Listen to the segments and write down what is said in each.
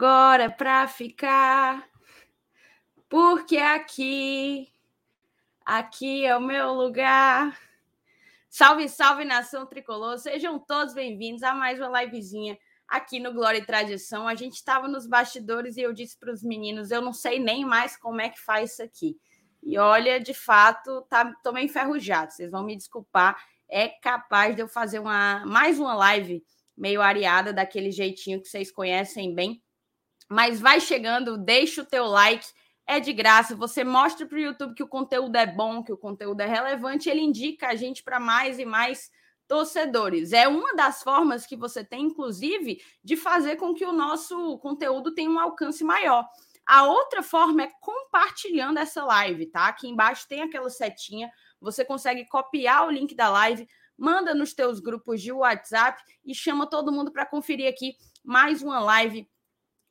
agora para ficar, porque aqui, aqui é o meu lugar. Salve, salve nação tricolor, sejam todos bem-vindos a mais uma livezinha aqui no Glória e Tradição. A gente estava nos bastidores e eu disse para os meninos: eu não sei nem mais como é que faz isso aqui. E olha, de fato, tá, tô meio enferrujado, vocês vão me desculpar. É capaz de eu fazer uma mais uma live meio areada, daquele jeitinho que vocês conhecem bem. Mas vai chegando, deixa o teu like, é de graça. Você mostra para o YouTube que o conteúdo é bom, que o conteúdo é relevante, ele indica a gente para mais e mais torcedores. É uma das formas que você tem, inclusive, de fazer com que o nosso conteúdo tenha um alcance maior. A outra forma é compartilhando essa live, tá? Aqui embaixo tem aquela setinha, você consegue copiar o link da live, manda nos teus grupos de WhatsApp e chama todo mundo para conferir aqui mais uma live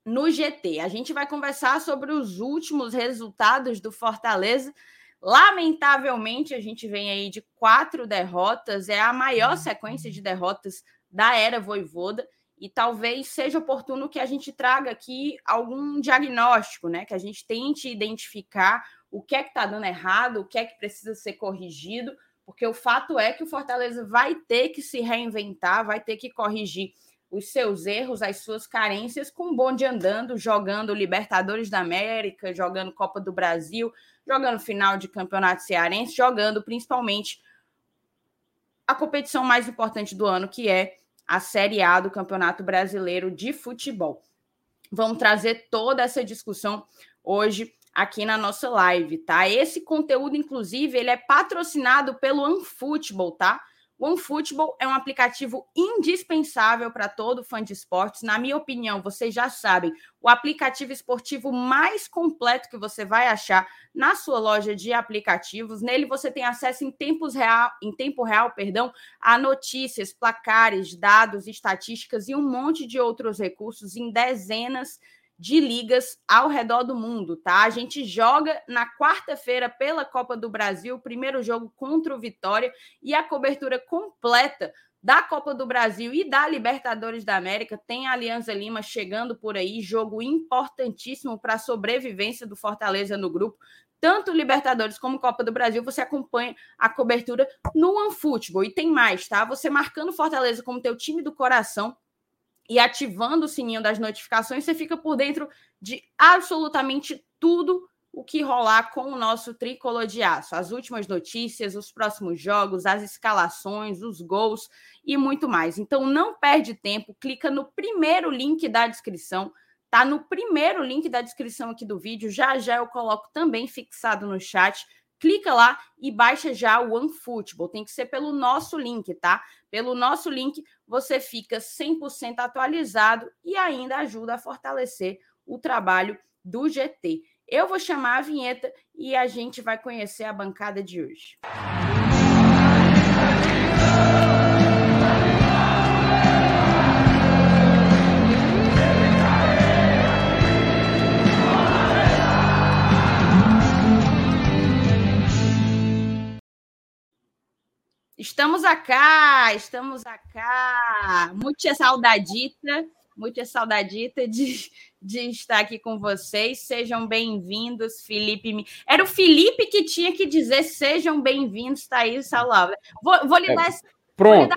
no GT. A gente vai conversar sobre os últimos resultados do Fortaleza. Lamentavelmente, a gente vem aí de quatro derrotas, é a maior sequência de derrotas da era Voivoda, e talvez seja oportuno que a gente traga aqui algum diagnóstico, né? Que a gente tente identificar o que é que está dando errado, o que é que precisa ser corrigido, porque o fato é que o Fortaleza vai ter que se reinventar, vai ter que corrigir os seus erros, as suas carências com o bonde andando, jogando Libertadores da América, jogando Copa do Brasil, jogando final de Campeonato Cearense, jogando principalmente a competição mais importante do ano, que é a Série A do Campeonato Brasileiro de Futebol. Vamos trazer toda essa discussão hoje aqui na nossa live, tá? Esse conteúdo, inclusive, ele é patrocinado pelo OneFootball, tá? OneFootball é um aplicativo indispensável para todo fã de esportes. Na minha opinião, vocês já sabem, o aplicativo esportivo mais completo que você vai achar na sua loja de aplicativos. Nele você tem acesso em, tempos real, em tempo real perdão, a notícias, placares, dados, estatísticas e um monte de outros recursos em dezenas de de ligas ao redor do mundo, tá? A gente joga na quarta-feira pela Copa do Brasil, primeiro jogo contra o Vitória e a cobertura completa da Copa do Brasil e da Libertadores da América. Tem a Alianza Lima chegando por aí, jogo importantíssimo para a sobrevivência do Fortaleza no grupo. Tanto Libertadores como Copa do Brasil, você acompanha a cobertura no OneFootball. E tem mais, tá? Você marcando Fortaleza como teu time do coração, e ativando o sininho das notificações, você fica por dentro de absolutamente tudo o que rolar com o nosso tricolor de aço. As últimas notícias, os próximos jogos, as escalações, os gols e muito mais. Então não perde tempo, clica no primeiro link da descrição. Tá no primeiro link da descrição aqui do vídeo. Já já eu coloco também fixado no chat clica lá e baixa já o OneFootball. Tem que ser pelo nosso link, tá? Pelo nosso link, você fica 100% atualizado e ainda ajuda a fortalecer o trabalho do GT. Eu vou chamar a vinheta e a gente vai conhecer a bancada de hoje. Estamos acá, estamos acá. Muita saudadita, muita saudadita de, de estar aqui com vocês. Sejam bem-vindos, Felipe. Era o Felipe que tinha que dizer sejam bem-vindos, Thaís Salava. Vou, vou lhe é, dar. Pronto.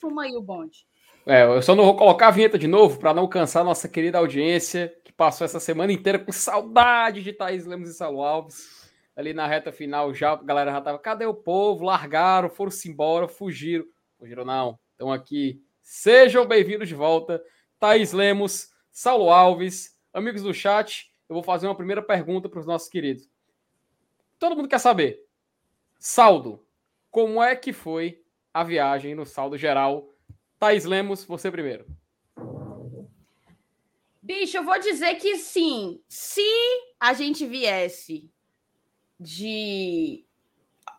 Fuma aí o bonde. É, eu só não vou colocar a vinheta de novo para não cansar nossa querida audiência que passou essa semana inteira com saudade de Thaís Lemos e Salo Alves ali na reta final já, a galera já tava, cadê o povo? Largaram, foram-se embora, fugiram. Fugiram não, estão aqui. Sejam bem-vindos de volta. Thaís Lemos, Saulo Alves, amigos do chat, eu vou fazer uma primeira pergunta para os nossos queridos. Todo mundo quer saber. Saldo, como é que foi a viagem no saldo geral? Thaís Lemos, você primeiro. Bicho, eu vou dizer que sim. Se a gente viesse de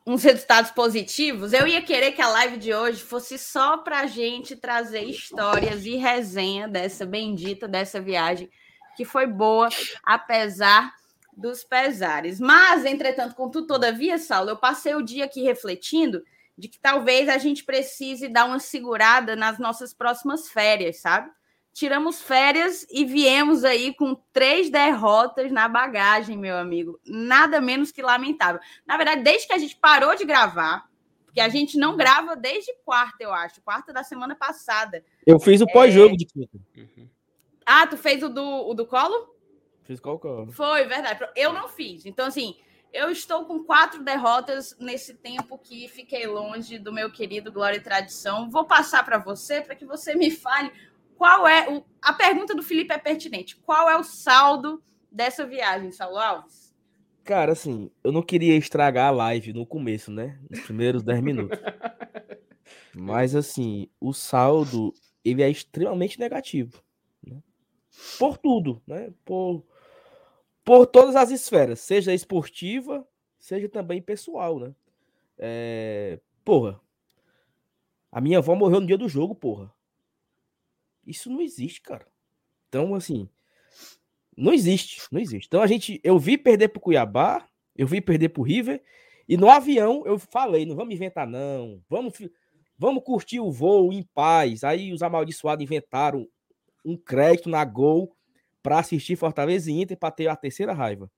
uns resultados positivos, eu ia querer que a live de hoje fosse só para a gente trazer histórias e resenha dessa bendita dessa viagem que foi boa, apesar dos pesares. Mas, entretanto, contudo, todavia, Saulo, eu passei o dia aqui refletindo de que talvez a gente precise dar uma segurada nas nossas próximas férias, sabe? Tiramos férias e viemos aí com três derrotas na bagagem, meu amigo. Nada menos que lamentável. Na verdade, desde que a gente parou de gravar, porque a gente não grava desde quarta, eu acho, quarta da semana passada. Eu fiz o pós-jogo é... de quinta. Uhum. Ah, tu fez o do, o do colo? Fiz qual colo? Foi, verdade. Eu não fiz. Então, assim, eu estou com quatro derrotas nesse tempo que fiquei longe do meu querido Glória e Tradição. Vou passar para você, para que você me fale qual é o... a pergunta do Felipe é pertinente. Qual é o saldo dessa viagem, Saulo Alves? Cara, assim, eu não queria estragar a live no começo, né? Nos primeiros 10 minutos. Mas assim, o saldo ele é extremamente negativo, né? Por tudo, né? Por por todas as esferas, seja esportiva, seja também pessoal, né? É... Porra, a minha avó morreu no dia do jogo, porra. Isso não existe, cara. Então, assim, não existe, não existe. Então a gente, eu vi perder pro Cuiabá, eu vi perder pro River, e no avião eu falei, não vamos inventar não, vamos, vamos curtir o voo em paz. Aí os amaldiçoados inventaram um crédito na Gol para assistir Fortaleza e Inter para ter a terceira raiva.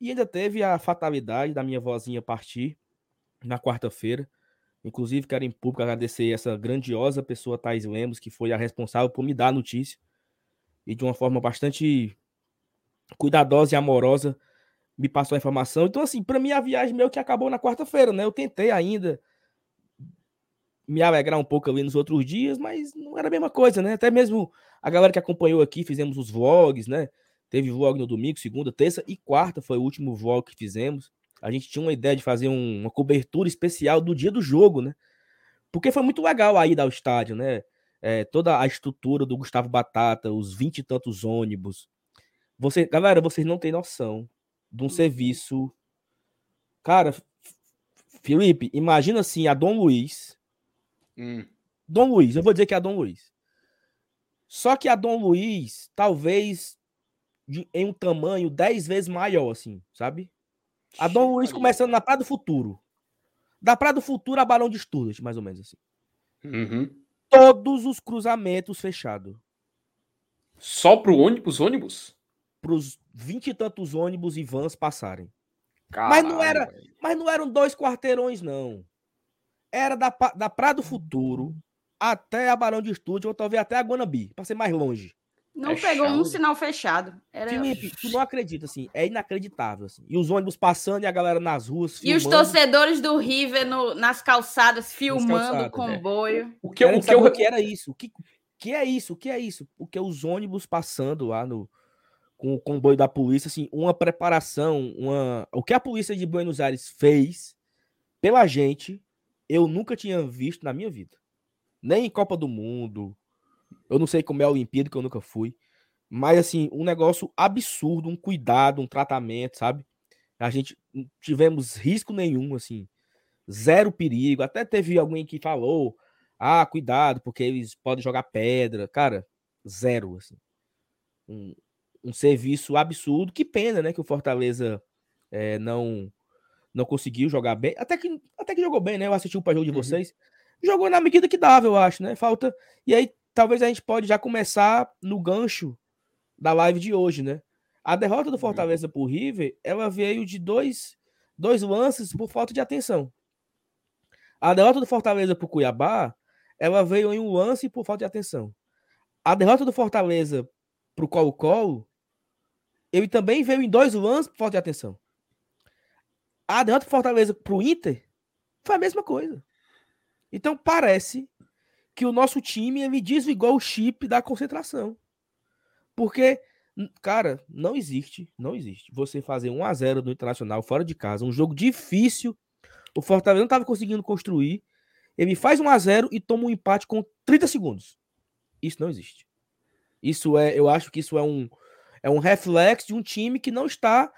E ainda teve a fatalidade da minha vozinha partir na quarta-feira. Inclusive, quero em público agradecer essa grandiosa pessoa, Thais Lemos, que foi a responsável por me dar a notícia. E de uma forma bastante cuidadosa e amorosa me passou a informação. Então, assim, para mim a viagem meio que acabou na quarta-feira, né? Eu tentei ainda me alegrar um pouco ali nos outros dias, mas não era a mesma coisa, né? Até mesmo a galera que acompanhou aqui, fizemos os vlogs, né? Teve vlog no domingo, segunda, terça e quarta foi o último vlog que fizemos a gente tinha uma ideia de fazer um, uma cobertura especial do dia do jogo, né? Porque foi muito legal a ida ao estádio, né? É, toda a estrutura do Gustavo Batata, os vinte e tantos ônibus. Você, galera, vocês não têm noção de um serviço. Cara, Felipe, imagina assim, a Dom Luiz. Hum. Dom Luiz, eu vou dizer que é a Dom Luiz. Só que a Dom Luiz, talvez de, em um tamanho dez vezes maior, assim, sabe? A Dom Luiz começando na Praia do Futuro. Da Praia do Futuro a Barão de Stuart, mais ou menos assim. Uhum. Todos os cruzamentos fechados. Só pro ônibus, ônibus? Pros vinte e tantos ônibus e vans passarem. Caralho, mas não era, mas não eram dois quarteirões, não. Era da, da Praia do Futuro até a Barão de Estúdio, ou talvez até a Guanabi, para ser mais longe. Não é pegou um sinal fechado. Era... Felipe, tu não acredita, assim, é inacreditável. Assim. E os ônibus passando e a galera nas ruas. Filmando. E os torcedores do River no, nas calçadas filmando calçadas, o comboio. É. O que, o, que, eu... o que era isso? O que, que é isso? O que é isso? Porque os ônibus passando lá no, com o comboio da polícia, assim, uma preparação, uma... o que a polícia de Buenos Aires fez pela gente, eu nunca tinha visto na minha vida. Nem em Copa do Mundo, eu não sei como é a Olimpíada, que eu nunca fui. Mas, assim, um negócio absurdo, um cuidado, um tratamento, sabe? A gente não tivemos risco nenhum, assim. Zero perigo. Até teve alguém que falou: ah, cuidado, porque eles podem jogar pedra. Cara, zero, assim. Um, um serviço absurdo. Que pena, né? Que o Fortaleza é, não não conseguiu jogar bem. Até que, até que jogou bem, né? Eu assisti o jogo de uhum. vocês. Jogou na medida que dava, eu acho, né? Falta. E aí talvez a gente pode já começar no gancho da live de hoje, né? A derrota do uhum. Fortaleza por River, ela veio de dois, dois lances por falta de atenção. A derrota do Fortaleza por Cuiabá, ela veio em um lance por falta de atenção. A derrota do Fortaleza pro Colo-Colo, ele também veio em dois lances por falta de atenção. A derrota do Fortaleza pro Inter foi a mesma coisa. Então parece que o nosso time me desligou o chip da concentração. Porque, cara, não existe, não existe você fazer 1 a 0 no Internacional fora de casa, um jogo difícil. O Fortaleza não estava conseguindo construir. Ele faz 1 a 0 e toma um empate com 30 segundos. Isso não existe. Isso é, eu acho que isso é um é um reflexo de um time que não está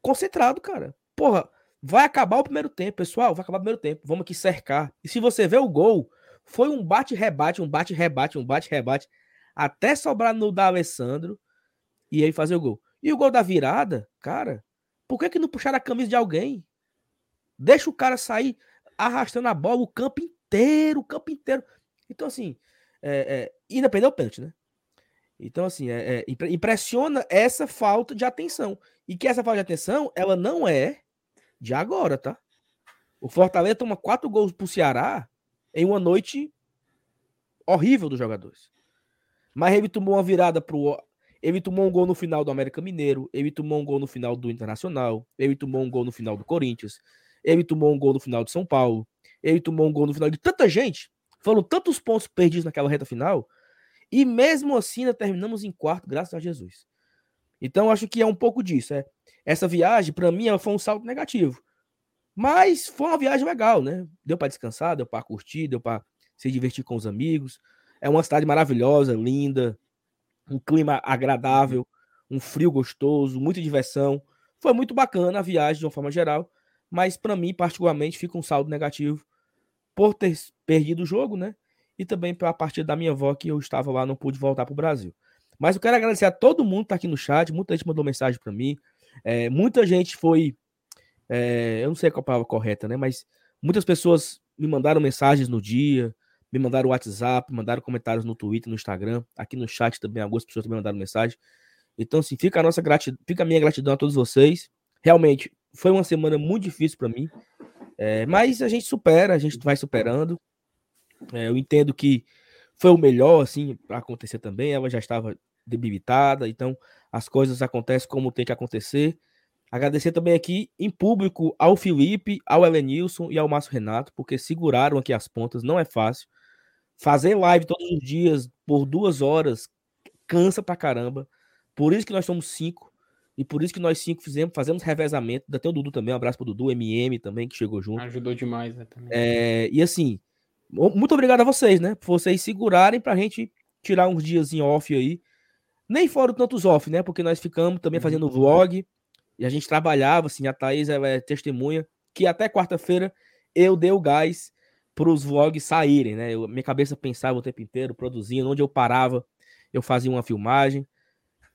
concentrado, cara. Porra, vai acabar o primeiro tempo, pessoal, vai acabar o primeiro tempo. Vamos aqui cercar. E se você vê o gol, foi um bate-rebate, um bate-rebate, um bate-rebate, até sobrar no da Alessandro e aí fazer o gol. E o gol da virada, cara, por que, que não puxaram a camisa de alguém? Deixa o cara sair arrastando a bola o campo inteiro, o campo inteiro. Então, assim, é, é, ainda perdeu o pênalti, né? Então, assim, é, é, impressiona essa falta de atenção. E que essa falta de atenção, ela não é de agora, tá? O Fortaleza toma quatro gols pro Ceará em uma noite horrível dos jogadores. Mas ele tomou uma virada pro. Ele tomou um gol no final do América Mineiro, ele tomou um gol no final do Internacional, ele tomou um gol no final do Corinthians, ele tomou um gol no final de São Paulo, ele tomou um gol no final de tanta gente. Foram tantos pontos perdidos naquela reta final. E mesmo assim, ainda terminamos em quarto, graças a Jesus. Então, acho que é um pouco disso. É. Essa viagem, para mim, foi um salto negativo. Mas foi uma viagem legal, né? Deu para descansar, deu para curtir, deu para se divertir com os amigos. É uma cidade maravilhosa, linda, um clima agradável, um frio gostoso, muita diversão. Foi muito bacana a viagem de uma forma geral, mas para mim, particularmente, fica um saldo negativo por ter perdido o jogo, né? E também pela partida da minha avó que eu estava lá, não pude voltar para o Brasil. Mas eu quero agradecer a todo mundo que está aqui no chat, muita gente mandou mensagem para mim, é, muita gente foi, é, eu não sei qual a palavra correta, né? Mas muitas pessoas me mandaram mensagens no dia, me mandaram WhatsApp, mandaram comentários no Twitter, no Instagram, aqui no chat também, algumas pessoas também mandaram mensagem. Então, assim, fica a nossa gratidão, fica a minha gratidão a todos vocês. Realmente, foi uma semana muito difícil para mim, é, mas a gente supera, a gente vai superando. É, eu entendo que foi o melhor, assim, para acontecer também. Ela já estava debilitada, então as coisas acontecem como tem que acontecer. Agradecer também aqui em público ao Felipe, ao Elenilson e ao Márcio Renato, porque seguraram aqui as pontas, não é fácil. Fazer live todos os dias por duas horas cansa pra caramba. Por isso que nós somos cinco. E por isso que nós cinco fizemos, fazemos revezamento. Ainda tem o Dudu também, um abraço pro Dudu, MM também, que chegou junto. Ajudou demais, né? É, e assim, muito obrigado a vocês, né? Por vocês segurarem pra gente tirar uns dias em off aí. Nem foram tantos off, né? Porque nós ficamos também uhum. fazendo vlog. E a gente trabalhava, assim, a Thaís é testemunha, que até quarta-feira eu dei o gás para os vlogs saírem, né? Eu, minha cabeça pensava o tempo inteiro, produzindo, onde eu parava, eu fazia uma filmagem.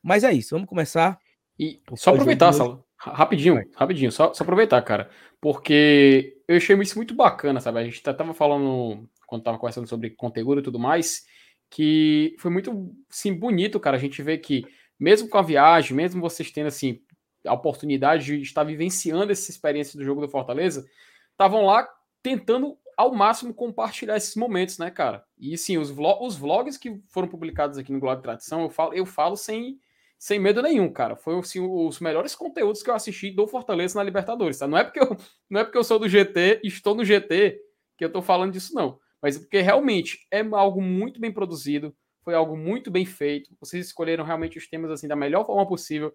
Mas é isso, vamos começar. E só aproveitar, Salo, rapidinho, rapidinho, só, só, aproveitar, cara, porque eu achei isso muito bacana, sabe? A gente tava falando, quando tava conversando sobre conteúdo e tudo mais, que foi muito, sim, bonito, cara, a gente vê que, mesmo com a viagem, mesmo vocês tendo, assim, a oportunidade de estar vivenciando essa experiência do jogo do Fortaleza, estavam lá tentando ao máximo compartilhar esses momentos, né, cara? E sim, os, vlog, os vlogs que foram publicados aqui no Globo de Tradição, eu falo, eu falo sem, sem medo nenhum, cara. Foi assim, os melhores conteúdos que eu assisti do Fortaleza na Libertadores, tá? Não é porque eu, não é porque eu sou do GT, estou no GT, que eu tô falando disso, não. Mas porque realmente é algo muito bem produzido, foi algo muito bem feito. Vocês escolheram realmente os temas assim da melhor forma possível.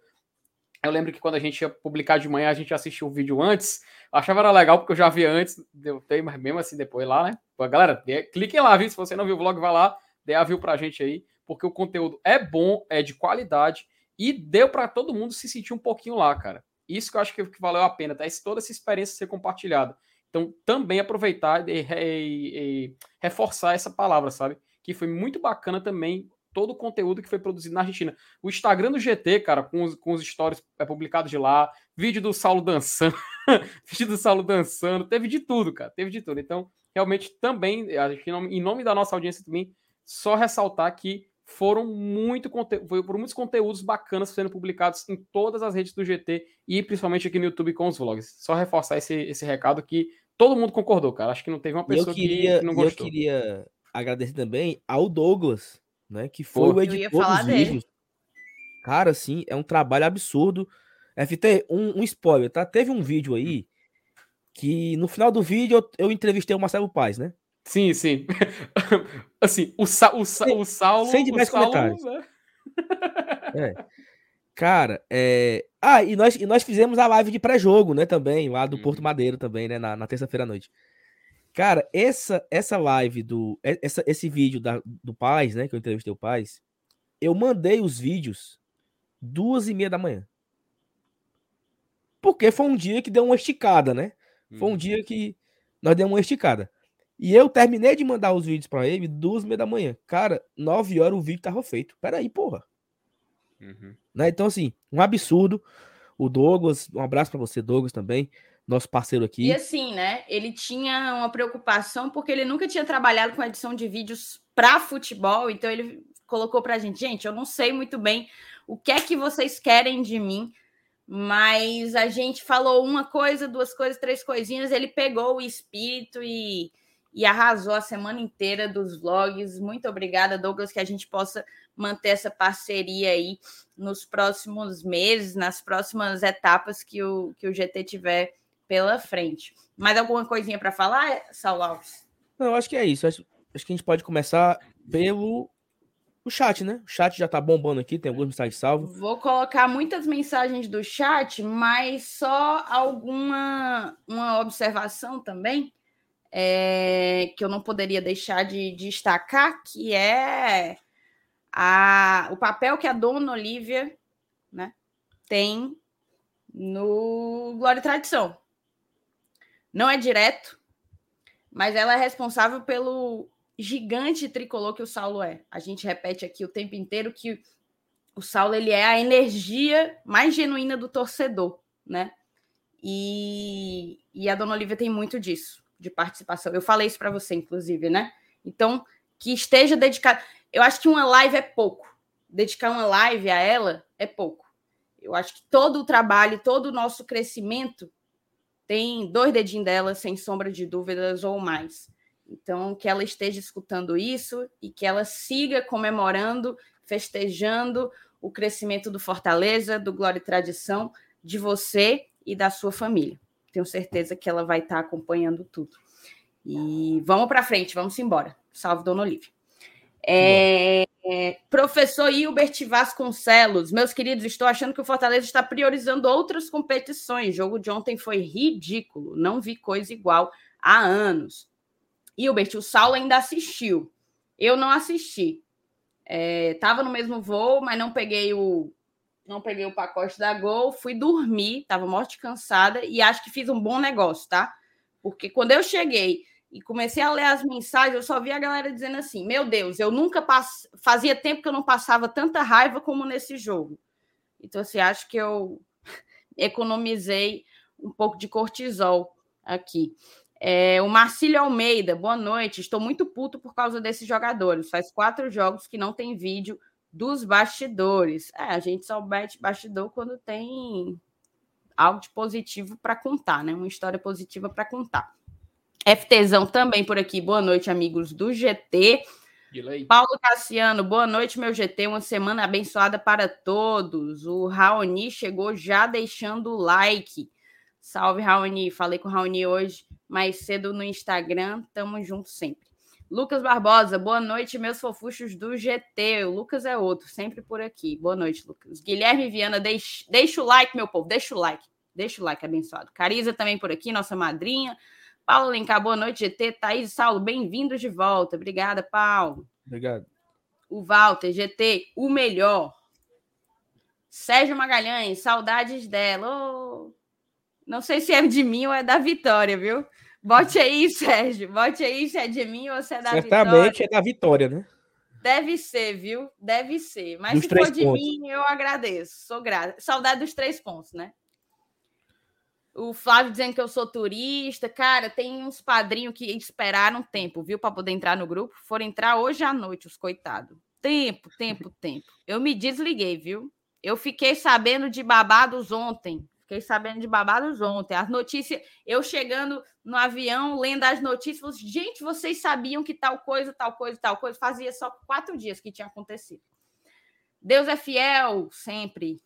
Eu lembro que quando a gente ia publicar de manhã, a gente assistiu o vídeo antes. Eu achava era legal, porque eu já vi antes, deu tempo, mas mesmo assim depois lá, né? Pô, galera, cliquem lá, viu? Se você não viu o vlog, vai lá, dê a view pra gente aí, porque o conteúdo é bom, é de qualidade e deu para todo mundo se sentir um pouquinho lá, cara. Isso que eu acho que, valeu a pena, tá? Toda essa experiência ser compartilhada. Então, também aproveitar e, e, e reforçar essa palavra, sabe? Que foi muito bacana também todo o conteúdo que foi produzido na Argentina. O Instagram do GT, cara, com os, com os stories é, publicados de lá, vídeo do Saulo dançando, vídeo do Saulo dançando, teve de tudo, cara, teve de tudo. Então, realmente, também, em nome da nossa audiência também, só ressaltar que foram muito foram muitos conteúdos bacanas sendo publicados em todas as redes do GT e principalmente aqui no YouTube com os vlogs. Só reforçar esse, esse recado que todo mundo concordou, cara. Acho que não teve uma pessoa queria, que, que não gostou. Eu queria agradecer também ao Douglas, né? Que foi Pô, o editor dos dele. vídeos. Cara, assim, é um trabalho absurdo. FT, um, um, spoiler, tá? Teve um vídeo aí que no final do vídeo eu, eu entrevistei o Marcelo Paz, né? Sim, sim. assim, o, Sa, o, Sa, o Saulo. Sem demais comentários. Né? é. Cara, é. Ah, e nós, e nós fizemos a live de pré-jogo, né? Também, lá do Porto uhum. Madeiro, também, né? Na, na terça-feira à noite. Cara, essa essa live do essa, esse vídeo da, do Paz, né, que eu entrevistei o Paz, eu mandei os vídeos duas e meia da manhã. Porque foi um dia que deu uma esticada, né? Foi um uhum. dia que nós demos uma esticada. E eu terminei de mandar os vídeos para ele duas e meia da manhã. Cara, nove horas o vídeo tava feito. Peraí, porra. Uhum. Né? Então, assim, um absurdo. O Douglas, um abraço para você, Douglas, também nosso parceiro aqui. E assim, né? Ele tinha uma preocupação porque ele nunca tinha trabalhado com edição de vídeos para futebol, então ele colocou pra gente, gente, eu não sei muito bem o que é que vocês querem de mim, mas a gente falou uma coisa, duas coisas, três coisinhas, ele pegou o espírito e, e arrasou a semana inteira dos vlogs. Muito obrigada, Douglas, que a gente possa manter essa parceria aí nos próximos meses, nas próximas etapas que o, que o GT tiver pela frente. Mais alguma coisinha para falar, Saulo Alves? Não, acho que é isso. Acho, acho que a gente pode começar pelo o chat, né? O chat já tá bombando aqui, tem algumas mensagens salvas. Vou colocar muitas mensagens do chat, mas só alguma uma observação também é, que eu não poderia deixar de, de destacar, que é a, o papel que a dona Olivia né, tem no Glória e Tradição. Não é direto, mas ela é responsável pelo gigante tricolor que o Saulo é. A gente repete aqui o tempo inteiro que o Saulo ele é a energia mais genuína do torcedor, né? E, e a Dona Olivia tem muito disso, de participação. Eu falei isso para você, inclusive, né? Então, que esteja dedicado. Eu acho que uma live é pouco. Dedicar uma live a ela é pouco. Eu acho que todo o trabalho, todo o nosso crescimento tem dois dedinhos dela, sem sombra de dúvidas, ou mais. Então, que ela esteja escutando isso e que ela siga comemorando, festejando o crescimento do Fortaleza, do Glória e Tradição, de você e da sua família. Tenho certeza que ela vai estar acompanhando tudo. E vamos para frente, vamos embora. Salve, Dona Olivia. É, é, professor Hilbert Vasconcelos, meus queridos, estou achando que o Fortaleza está priorizando outras competições. O jogo de ontem foi ridículo, não vi coisa igual há anos. Hilbert, o Saulo ainda assistiu. Eu não assisti. Estava é, no mesmo voo, mas não peguei o não peguei o pacote da Gol, fui dormir, estava morte cansada e acho que fiz um bom negócio, tá? Porque quando eu cheguei e comecei a ler as mensagens, eu só vi a galera dizendo assim: Meu Deus, eu nunca pass... fazia tempo que eu não passava tanta raiva como nesse jogo. Então, assim, acho que eu economizei um pouco de cortisol aqui. É, o Marcílio Almeida, boa noite. Estou muito puto por causa desses jogadores. Faz quatro jogos que não tem vídeo dos bastidores. É, a gente só mete bastidor quando tem algo de positivo para contar, né? Uma história positiva para contar. FTzão também por aqui. Boa noite, amigos do GT. Paulo Cassiano, boa noite, meu GT. Uma semana abençoada para todos. O Raoni chegou já deixando o like. Salve, Raoni. Falei com o Raoni hoje mais cedo no Instagram. Tamo junto sempre. Lucas Barbosa, boa noite, meus fofuchos do GT. O Lucas é outro, sempre por aqui. Boa noite, Lucas. Guilherme Viana, deixa, deixa o like, meu povo, deixa o like. Deixa o like, abençoado. Cariza também por aqui, nossa madrinha. Paulo Lencar, boa noite, GT. Thaís e Saulo, bem-vindos de volta. Obrigada, Paulo. Obrigado. O Walter, GT, o melhor. Sérgio Magalhães, saudades dela. Oh, não sei se é de mim ou é da Vitória, viu? Bote aí, Sérgio. Bote aí se é de mim ou se é da Certamente Vitória. Certamente é da Vitória, né? Deve ser, viu? Deve ser. Mas dos se for de pontos. mim, eu agradeço. Sou grata. Saudade dos três pontos, né? O Flávio dizendo que eu sou turista. Cara, tem uns padrinhos que esperaram tempo, viu? Para poder entrar no grupo. Foram entrar hoje à noite, os coitados. Tempo, tempo, tempo. Eu me desliguei, viu? Eu fiquei sabendo de babados ontem. Fiquei sabendo de babados ontem. As notícias, eu chegando no avião, lendo as notícias, gente, vocês sabiam que tal coisa, tal coisa, tal coisa. Fazia só quatro dias que tinha acontecido. Deus é fiel, sempre.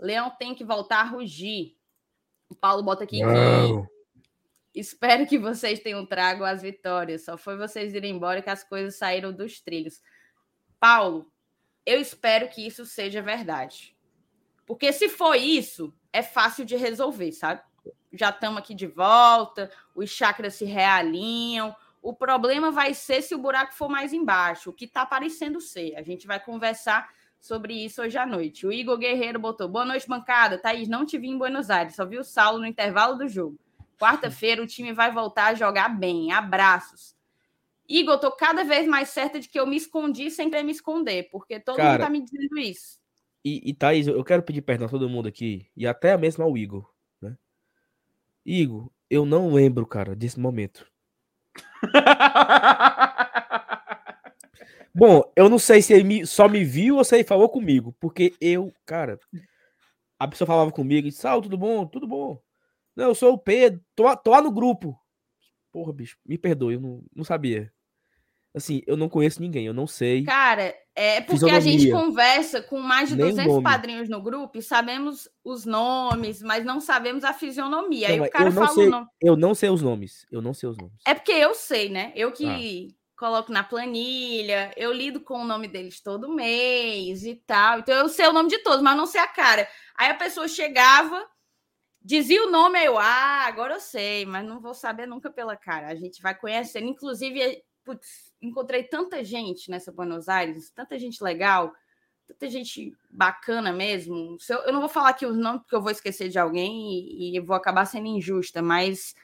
Leão tem que voltar a rugir. O Paulo bota aqui que espero que vocês tenham trago as vitórias. Só foi vocês irem embora que as coisas saíram dos trilhos. Paulo, eu espero que isso seja verdade. Porque se for isso, é fácil de resolver, sabe? Já estamos aqui de volta, os chakras se realinham. O problema vai ser se o buraco for mais embaixo, o que está parecendo ser. A gente vai conversar sobre isso hoje à noite. O Igor Guerreiro botou: Boa noite, bancada. Thaís, não te vi em Buenos Aires, só vi o Saulo no intervalo do jogo. Quarta-feira o time vai voltar a jogar bem. Abraços. Igor, tô cada vez mais certa de que eu me escondi sem querer me esconder, porque todo Cara, mundo tá me dizendo isso. E, e Thaís, eu quero pedir perdão a todo mundo aqui, e até mesmo ao Igor, né? Igor, eu não lembro, cara, desse momento. Bom, eu não sei se ele me- só me viu ou se ele falou comigo, porque eu, cara, a pessoa falava comigo e disse, Sal, tudo bom? Tudo bom. Não, eu sou o Pedro, tô, lá- tô lá no grupo. Porra, bicho, me perdoe, eu não, não sabia. Assim, eu não conheço ninguém, eu não sei. Cara, é porque a gente Fisionomia. conversa com mais de Nem o 200 nome. padrinhos no grupo e sabemos os nomes, mas não sabemos a fisionomia. Aí Não, o mas cara eu não fala sei. o nome. Eu não sei os nomes, eu não sei os nomes. É porque eu sei, né? Eu que Ah. Coloco na planilha, eu lido com o nome deles todo mês e tal. Então eu sei o nome de todos, mas não sei a cara. Aí a pessoa chegava, dizia o nome, aí eu, ah, agora eu sei, mas não vou saber nunca pela cara. A gente vai conhecendo. Inclusive, é, putz, encontrei tanta gente nessa Buenos Aires, tanta gente legal, tanta gente bacana mesmo. Eu, não vou falar aqui os nomes, porque eu vou esquecer de alguém e, e vou acabar sendo injusta, mas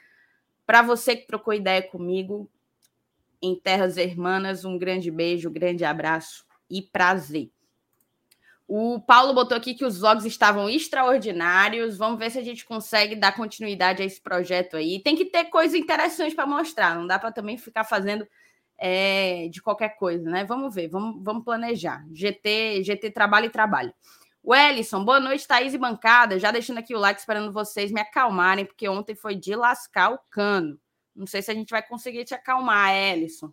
para você que trocou ideia comigo em Terras Hermanas, um grande beijo, grande abraço e prazer. O Paulo botou aqui que os vlogs estavam extraordinários. Vamos ver se a gente consegue dar continuidade a esse projeto aí. Tem que ter coisa interessante para mostrar. Não dá para também ficar fazendo é, de qualquer coisa, né? Vamos ver, vamos, vamos planejar. GT, GT trabalho e trabalho. O Ellison, boa noite, Thaís e bancada. Já deixando aqui o like, esperando vocês me acalmarem, porque ontem foi de lascar o cano. Não sei se a gente vai conseguir te acalmar, Ellison.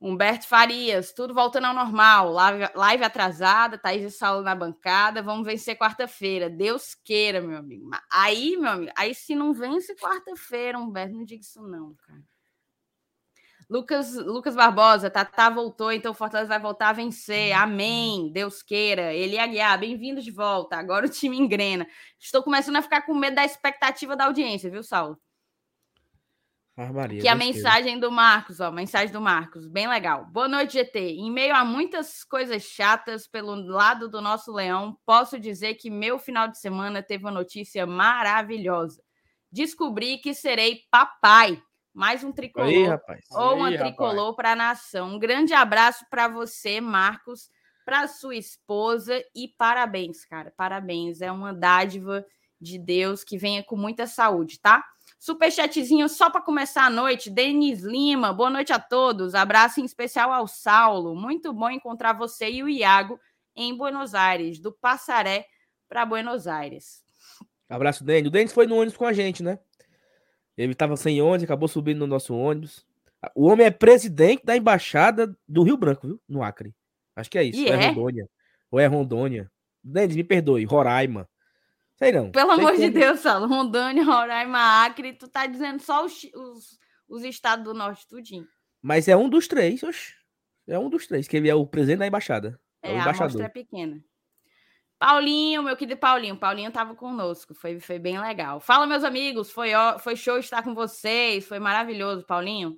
Humberto Farias, tudo voltando ao normal. Live, live atrasada, Thaís e Saulo na bancada. Vamos vencer quarta-feira. Deus queira, meu amigo. Aí, meu amigo, aí se não vence quarta-feira, Humberto, não diga isso não, cara. Lucas, Lucas Barbosa, Tatá voltou, então o Fortaleza vai voltar a vencer. Amém. Deus queira. Ele e Aguiar, bem-vindos de volta. Agora o time engrena. Estou começando a ficar com medo da expectativa da audiência, viu, Saulo? Ah, Maria, Que a Deus queira. mensagem do Marcos, ó, mensagem do Marcos, bem legal. Boa noite, GT. Em meio a muitas coisas chatas pelo lado do nosso leão, posso dizer que meu final de semana teve uma notícia maravilhosa. Descobri que serei papai. Mais um tricolor Aí, rapaz. ou uma Aí, tricolor para a nação. Um grande abraço para você, Marcos, para sua esposa e parabéns, cara. Parabéns. É uma dádiva de Deus que venha com muita saúde, tá? Superchatzinho só para começar a noite. Denis Lima, boa noite a todos. Abraço em especial ao Saulo. Muito bom encontrar você e o Iago em Buenos Aires, do Passaré para Buenos Aires. Abraço, Denis. O Denis foi no ônibus com a gente, né? Ele tava sem ônibus, acabou subindo no nosso ônibus. O homem é presidente da embaixada do Rio Branco, viu? No Acre. Acho que é isso. E é é? Rondônia. Ou é Rondônia. Denis, me perdoe. Roraima. Sei não. Pelo Sei amor que de é- Deus, Saulo. Rondônia, Roraima, Acre, tu tá dizendo só os, os, os estados do norte, tudinho. Mas é um dos três, oxe. É um dos três, que ele é o presidente da embaixada. É, o É, a amostra embaixador. é pequena. Paulinho, meu querido Paulinho. Paulinho estava conosco, foi, foi bem legal. Fala, meus amigos, foi, foi show estar com vocês, foi maravilhoso, Paulinho.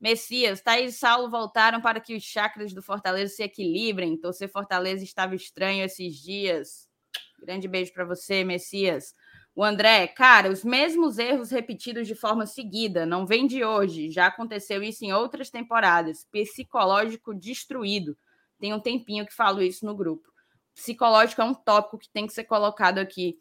Messias, Thaís e Saulo voltaram para que os chakras do Fortaleza se equilibrem. Torcer Fortaleza estava estranho esses dias. Grande beijo para você, Messias. O André, cara, os mesmos erros repetidos de forma seguida, não vem de hoje. Já aconteceu isso em outras temporadas. Psicológico destruído. Tem um tempinho que falo isso no grupo. Psicológico é um tópico que tem que ser colocado aqui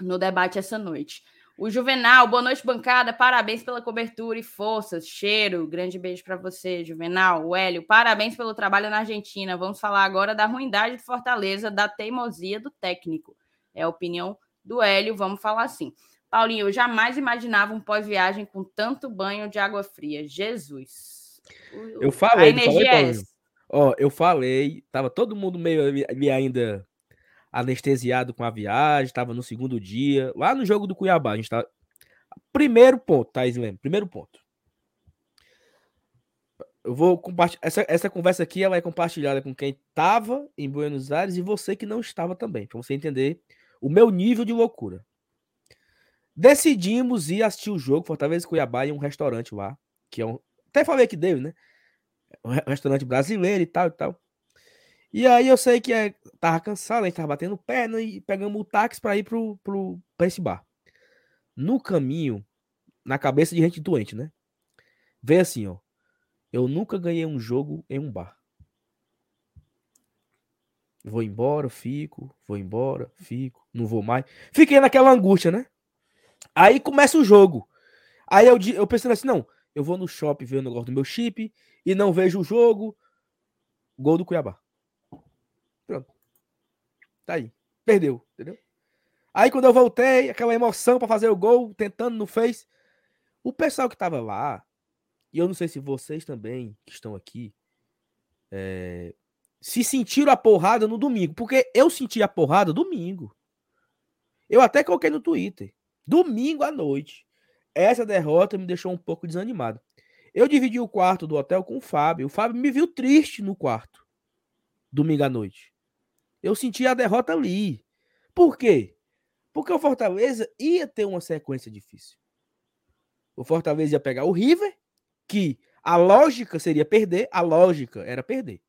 no debate essa noite. O Juvenal, boa noite, bancada. Parabéns pela cobertura e forças. Cheiro, grande beijo para você, Juvenal. O Hélio, parabéns pelo trabalho na Argentina. Vamos falar agora da ruindade de Fortaleza, da teimosia do técnico. É a opinião do Hélio, vamos falar assim. Paulinho, eu jamais imaginava um pós-viagem com tanto banho de água fria. Jesus. O- Eu a falei, falei, energia é Paulinho? essa. Ó, eu falei, tava todo mundo meio ali ainda anestesiado com a viagem, tava no segundo dia, lá no jogo do Cuiabá, a gente tá Primeiro ponto, Thaís Leme, primeiro ponto. Eu vou compartilhar essa, essa conversa aqui, ela é compartilhada com quem tava em Buenos Aires e você que não estava também, para você entender o meu nível de loucura. Decidimos ir assistir o jogo Fortaleza Cuiabá em um restaurante lá, que é um, até falei aqui dele, né? um re- restaurante brasileiro e tal e tal. E aí eu sei que é, tava cansado, a gente tava batendo perna e pegamos o táxi para ir pro, pro, pra esse bar. No caminho, na cabeça de gente doente, né? Vê assim, ó. Eu nunca ganhei um jogo em um bar. Vou embora, fico, vou embora, fico, não vou mais. Fiquei naquela angústia, né? Aí começa o jogo. Aí eu, eu pensando assim, não, eu vou no shopping ver o negócio do meu chip e não vejo o jogo. Gol do Cuiabá. Tá aí. Perdeu, entendeu? Aí quando eu voltei, aquela emoção para fazer o gol, tentando, não fez. O pessoal que tava lá, e eu não sei se vocês também que estão aqui, é, se sentiram a porrada no domingo, porque eu senti a porrada domingo. Eu até coloquei no Twitter. Domingo à noite. Essa derrota me deixou um pouco desanimado. Eu dividi o quarto do hotel com o Fábio. O Fábio me viu triste no quarto. Domingo à noite. Eu senti a derrota ali. Por quê? Porque o Fortaleza ia ter uma sequência difícil. O Fortaleza ia pegar o River, que a lógica seria perder, a lógica era perder.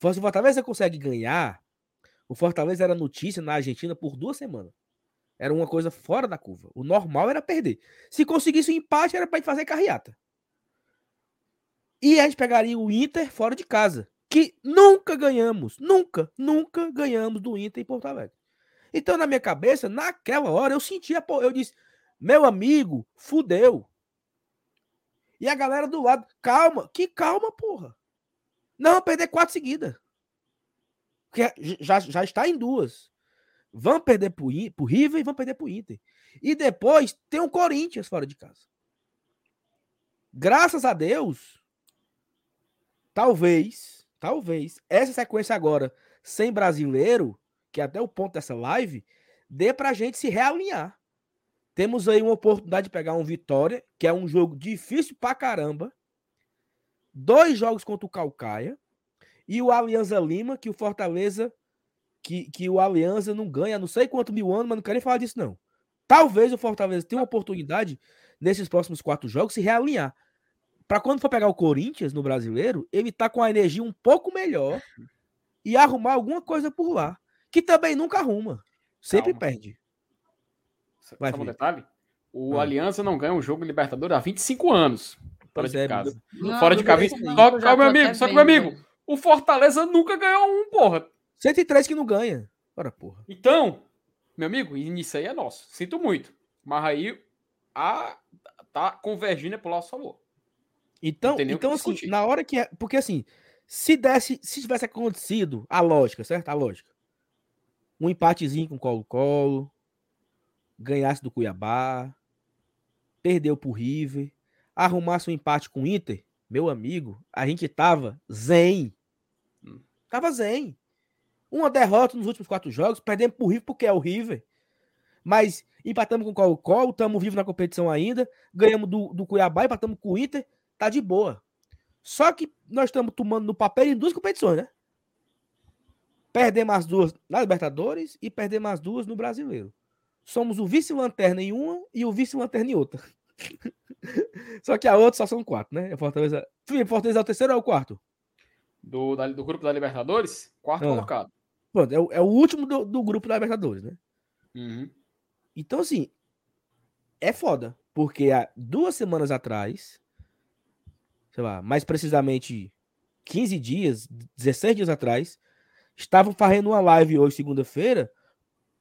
Se o Fortaleza consegue ganhar, o Fortaleza era notícia na Argentina por duas semanas. Era uma coisa fora da curva. O normal era perder. Se conseguisse o um empate, era para fazer carreata. E a gente pegaria o Inter fora de casa, que nunca ganhamos, nunca, nunca ganhamos do Inter em Porto Alegre. Então, na minha cabeça, naquela hora, eu sentia, eu disse, meu amigo, fudeu. E a galera do lado, calma, que calma, porra. Não, perder quatro seguidas. Porque já, já está em duas. Vão perder pro, pro River e vão perder pro Inter. E depois tem o Corinthians fora de casa. Graças a Deus, talvez, talvez, essa sequência agora sem brasileiro, que é até o ponto dessa live, dê pra gente se realinhar. Temos aí uma oportunidade de pegar um Vitória, que é um jogo difícil pra caramba, dois jogos contra o Calcaia e o Alianza Lima, que o Fortaleza, que, que o Alianza não ganha, não sei quanto mil anos, mas não quero nem falar disso, não. Talvez o Fortaleza tenha uma oportunidade nesses próximos quatro jogos se realinhar. Para quando for pegar o Corinthians no brasileiro, ele tá com a energia um pouco melhor e arrumar alguma coisa por lá. Que também nunca arruma. Sempre Calma. perde. Vai Sabe um detalhe? O ah. Aliança não ganha um jogo Libertadores há 25 anos. Fora de é, casa. Não, fora de casa. Só, só meu amigo, só que meu amigo, o Fortaleza nunca ganhou um, porra. 103 que não ganha. Ora, porra. Então, meu amigo, isso aí é nosso. Sinto muito. Mas aí a, tá convergindo pro nosso favor. Então, então assim, na hora que é. Porque assim, se desse, se tivesse acontecido a lógica, certo? A lógica. Um empatezinho com o Colo-Colo, ganhasse do Cuiabá, perdeu pro River, arrumasse um empate com o Inter, meu amigo, a gente tava zen. Hum. Tava zen. Uma derrota nos últimos quatro jogos, perdemos pro River porque é o River. Mas empatamos com o Colo-Colo, estamos vivos na competição ainda, ganhamos do, do Cuiabá, empatamos com o Inter, tá de boa. Só que nós estamos tomando no papel em duas competições, né? Perdemos as duas na Libertadores e perdemos as duas no Brasileiro. Somos o vice-lanterna em uma e o vice-lanterna em outra. só que a outra só são quatro, né? Fortaleza. Fortaleza é o terceiro ou é o quarto? Do, da, do grupo da Libertadores? Quarto ah. colocado. Pronto, é, o, é o último do, do, grupo da Libertadores, né? Uhum. Então, assim, é foda. Porque há duas semanas atrás, sei lá, mais precisamente 15 dias, 16 dias atrás, estavam fazendo uma live hoje, segunda-feira,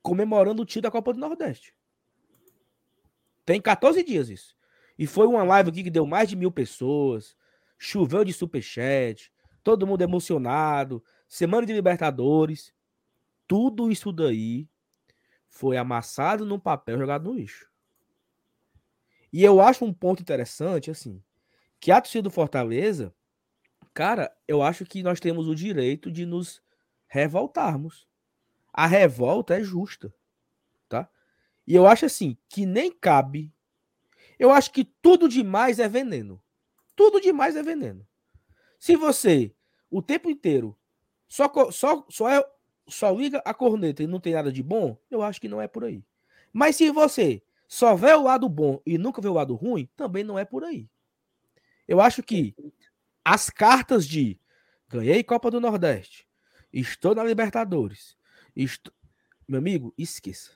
comemorando o título da Copa do Nordeste. Tem 14 dias isso. E foi uma live aqui que deu mais de mil pessoas. Choveu de superchat. Todo mundo emocionado. Semana de Libertadores. Tudo isso daí foi amassado num papel jogado no lixo. E eu acho um ponto interessante, assim, que a torcida do Fortaleza, cara, eu acho que nós temos o direito de nos revoltarmos. A revolta é justa. E eu acho assim, que nem cabe. Eu acho que tudo demais é veneno. Tudo demais é veneno. Se você, o tempo inteiro, só, só, só, é, só liga a corneta e não tem nada de bom, eu acho que não é por aí. Mas se você só vê o lado bom e nunca vê o lado ruim, também não é por aí. Eu acho que as cartas de ganhei Copa do Nordeste, estou na Libertadores, estou... meu amigo, esqueça.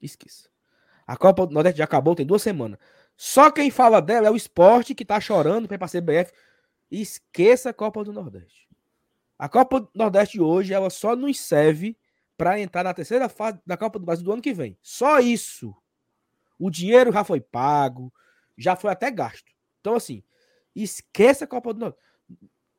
Esqueça. A Copa do Nordeste já acabou, tem duas semanas. Só quem fala dela é o esporte que tá chorando para ir pra CBF. Esqueça a Copa do Nordeste. A Copa do Nordeste hoje, ela só nos serve para entrar na terceira fase da Copa do Brasil do ano que vem. Só isso. O dinheiro já foi pago, já foi até gasto. Então, assim, esqueça a Copa do Nordeste.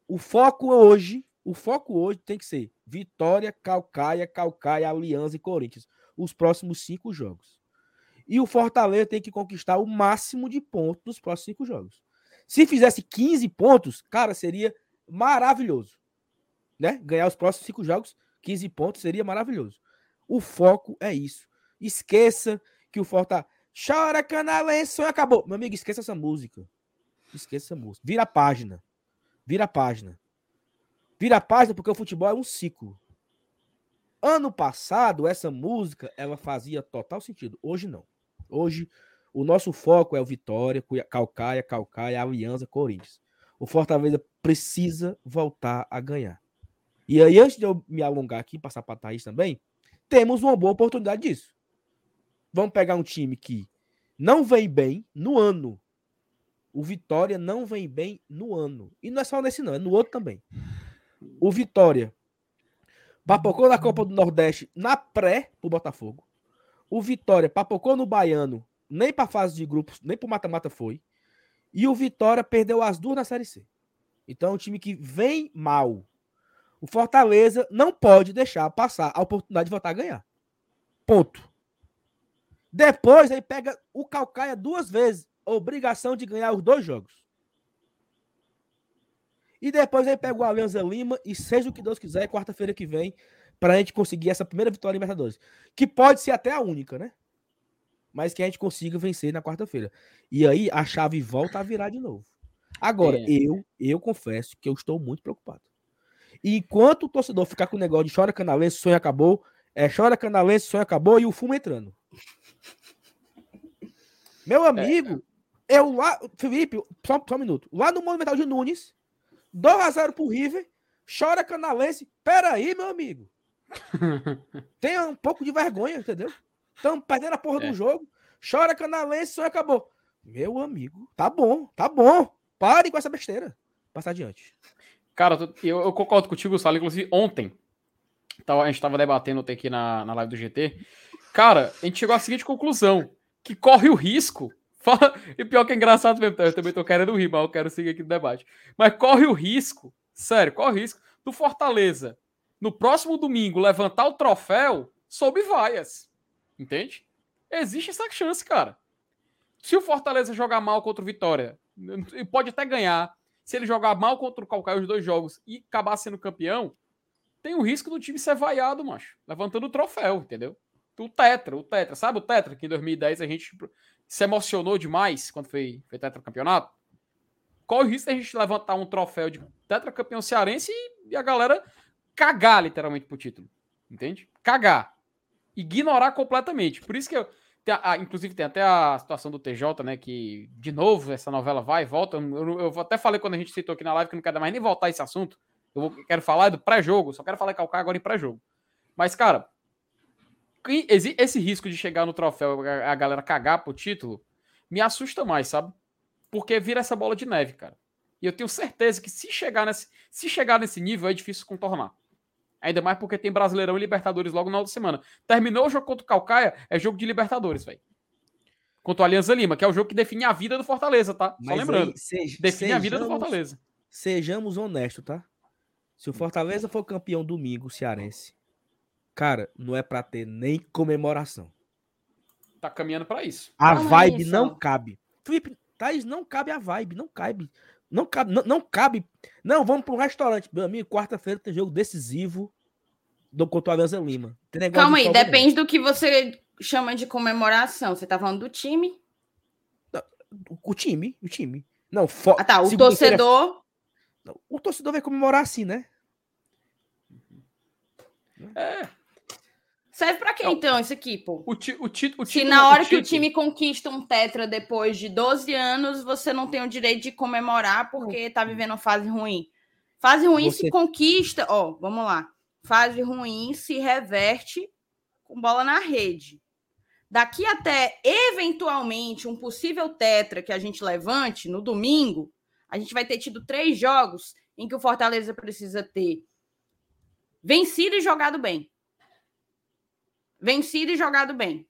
o foco hoje, o foco hoje tem que ser Vitória, Calcaia, Calcaia, Aliança e Corinthians. Os próximos cinco jogos. E o Fortaleza tem que conquistar o máximo de pontos nos próximos cinco jogos. Se fizesse 15 pontos, cara, seria maravilhoso. Né? Ganhar os próximos cinco jogos, 15 pontos, seria maravilhoso. O foco é isso. Esqueça que o Fortaleza. Chora, canalense, acabou. Meu amigo, esqueça essa música. Esqueça música. Vira a página. Vira a página. Vira a página porque o futebol é um ciclo. Ano passado, essa música, ela fazia total sentido. Hoje não. Hoje, o nosso foco é o Vitória, Calcaia, Calcaia, Aliança, Corinthians. O Fortaleza precisa voltar a ganhar. E aí, antes de eu me alongar aqui, passar para a Thaís também, temos uma boa oportunidade disso. Vamos pegar um time que não vem bem no ano o Vitória não vem bem no ano. E não é só nesse, não, é no outro também. O Vitória papocou na Copa do Nordeste na pré pro Botafogo. O Vitória papocou no Baiano, nem pra fase de grupos, nem pro mata-mata foi. E o Vitória perdeu as duas na Série C. Então é um time que vem mal. O Fortaleza não pode deixar passar a oportunidade de voltar a ganhar. Ponto. Depois aí pega o Calcaia duas vezes obrigação de ganhar os dois jogos. E depois aí pega o Alianza Lima e seja o que Deus quiser, quarta-feira que vem, para a gente conseguir essa primeira vitória em Libertadores. Que pode ser até a única, né? Mas que a gente consiga vencer na quarta-feira. E aí a chave volta a virar de novo. Agora, é. eu, eu confesso que eu estou muito preocupado. E enquanto o torcedor ficar com o negócio de chora canalense, sonho acabou, é chora canalense, sonho acabou e o fumo entrando. Meu é, amigo, eu lá, Felipe, só, só um minuto. Lá no Monumental de Nunes, 2x0 pro River, chora canalense. Peraí, meu amigo. Tenha um pouco de vergonha, entendeu? Estamos perdendo a porra é. do jogo. Chora canalense, só acabou. Meu amigo, tá bom, tá bom. Pare com essa besteira. Passar adiante. Cara, eu, eu concordo contigo, Sala. Inclusive, ontem, a gente estava debatendo aqui na, na live do GT. Cara, a gente chegou à seguinte conclusão: que corre o risco Fala... E pior que é engraçado mesmo, eu também tô querendo rir, mas eu quero seguir aqui no debate. Mas corre o risco, sério, corre o risco do Fortaleza, no próximo domingo, levantar o troféu sob vaias. Entende? Existe essa chance, cara. Se o Fortaleza jogar mal contra o Vitória, pode até ganhar. Se ele jogar mal contra o Calcaia os dois jogos e acabar sendo campeão, tem o risco do time ser vaiado, macho. Levantando o troféu, entendeu? O Tetra, o Tetra. Sabe o Tetra que em 2010 a gente se emocionou demais quando foi, foi tetracampeonato, qual o risco de a gente levantar um troféu de tetracampeão cearense e, e a galera cagar literalmente pro título? Entende? Cagar. Ignorar completamente. Por isso que eu. Tem a, inclusive, tem até a situação do TJ, né? Que, de novo, essa novela vai e volta. Eu, eu até falei quando a gente citou aqui na live que não quero mais nem voltar esse assunto. Eu quero falar do pré-jogo, só quero falar calcar agora em pré-jogo. Mas, cara, esse risco de chegar no troféu, a galera cagar pro título, me assusta mais, sabe? Porque vira essa bola de neve, cara. E eu tenho certeza que se chegar nesse, se chegar nesse nível é difícil contornar. Ainda mais porque tem Brasileirão e Libertadores logo na outra semana. Terminou o jogo contra o Calcaia, é jogo de Libertadores, velho. Contra o Alianza Lima, que é o jogo que define a vida do Fortaleza, tá? Só Mas lembrando. Aí, seja, define sejamos, a vida do Fortaleza. Sejamos honestos, tá? Se o Fortaleza for campeão domingo, cearense, Cara, não é para ter nem comemoração. Tá caminhando para isso. A não vibe é isso. não cabe. Felipe, Thaís, não cabe a vibe, não cabe. Não cabe, não, não cabe. Não, vamos para um restaurante. Meu amigo, quarta-feira tem jogo decisivo do contra o Lima. Calma aí, depende do que você chama de comemoração. Você tá falando do time? O time, o time. Não, fo... Ah, tá, o torcedor. O torcedor vai comemorar assim, né? É. Serve para quê, então, esse aqui, pô? O, ti, o, ti, o Se na hora que o time conquista um tetra depois de 12 anos, você não tem o direito de comemorar porque tá vivendo uma fase ruim. Fase ruim você... se conquista, ó, vamos lá. Fase ruim se reverte com bola na rede. Daqui até eventualmente um possível tetra que a gente levante no domingo, a gente vai ter tido três jogos em que o Fortaleza precisa ter vencido e jogado bem vencido e jogado bem.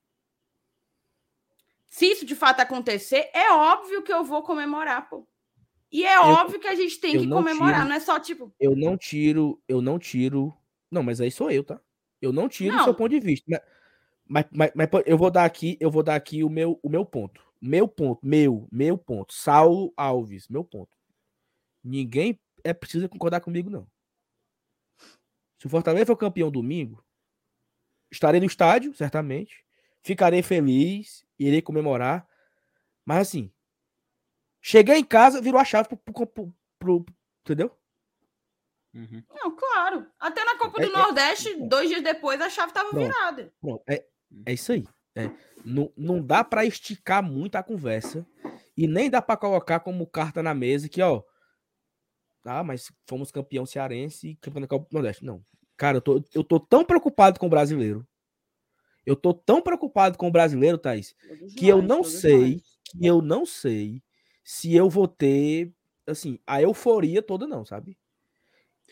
Se isso de fato acontecer, é óbvio que eu vou comemorar, pô. E é Eu- óbvio que a gente tem que não comemorar, tiro- não é só tipo, Eu não tiro, eu não tiro. Não, mas aí sou eu, tá? Eu não tiro o seu ponto de vista. Mas, mas, mas- mas, eu vou dar aqui, eu vou dar aqui o meu, o meu ponto. Meu ponto, meu, meu ponto. Saulo Alves, meu ponto. Ninguém é preciso concordar comigo, não. Se o Fortaleza for campeão domingo, estarei no estádio, certamente. Ficarei feliz, irei comemorar. Mas assim, cheguei em casa, virou a chave pro, pro- pro- pro- entendeu? Uhum. não, claro. Até na Copa É- do é- Nordeste, dois dias depois, a chave tava Pronto. virada. Pronto, é, é isso aí. É. Não, não dá pra esticar muito a conversa e nem dá pra colocar como carta na mesa que, ó. Ah, mas fomos campeão cearense e campeão da Copa do Nordeste. Não. Cara, eu tô, eu tô tão preocupado com o brasileiro. Eu tô tão preocupado com o brasileiro, Thaís, que eu não sei, que eu não sei se eu vou ter, assim, a euforia toda, não, sabe?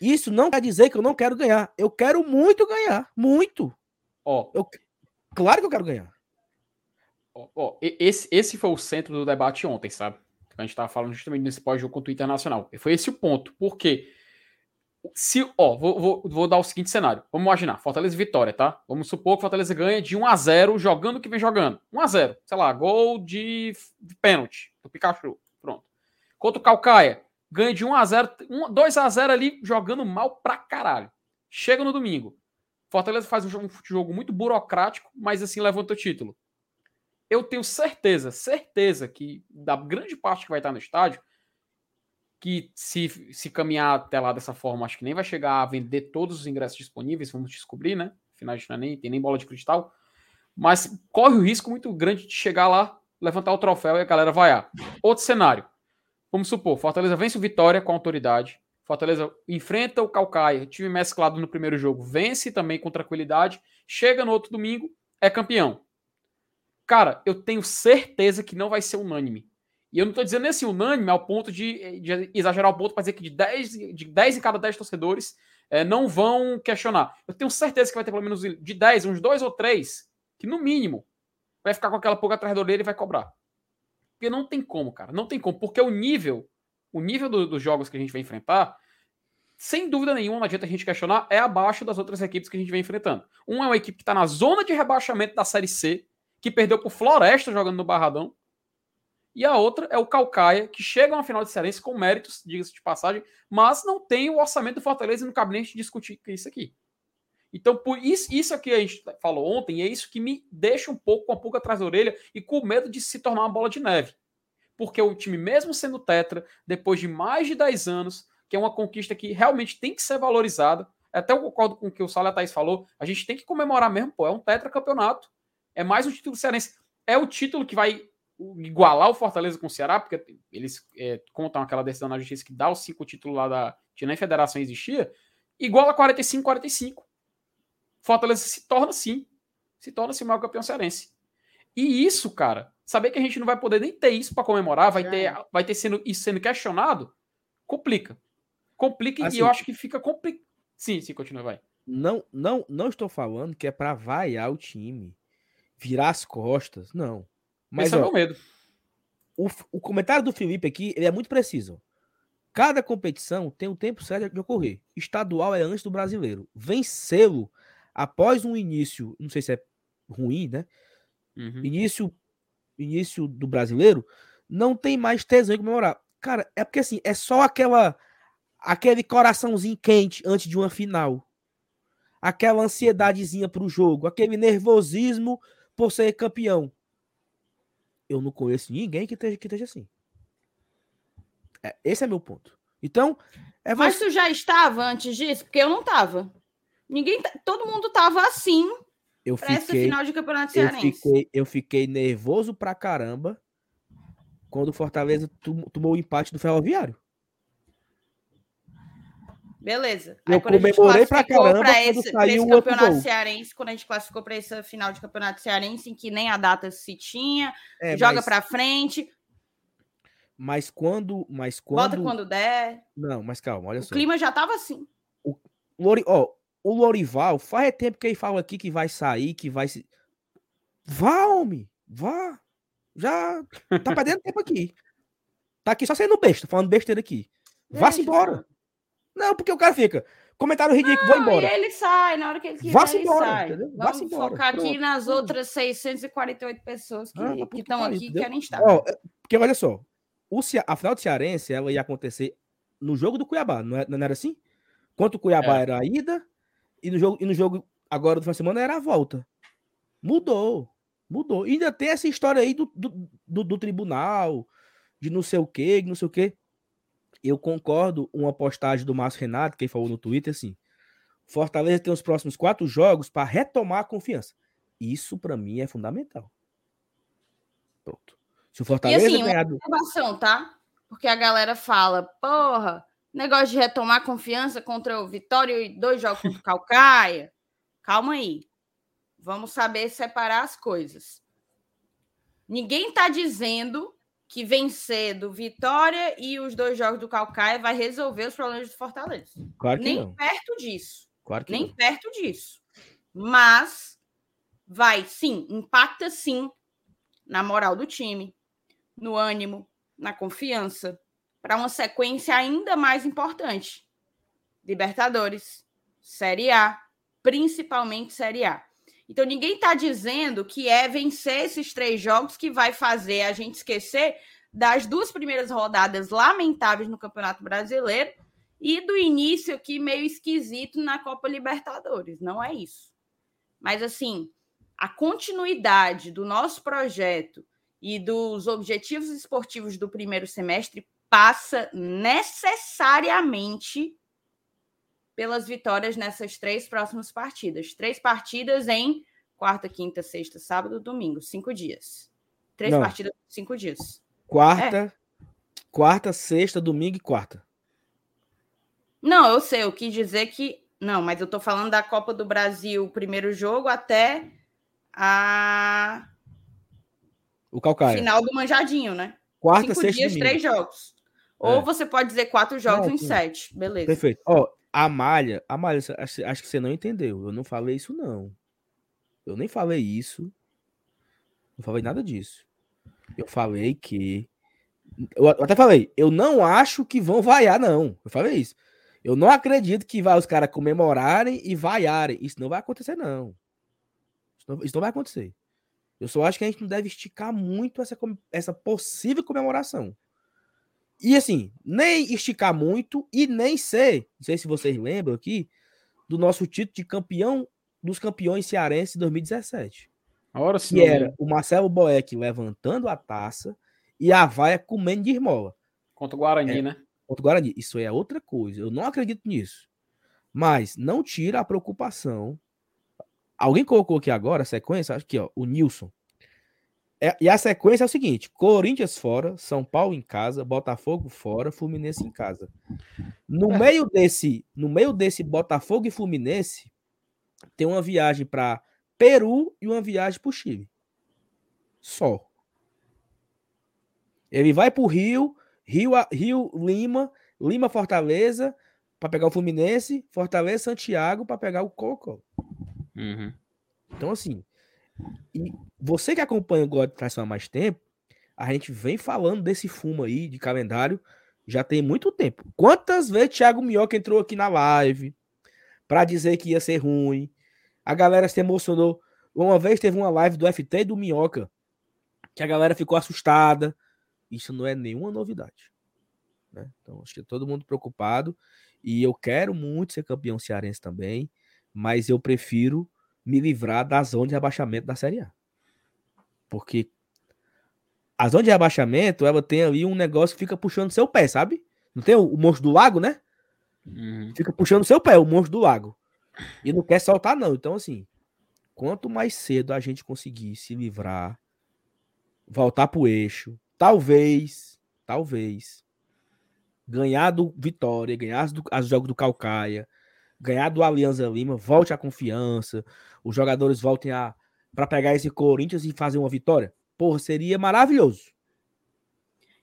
Isso não quer dizer que eu não quero ganhar. Eu quero muito ganhar. Muito. Ó, Claro que eu quero ganhar. Ó, ó, esse, esse foi o centro do debate ontem, sabe? A gente tava falando justamente nesse pós-jogo contra o Internacional. E foi esse o ponto. Por quê? Se, ó, vou, vou, vou dar o seguinte cenário. Vamos imaginar, Fortaleza e Vitória, tá? Vamos supor que Fortaleza ganha de 1 a 0 jogando o que vem jogando. 1 a 0 sei lá, gol de, de pênalti do Pikachu. Pronto. Contra o Calcaia, ganha de 1 a 0 1, 2 a 0 ali, jogando mal pra caralho. Chega no domingo. Fortaleza faz um jogo, um jogo muito burocrático, mas assim levanta o título eu tenho certeza, certeza que da grande parte que vai estar no estádio, que se, se caminhar até lá dessa forma, acho que nem vai chegar a vender todos os ingressos disponíveis, vamos descobrir, né? Afinal, a gente não é nem, tem nem bola de cristal. Mas corre o risco muito grande de chegar lá, levantar o troféu e a galera vaiar. Outro cenário. Vamos supor, Fortaleza vence o Vitória com autoridade. Fortaleza enfrenta o Calcaia, time mesclado no primeiro jogo, vence também com tranquilidade. Chega no outro domingo, é campeão. Cara, eu tenho certeza que não vai ser unânime. E eu não tô dizendo nem assim unânime ao ponto de, de exagerar o ponto para dizer que de 10, de 10 em cada 10 torcedores é, não vão questionar. Eu tenho certeza que vai ter pelo menos de 10, uns dois ou três, que no mínimo vai ficar com aquela pulga atrás da orelha e vai cobrar. Porque não tem como, cara. Não tem como. Porque o nível, o nível do, dos jogos que a gente vai enfrentar, sem dúvida nenhuma, não adianta a gente questionar, é abaixo das outras equipes que a gente vem enfrentando. Um é uma equipe que está na zona de rebaixamento da Série C, que perdeu pro Floresta jogando no Barradão. E a outra é o Calcaia, que chega a uma final de cearense com méritos, diga-se de passagem, mas não tem o orçamento do Fortaleza e nem a gente discutir isso aqui. Então, por isso, isso aqui a gente falou ontem, e é isso que me deixa um pouco com a pulga atrás da orelha e com medo de se tornar uma bola de neve. Porque o time, mesmo sendo tetra, depois de mais de 10 anos, que é uma conquista que realmente tem que ser valorizada, até eu concordo com o que o Sala Thaís falou, a gente tem que comemorar mesmo, pô, é um tetracampeonato, é mais um título cearense. É o título que vai igualar o Fortaleza com o Ceará, porque eles é, contam aquela decisão na justiça que dá os cinco títulos lá da. que nem federação existia, iguala 45, 45. Fortaleza se torna sim. Se torna sim o maior campeão cearense. E isso, cara, saber que a gente não vai poder nem ter isso para comemorar, vai ter, vai ter sendo, isso sendo questionado, complica. Complica Assim, e eu acho que fica complicado. Sim, sim, continua, vai. Não, não, não estou falando que é para vaiar o time, virar as costas, não. Mas Esse é meu medo. o, o comentário do Felipe aqui, ele é muito preciso. Cada competição tem um tempo certo de ocorrer. Estadual é antes do brasileiro. Vencê-lo após um início, não sei se é ruim, né? Uhum. Início, início do brasileiro, não tem mais tesão em comemorar. Cara, é porque assim, é só aquela aquele coraçãozinho quente antes de uma final. Aquela ansiedadezinha pro jogo, aquele nervosismo por ser campeão. Eu não conheço ninguém que esteja, que esteja assim. É, esse é meu ponto. Então, é Mas você. tu já estava antes disso? Porque eu não estava. Ninguém, todo mundo estava assim Eu fiquei, final de campeonato eu cearense. fiquei, eu fiquei nervoso pra caramba quando o Fortaleza tom- tomou o empate do Ferroviário. Beleza. Eu quando a gente comemorei pra classificou caramba pra esse, pra esse o campeonato gol. cearense, quando a gente classificou para essa final de campeonato cearense, em que nem a data se tinha, É, joga mas, para frente, mas quando, mas quando, bota quando der. não, mas calma, olha O só. clima já estava assim. Lori, ó, o Lorival, faz tempo que ele fala aqui que vai sair, que vai se Vá, homem, vá. Já tá perdendo tempo aqui. Tá aqui só sendo besta, falando besteira aqui. Vá-se embora. Não, porque o cara fica. Comentário ridículo, vou embora. E ele sai, na hora que ele quiser, Vá-se embora, sai. Vamos Vá-se embora, focar aqui pronto. nas outras 648 pessoas que Ah, que estão aqui e querem estar. Ó, é- porque olha só, o a final do Cearense ela ia acontecer no jogo do Cuiabá, não, é- não era assim? Quanto o Cuiabá É. era a ida e no jogo e no jogo agora do final de semana era a volta. Mudou, mudou. E ainda tem essa história aí do, do, do- do tribunal, de não sei o quê, de não sei o quê. Eu concordo uma postagem do Márcio Renato, que ele falou no Twitter assim: Fortaleza tem os próximos quatro jogos para retomar a confiança. Isso para mim é fundamental. Pronto. Se o E Fortaleza assim, uma ganhar do... observação, tá? Porque a galera fala, porra, negócio de retomar confiança contra o Vitória e dois jogos contra o Calcaia. Calma aí. Vamos saber separar as coisas. Ninguém tá dizendo que vencer do Vitória e os dois jogos do Calcaia vai resolver os problemas do Fortaleza. Claro que Nem não. perto disso. Claro que nem não. perto disso. Mas vai sim, impacta sim na moral do time, no ânimo, na confiança, para uma sequência ainda mais importante. Libertadores, Série A, principalmente Série A. Então ninguém está dizendo que é vencer esses três jogos que vai fazer a gente esquecer das duas primeiras rodadas lamentáveis no Campeonato Brasileiro e do início aqui meio esquisito na Copa Libertadores. Não é isso. Mas, assim, a continuidade do nosso projeto e dos objetivos esportivos do primeiro semestre passa necessariamente pelas vitórias nessas três próximas partidas. Três partidas em quarta, quinta, sexta, sábado, domingo. Cinco dias. Três Não. partidas em cinco dias. Quarta, quarta, sexta, domingo e quarta. Não, eu sei, eu quis dizer que. Não, mas eu tô falando da Copa do Brasil, o primeiro jogo, até a O Calcaia. final do Manjadinho, né? Quarta, Cinco sexta dias, domingo. três jogos. É. Ou você pode dizer quatro jogos Não, em sim. sete. Beleza. Perfeito. Ó, a malha, a malha, acho, que você não entendeu. Eu não falei isso, não. Eu nem falei isso. Não falei nada disso. Eu falei que. Eu até falei, eu não acho que vão vaiar, não. Eu falei isso. Eu não acredito que vai os caras comemorarem e vaiarem. Isso não vai acontecer, não. Isso não, isso não vai acontecer. Eu só acho que a gente não deve esticar muito essa, essa possível comemoração. E assim, nem esticar muito e nem ser, não sei se vocês lembram aqui, do nosso título de campeão dos campeões cearenses de 2017. Ora sim. Que era o Marcelo Boeck levantando a taça e a vaia comendo de esmola Contra o Guarani, É. né? contra o Guarani. Isso é outra coisa. Eu não acredito nisso. Mas não tira a preocupação. Alguém colocou aqui agora a sequência, acho que ó, o Nilson. É- e a sequência é o seguinte: Corinthians fora, São Paulo em casa, Botafogo fora, Fluminense em casa. No É. meio desse, no meio desse Botafogo e Fluminense, tem uma viagem para Peru e uma viagem para o Chile. Só. Ele vai para o Rio, Rio, Rio, Lima, Lima, Fortaleza, para pegar o Fluminense, Fortaleza, Santiago, para pegar o Coco. Uhum. Então, assim, e você que acompanha o God Traição há mais tempo, a gente vem falando desse fumo aí de calendário já tem muito tempo. Quantas vezes Thiago Minhoca entrou aqui na live para dizer que ia ser ruim? A galera se emocionou. Uma vez teve uma live do FT e do Minhoca que a galera ficou assustada. Isso não é nenhuma novidade. né? Então, acho que é todo mundo preocupado. E eu quero muito ser campeão cearense também, mas eu prefiro me livrar da zona de rebaixamento da Série A. Porque a zona de rebaixamento, ela tem ali um negócio que fica puxando seu pé, sabe? Não tem o, o monstro do lago, né? Uhum. Fica puxando seu pé, o monstro do lago. E não quer soltar, não. Então, assim, quanto mais cedo a gente conseguir se livrar, voltar pro eixo, talvez, talvez, ganhar do Vitória, ganhar as, do, as jogos do Calcaia, ganhar do Alianza Lima, volte a confiança, os jogadores voltem a para pegar esse Corinthians e fazer uma vitória. Porra, seria maravilhoso.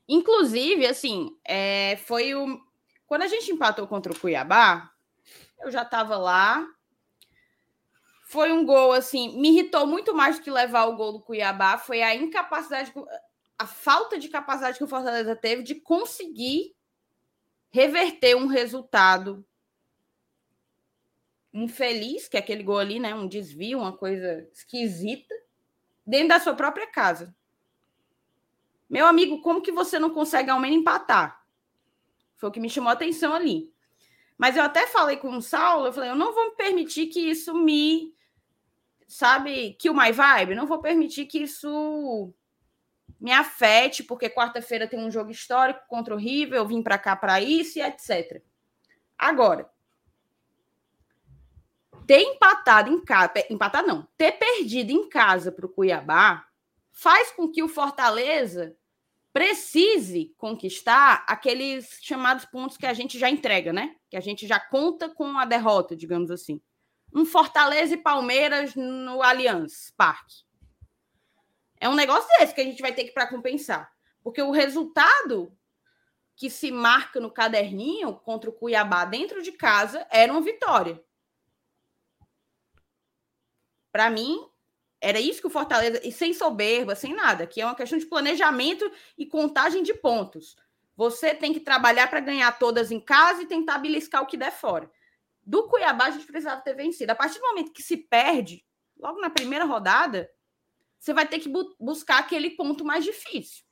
Inclusive, assim, é, foi o. Quando a gente empatou contra o Cuiabá, eu já estava lá. Foi um gol, assim, me irritou muito mais do que levar o gol do Cuiabá. Foi a incapacidade, a a falta de capacidade que o Fortaleza teve de conseguir reverter um resultado infeliz, que é aquele gol ali, né? Um desvio, uma coisa esquisita, dentro da sua própria casa. Meu amigo, como que você não consegue ao menos empatar? Foi o que me chamou a atenção ali. Mas eu até falei com o Saulo, eu falei, eu não vou permitir que isso me, sabe, que o my vibe, não vou permitir que isso me afete, porque quarta-feira tem um jogo histórico contra o River, eu vim para cá para isso e etc. Agora, ter empatado em casa, empatar não, ter perdido em casa para o Cuiabá faz com que o Fortaleza precise conquistar aqueles chamados pontos que a gente já entrega, né? Que a gente já conta com a derrota, digamos assim. Um Fortaleza e Palmeiras no Allianz Parque. É um negócio desse que a gente vai ter que para compensar. Porque o resultado que se marca no caderninho contra o Cuiabá dentro de casa era uma vitória. Para mim, era isso que o Fortaleza, e sem soberba, sem nada, que é uma questão de planejamento e contagem de pontos. Você tem que trabalhar para ganhar todas em casa e tentar beliscar o que der fora. Do Cuiabá, a gente precisava ter vencido. A partir do momento que se perde, logo na primeira rodada, você vai ter que bu buscar aquele ponto mais difícil.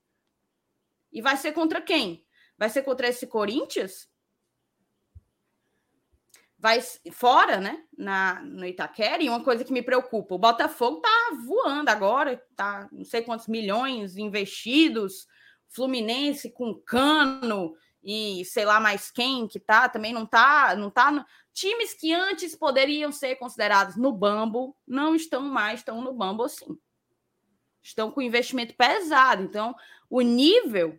E vai ser contra quem? Vai ser contra esse Corinthians? Vai fora, né, na, no Itaquera, e uma coisa que me preocupa, o Botafogo tá voando agora, tá não sei quantos milhões investidos, Fluminense com Cano e sei lá mais quem que tá, também não tá, não tá no... times que antes poderiam ser considerados no bambo, não estão mais, estão no bambo assim. Estão com investimento pesado, então o nível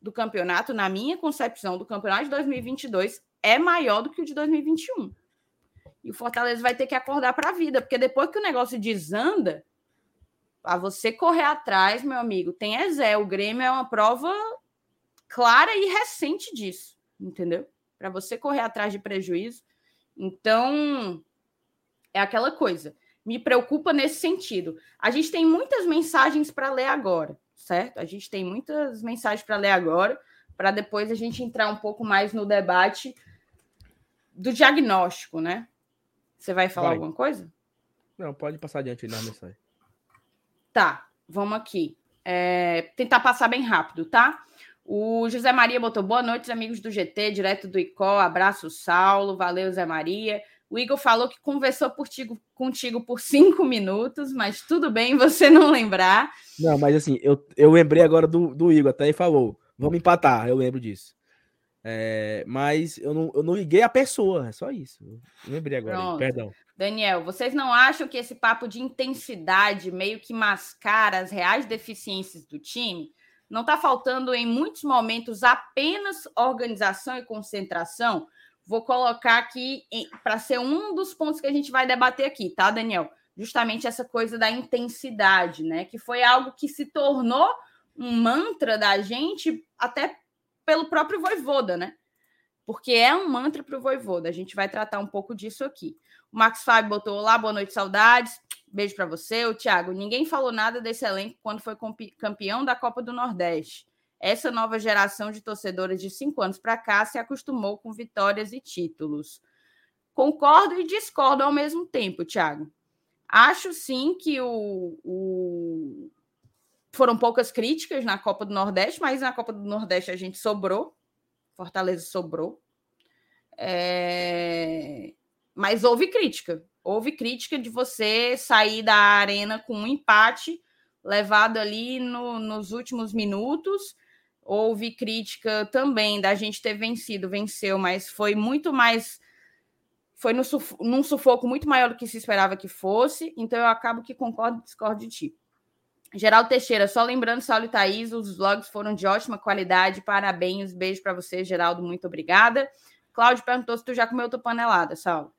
do campeonato, na minha concepção do campeonato de 2022 é maior do que o de 2021. E o Fortaleza vai ter que acordar para a vida, porque depois que o negócio desanda, para você correr atrás, meu amigo, tem Ezé. O Grêmio é uma prova clara e recente disso, entendeu? Para você correr atrás de prejuízo. Então, é aquela coisa. Me preocupa nesse sentido. A gente tem muitas mensagens para ler agora, certo? A gente tem muitas mensagens para ler agora, para depois a gente entrar um pouco mais no debate do diagnóstico, né? Você vai falar vai. alguma coisa? Não, pode passar adiante na mensagem. Tá, vamos aqui. É, tentar passar bem rápido, tá? O José Maria botou boa noite, amigos do GT, direto do ICO. Abraço, Saulo. Valeu, José Maria. O Igor falou que conversou portigo, contigo por cinco minutos, mas tudo bem você não lembrar. Não, mas assim, eu, eu lembrei agora do, do Igor, até e falou: vamos empatar, eu lembro disso. É, mas eu não, eu não liguei a pessoa, é só isso. Eu lembrei agora, perdão. Daniel, vocês não acham que esse papo de intensidade meio que mascara as reais deficiências do time? Não está faltando em muitos momentos apenas organização e concentração? Vou colocar aqui para ser um dos pontos que a gente vai debater aqui, tá, Daniel? Justamente essa coisa da intensidade, né? Que foi algo que se tornou um mantra da gente até pelo próprio Voivoda, né? Porque é um mantra para o Voivoda. A gente vai tratar um pouco disso aqui. O Max Fábio botou lá, boa noite, saudades. Beijo para você. O Thiago, ninguém falou nada desse elenco quando foi campeão da Copa do Nordeste. Essa nova geração de torcedores de cinco anos para cá se acostumou com vitórias e títulos. Concordo e discordo ao mesmo tempo, Thiago. Acho sim que o, o foram poucas críticas na Copa do Nordeste, mas na Copa do Nordeste a gente sobrou. Fortaleza sobrou. É... Mas houve crítica. Houve crítica de você sair da arena com um empate levado ali no, nos últimos minutos. Houve crítica também da gente ter vencido, venceu, mas foi muito mais. Foi no, num sufoco muito maior do que se esperava que fosse. Então eu acabo que concordo e discordo de ti. Geraldo Teixeira, só lembrando, Saulo e Thaís, os vlogs foram de ótima qualidade. Parabéns, beijo para você, Geraldo, muito obrigada. Cláudio perguntou se tu já comeu tua panelada, Saulo.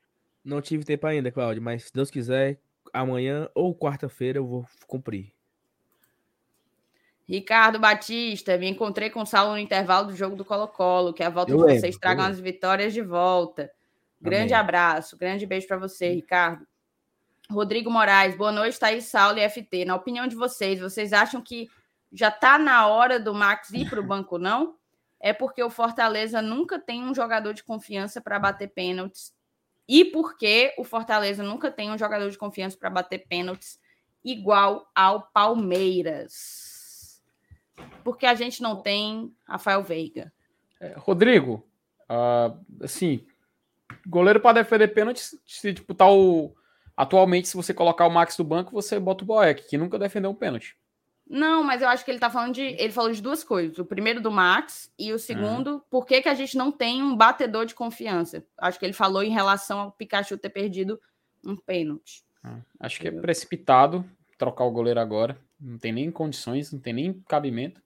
Não tive tempo ainda, Cláudio, mas se Deus quiser, amanhã ou quarta-feira eu vou cumprir. Ricardo Batista, me encontrei com o Saulo no intervalo do jogo do Colo-Colo, que é a volta eu de vocês tragam as vitórias de volta. Grande Amém. abraço, grande beijo para você, Ricardo. Rodrigo Moraes, boa noite, Thaís Saulo e FT. Na opinião de vocês, vocês acham que já tá na hora do Max ir para o banco, não? É porque o Fortaleza nunca tem um jogador de confiança para bater pênaltis. E porque o Fortaleza nunca tem um jogador de confiança para bater pênaltis igual ao Palmeiras. Porque a gente não tem Rafael Veiga. É, Rodrigo, uh, assim, goleiro para defender pênaltis, se tipo, tá o, atualmente, se você colocar o Max do banco, você bota o Boeck, que nunca defendeu um pênalti. Não, mas eu acho que ele tá falando de. Ele falou de duas coisas. O primeiro do Max e o segundo, uhum. por que, que a gente não tem um batedor de confiança? Acho que ele falou em relação ao Pikachu ter perdido um pênalti. Ah, acho que é precipitado trocar o goleiro agora. Não tem nem condições, não tem nem cabimento.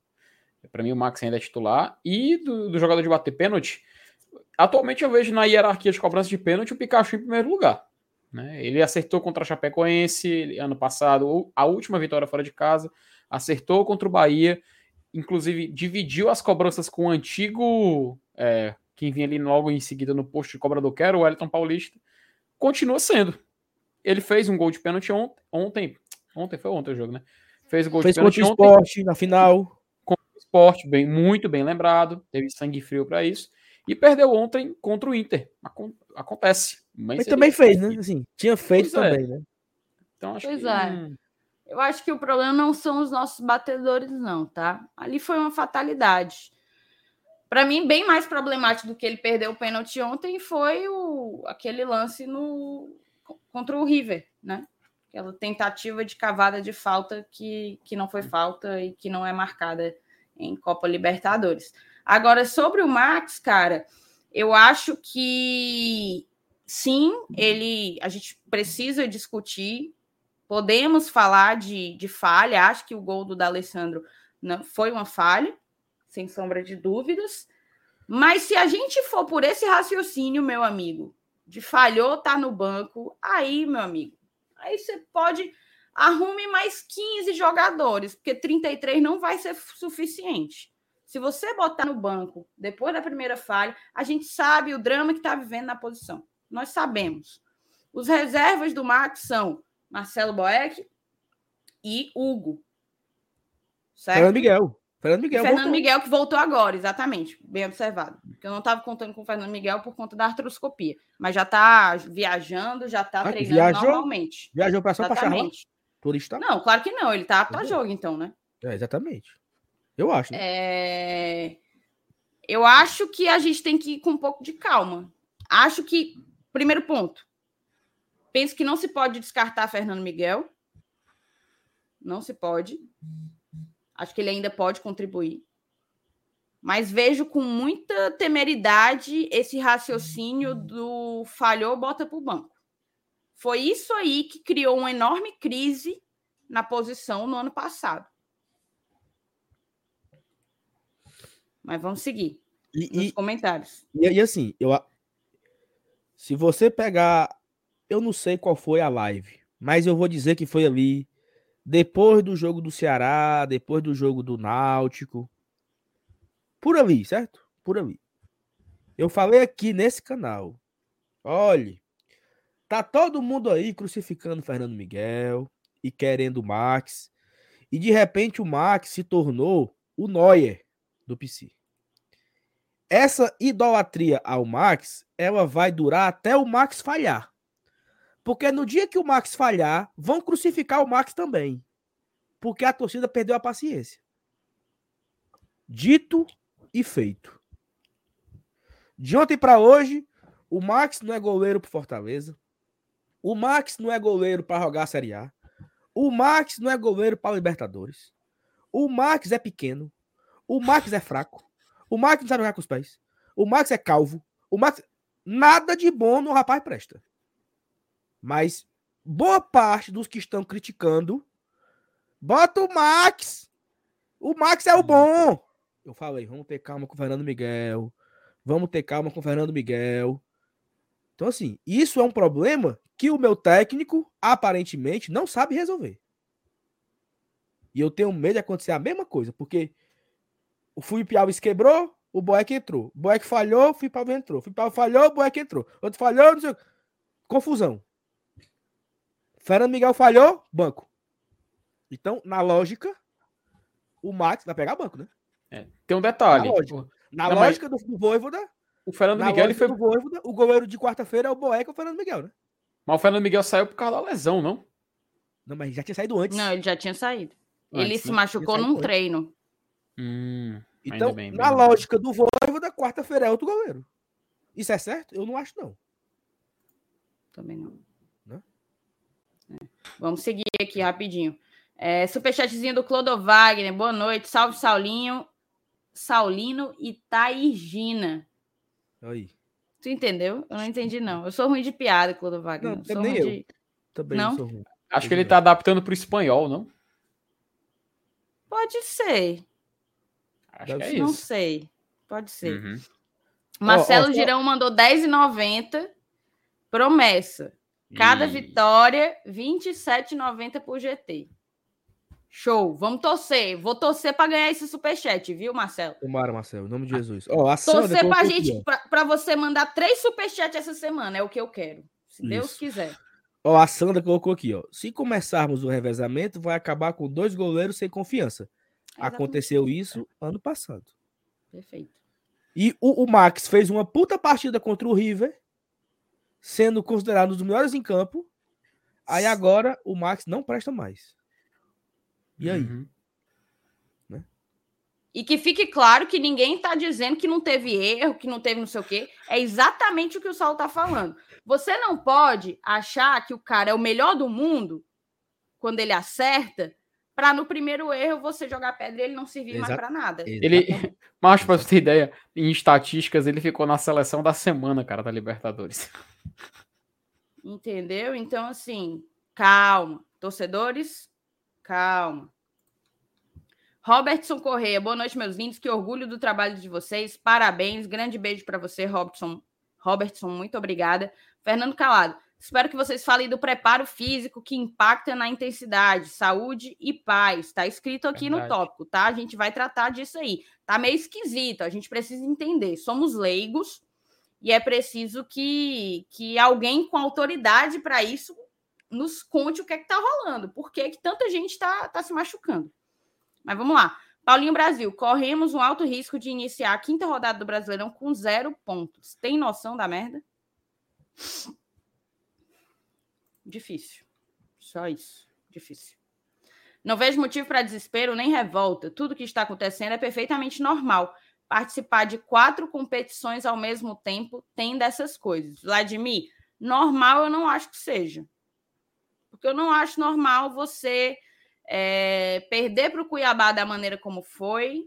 Para mim, o Max ainda é titular. E do, do, jogador de bater pênalti, atualmente eu vejo na hierarquia de cobrança de pênalti o Pikachu em primeiro lugar. Né? Ele acertou contra a Chapecoense ano passado, a última vitória fora de casa acertou contra o Bahia, inclusive dividiu as cobranças com o antigo, é, quem vinha ali logo em seguida no posto de cobrador, que era o Wellington Paulista, continua sendo. Ele fez um gol de pênalti ontem, ontem foi ontem o jogo, né? Fez o gol fez de pênalti contra o esporte na final. Contra o esporte, bem, muito bem lembrado, teve sangue frio para isso. E perdeu ontem contra o Inter. Acontece. Mas, mas também fez, né? Assim, tinha feito pois é. também, é. né? Então, acho pois que... é. Eu acho que o problema não são os nossos batedores, não, tá? Ali foi uma fatalidade. Para mim, bem mais problemático do que ele perder o pênalti ontem foi o, aquele lance no, contra o River, né? Aquela tentativa de cavada de falta que, que não foi falta e que não é marcada em Copa Libertadores. Agora, sobre o Max, cara, eu acho que sim, ele a gente precisa discutir Podemos falar de, de falha. Acho que o gol do D'Alessandro não foi uma falha, sem sombra de dúvidas. Mas se a gente for por esse raciocínio, meu amigo, de falhou, tá no banco, aí, meu amigo, aí você pode arrume mais 15 jogadores, porque 33 não vai ser suficiente. Se você botar no banco depois da primeira falha, a gente sabe o drama que está vivendo na posição. Nós sabemos. Os reservas do Max são Marcelo Boeck e Hugo. Certo? Fernando Miguel. Fernando Miguel. Fernando voltou. Miguel que voltou agora, exatamente. Bem observado. Porque eu não estava contando com o Fernando Miguel por conta da artroscopia. Mas já está viajando, já está ah, treinando viajou, normalmente. Viajou para só para Turista? Não, claro que não. Ele está para jogo, então, né? É, exatamente. Eu acho. Né? É... Eu acho que a gente tem que ir com um pouco de calma. Acho que, primeiro ponto, Penso que não se pode descartar Fernando Miguel. Não se pode. Acho que ele ainda pode contribuir. Mas vejo com muita temeridade esse raciocínio do falhou, bota para o banco. Foi isso aí que criou uma enorme crise na posição no ano passado. Mas vamos seguir e, nos e, comentários. E, e assim, eu, se você pegar eu não sei qual foi a live, mas eu vou dizer que foi ali depois do jogo do Ceará, depois do jogo do Náutico. Por ali, certo? Por ali. Eu falei aqui nesse canal. Olhe, tá todo mundo aí crucificando Fernando Miguel e querendo o Max. E de repente o Max se tornou o Neuer do PC. Essa idolatria ao Max, ela vai durar até o Max falhar. Porque no dia que o Max falhar, vão crucificar o Max também. Porque a torcida perdeu a paciência. Dito e feito. De ontem para hoje, o Max não é goleiro para Fortaleza. O Max não é goleiro para jogar a Série A. O Max não é goleiro para Libertadores. O Max é pequeno. O Max é fraco. O Max não sabe jogar com os pés. O Max é calvo. O Max. Nada de bom no rapaz presta. Mas boa parte dos que estão criticando, bota o Max. O Max é o bom. Eu falei, vamos ter calma com o Fernando Miguel. Vamos ter calma com o Fernando Miguel. Então, assim, isso é um problema que o meu técnico, aparentemente, não sabe resolver. E eu tenho medo de acontecer a mesma coisa, porque o Felipe Alves quebrou, o Boeck entrou. O Boeck falhou, o Felipe Alves entrou. O Felipe Alves falhou, o Boeck entrou. Outro falhou, não sei... Confusão. Fernando Miguel falhou, banco. Então, na lógica, o Max vai pegar banco, né? É, Tem um detalhe. Na lógica. Na Não, mas- lógica do, do Voivoda, O Fernando na Miguel ele lógica foi. do Voivoda, o goleiro de quarta-feira é o Boeck ou o Fernando Miguel, né? Mas o Fernando Miguel saiu por causa da lesão, não? Não, mas já tinha saído antes. Não, ele já tinha saído. ele Antes, se né? machucou num treino. Hum, então, bem, na bem lógica do Voivoda, quarta-feira é outro goleiro. Isso é certo? Eu não acho, não. Também não. Né? É. Vamos seguir aqui rapidinho. É, superchatzinho do Clodo Wagner. Boa noite. Salve, Saulinho. Saulino e Taigina. Aí. Tu entendeu? Eu não entendi, não. Eu sou ruim de piada, Clodo Wagner. Não, Eu sou nem ruim eu. de- Também Não? não sou ruim. Acho que ele tá adaptando pro espanhol, não? Pode ser. Acho Deve que é ser. Não isso. sei. Pode ser. Uhum. Marcelo ó, só- Girão mandou 10,90. Promessa. Cada E- vitória, 27,90 por GT. Show. Vamos torcer. Vou torcer para ganhar esse superchat, viu, Marcelo? Tomara, Marcelo, em nome de Jesus. Ó, a Torcer aqui, gente, para você mandar três superchats essa semana, é o que eu quero. Se Deus Isso. quiser. Ó, a Sandra colocou aqui, ó. Se começarmos o revezamento, vai acabar com dois goleiros sem confiança. Exatamente. Aconteceu isso ano passado. Perfeito. E o, o Max fez uma puta partida contra o River, sendo considerado um dos melhores em campo. Aí agora o Max não presta mais. E aí? Uhum. E que fique claro que ninguém está dizendo que não teve erro, que não teve não sei o quê. É exatamente o que o Saulo está falando. Você não pode achar que o cara é o melhor do mundo quando ele acerta, para no primeiro erro você jogar pedra e ele não servir mais Exa- para nada. Ele, mas pra você ter ideia, em estatísticas ele ficou na seleção da semana, cara, da Libertadores. Entendeu? Então, assim, calma. Torcedores, calma. Robertson Correia, boa noite, meus lindos. Que orgulho do trabalho de vocês. Parabéns. Grande beijo para você, Robertson. Robertson, muito obrigada. Fernando Calado, espero que vocês falem do preparo físico que impacta na intensidade, saúde e paz. Está escrito aqui no Verdade. tópico, tá? A gente vai tratar disso aí. Tá meio esquisito, a gente precisa entender. Somos leigos e é preciso que, que alguém com autoridade para isso nos conte o que é que está rolando, por que, que tanta gente está tá se machucando. Mas vamos lá. Paulinho Brasil, corremos um alto risco de iniciar a quinta rodada do Brasileirão com zero pontos. Tem noção da merda? Difícil. Só isso. Difícil. Não vejo motivo para desespero nem revolta. Tudo que está acontecendo é perfeitamente normal. Participar de quatro competições ao mesmo tempo tem dessas coisas. Vladimir, normal eu não acho que seja. Porque eu não acho normal você é, perder para o Cuiabá da maneira como foi,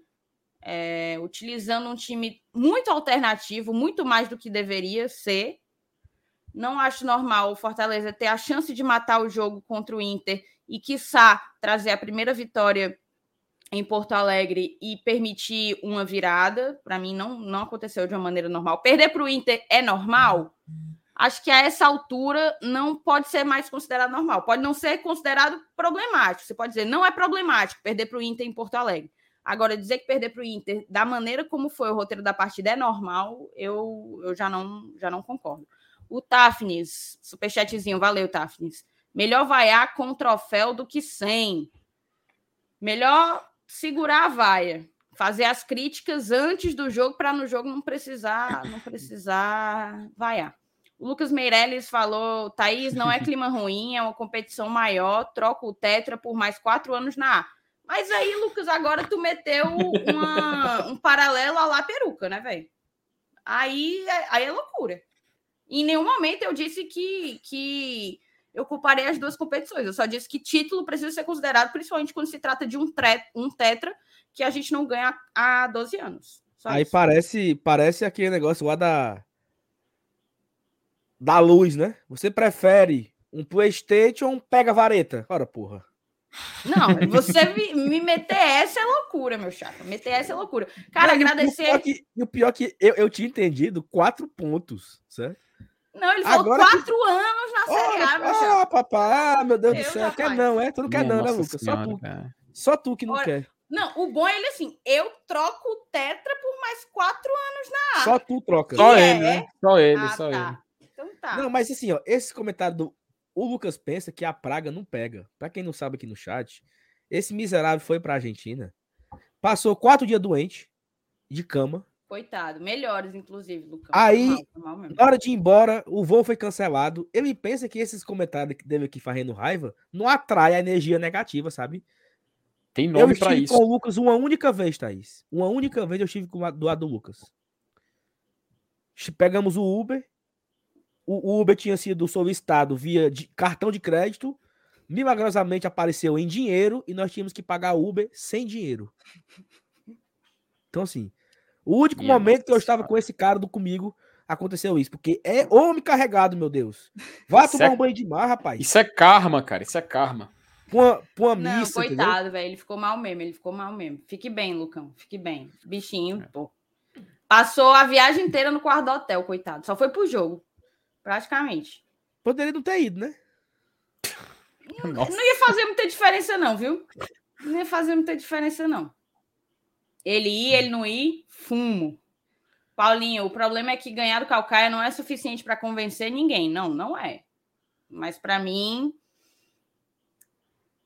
é, utilizando um time muito alternativo, muito mais do que deveria ser. Não acho normal o Fortaleza ter a chance de matar o jogo contra o Inter e, quiçá, trazer a primeira vitória em Porto Alegre e permitir uma virada. Para mim, não, não aconteceu de uma maneira normal. Perder para o Inter é normal? Acho que a essa altura não pode ser mais considerado normal. Pode não ser considerado problemático. Você pode dizer, não é problemático perder para o Inter em Porto Alegre. Agora, dizer que perder para o Inter, da maneira como foi o roteiro da partida, é normal, eu, eu já, não, já não concordo. O Tafnis, superchatzinho, valeu, Tafnis. Melhor vaiar com troféu do que sem. Melhor segurar a vaia. Fazer as críticas antes do jogo para no jogo não precisar, não precisar vaiar. O Lucas Meirelles falou: Thaís, não é clima ruim, é uma competição maior, troca o Tetra por mais quatro anos na A. Mas aí, Lucas, agora tu meteu uma, um paralelo à lá peruca, né, velho? Aí, aí é loucura. Em nenhum momento eu disse que, que eu culparei as duas competições. Eu só disse que título precisa ser considerado, principalmente quando se trata de um, tre um tetra que a gente não ganha há 12 anos. Só Aí isso. parece, parece aquele negócio lá da. Da luz, né? Você prefere um PlayStation ou um pega-vareta? Ora, porra. Não, você me, me meter essa é loucura, meu chapa. Meter essa é loucura. Cara, Não, agradecer. E o pior que, o pior é que eu, eu tinha entendido quatro pontos, certo? Não, ele falou Agora que- quatro anos na Série A, meu Ah, papai, ah, meu Deus do céu. Quer não, é? Tu não quer não, né, Lucas? Só tu, cara. só tu que não Ora, quer. Não, o bom é ele assim, eu troco o Tetra por mais quatro anos. Ah, Só tu troca. Só E ele, é? né? Só ele, ah, só ele. tá. Então tá. Não, mas assim, ó, esse comentário do. O Lucas pensa que a praga não pega. Pra quem não sabe aqui no chat, esse miserável foi pra Argentina Passou quatro dias doente, de cama. Coitado. Melhores, inclusive, Lucão. Aí, mal, mal. Na hora de ir embora, o voo foi cancelado. Ele pensa que esses comentários que deve aqui fazendo raiva não atrai a energia negativa, sabe? Tem eu nome pra estive isso. com o Lucas uma única vez, Thaís. Uma única vez eu estive com o- do lado do Lucas. Pegamos o Uber. O o Uber tinha sido solicitado via de- cartão de crédito. Milagrosamente apareceu em dinheiro e nós tínhamos que pagar o Uber sem dinheiro. Então, assim, o único Minha momento que eu estava com esse cara do comigo aconteceu isso. Porque é homem carregado, meu Deus. Vá Isso tomar é- um banho de mar, rapaz. Isso é karma, cara. Isso é karma. Pra uma, pra uma Não, missa, coitado, velho. Ele ficou mal mesmo. Ele ficou mal mesmo. Fique bem, Lucão. Fique bem. É. Bichinho, pô. Passou a viagem inteira no quarto do hotel, coitado. Só foi pro jogo. Praticamente. Poderia não ter ido, né? Nossa. Não ia fazer muita diferença, não, viu? Não ia fazer muita diferença, não. Ele ir, ele não ir, fumo. Paulinho, o problema é que ganhar do Calcaia não é suficiente para convencer ninguém. Não, não é. Mas para mim,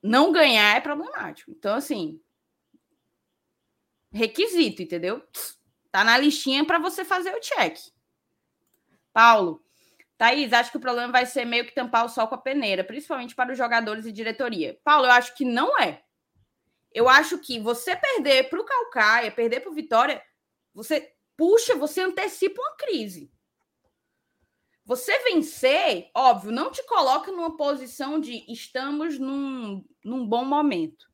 não ganhar é problemático. Então, assim, requisito, entendeu? Tá na listinha para você fazer o check. Paulo, Thaís, acho que o problema vai ser meio que tampar o sol com a peneira, principalmente para os jogadores e diretoria. Paulo, eu acho que não é. Eu acho que você perder para o Calcaia, perder para o Vitória, você puxa, você antecipa uma crise. Você vencer, óbvio, não te coloca numa posição de estamos num, num bom momento,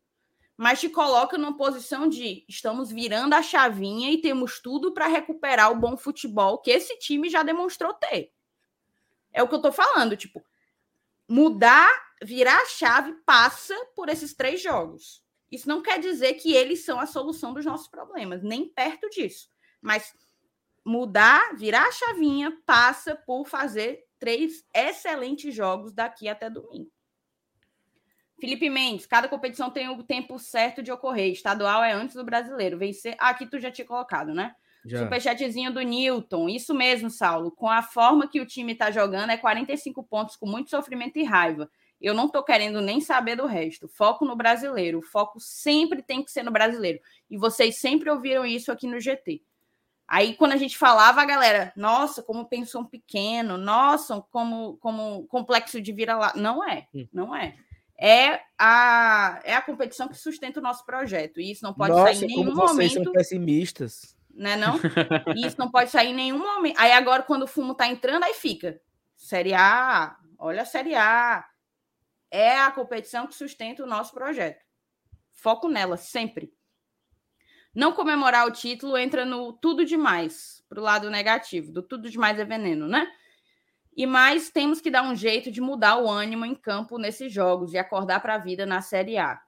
mas te coloca numa posição de estamos virando a chavinha e temos tudo para recuperar o bom futebol que esse time já demonstrou ter. É o que eu tô falando, tipo, mudar, virar a chave passa por esses três jogos. Isso não quer dizer que eles são a solução dos nossos problemas, nem perto disso. Mas mudar, virar a chavinha passa por fazer três excelentes jogos daqui até domingo. Felipe Mendes, cada competição tem o tempo certo de ocorrer. Estadual é antes do brasileiro. Vencer. Ah, aqui tu já tinha colocado, né? Já. Superchatzinho do Newton. Isso mesmo, Saulo. Com a forma que o time tá jogando, é 45 pontos com muito sofrimento e raiva. Eu não tô querendo nem saber do resto. Foco no brasileiro. O foco sempre tem que ser no brasileiro. E vocês sempre ouviram isso aqui no GT. Aí, quando a gente falava, a galera, nossa, como pensão pequeno, nossa, como, como complexo de vira lá. Não é, Hum. não é. É a, é a competição que sustenta o nosso projeto. E isso não pode Nossa, sair em como nenhum vocês momento são pessimistas. né não? E isso não pode sair em nenhum momento. Aí agora, quando o fumo tá entrando, aí fica. Série A, olha a Série A. É a competição que sustenta o nosso projeto. Foco nela, sempre. Não comemorar o título entra no tudo demais, pro lado negativo. Do tudo demais é veneno, né? E mais, temos que dar um jeito de mudar o ânimo em campo nesses jogos e acordar para a vida na Série A.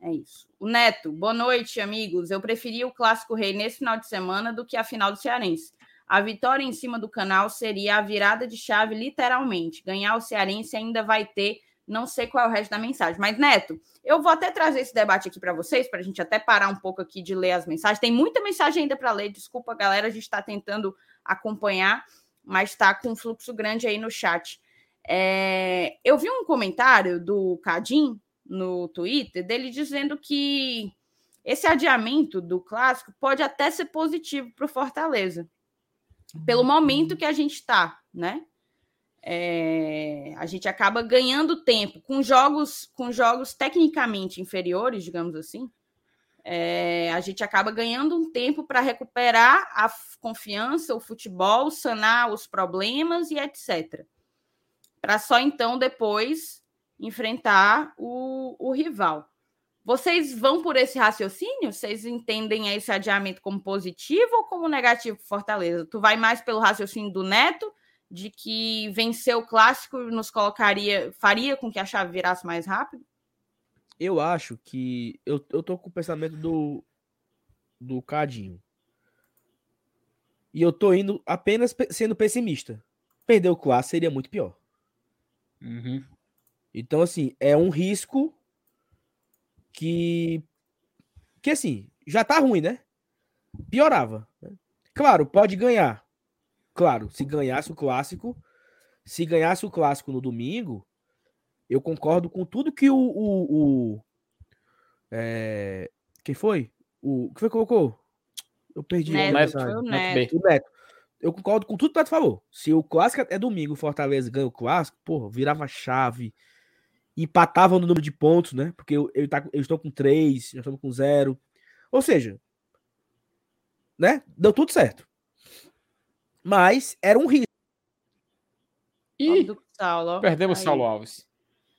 É isso. O Neto, boa noite, amigos. Eu preferia o Clássico Rei nesse final de semana do que a final do Cearense. A vitória em cima do canal seria a virada de chave, literalmente. Ganhar o Cearense ainda vai ter, não sei qual é o resto da mensagem. Mas, Neto, eu vou até trazer esse debate aqui para vocês, para a gente até parar um pouco aqui de ler as mensagens. Tem muita mensagem ainda para ler, desculpa, galera, a gente está tentando acompanhar, mas está com um fluxo grande aí no chat. É, eu vi um comentário do Cadim no Twitter dele dizendo que esse adiamento do clássico pode até ser positivo para o Fortaleza, pelo momento que a gente está, né? É, a gente acaba ganhando tempo com jogos com jogos tecnicamente inferiores, digamos assim. É, a gente acaba ganhando um tempo para recuperar a confiança, o futebol, sanar os problemas e etc. Para só então depois enfrentar o, o rival. Vocês vão por esse raciocínio? Vocês entendem esse adiamento como positivo ou como negativo para Fortaleza? Tu vai mais pelo raciocínio do Neto, de que vencer o clássico nos colocaria, faria com que a chave virasse mais rápido? Eu acho que. Eu, eu tô com o pensamento do. Do Cadinho. E eu tô indo apenas pe- sendo pessimista. Perder o clássico seria muito pior. Uhum. Então, assim, é um risco que. Que assim, já tá ruim, né? Piorava. né? Claro, pode ganhar. Claro, se ganhasse o clássico. Se ganhasse o clássico no domingo, eu concordo com tudo que o. o, o é, quem foi? o que foi que colocou? Eu perdi. Neto, a Neto, foi o Neto. O Neto. Eu concordo com tudo que o Neto falou. Se o clássico é domingo, o Fortaleza ganha o clássico, porra, virava chave. Empatava no número de pontos, né? Porque eu, eu, tá, eu estou com três, nós estamos com zero. Ou seja, né? Deu tudo certo. Mas era um risco. E do Saulo, perdemos Aí. Saulo Alves.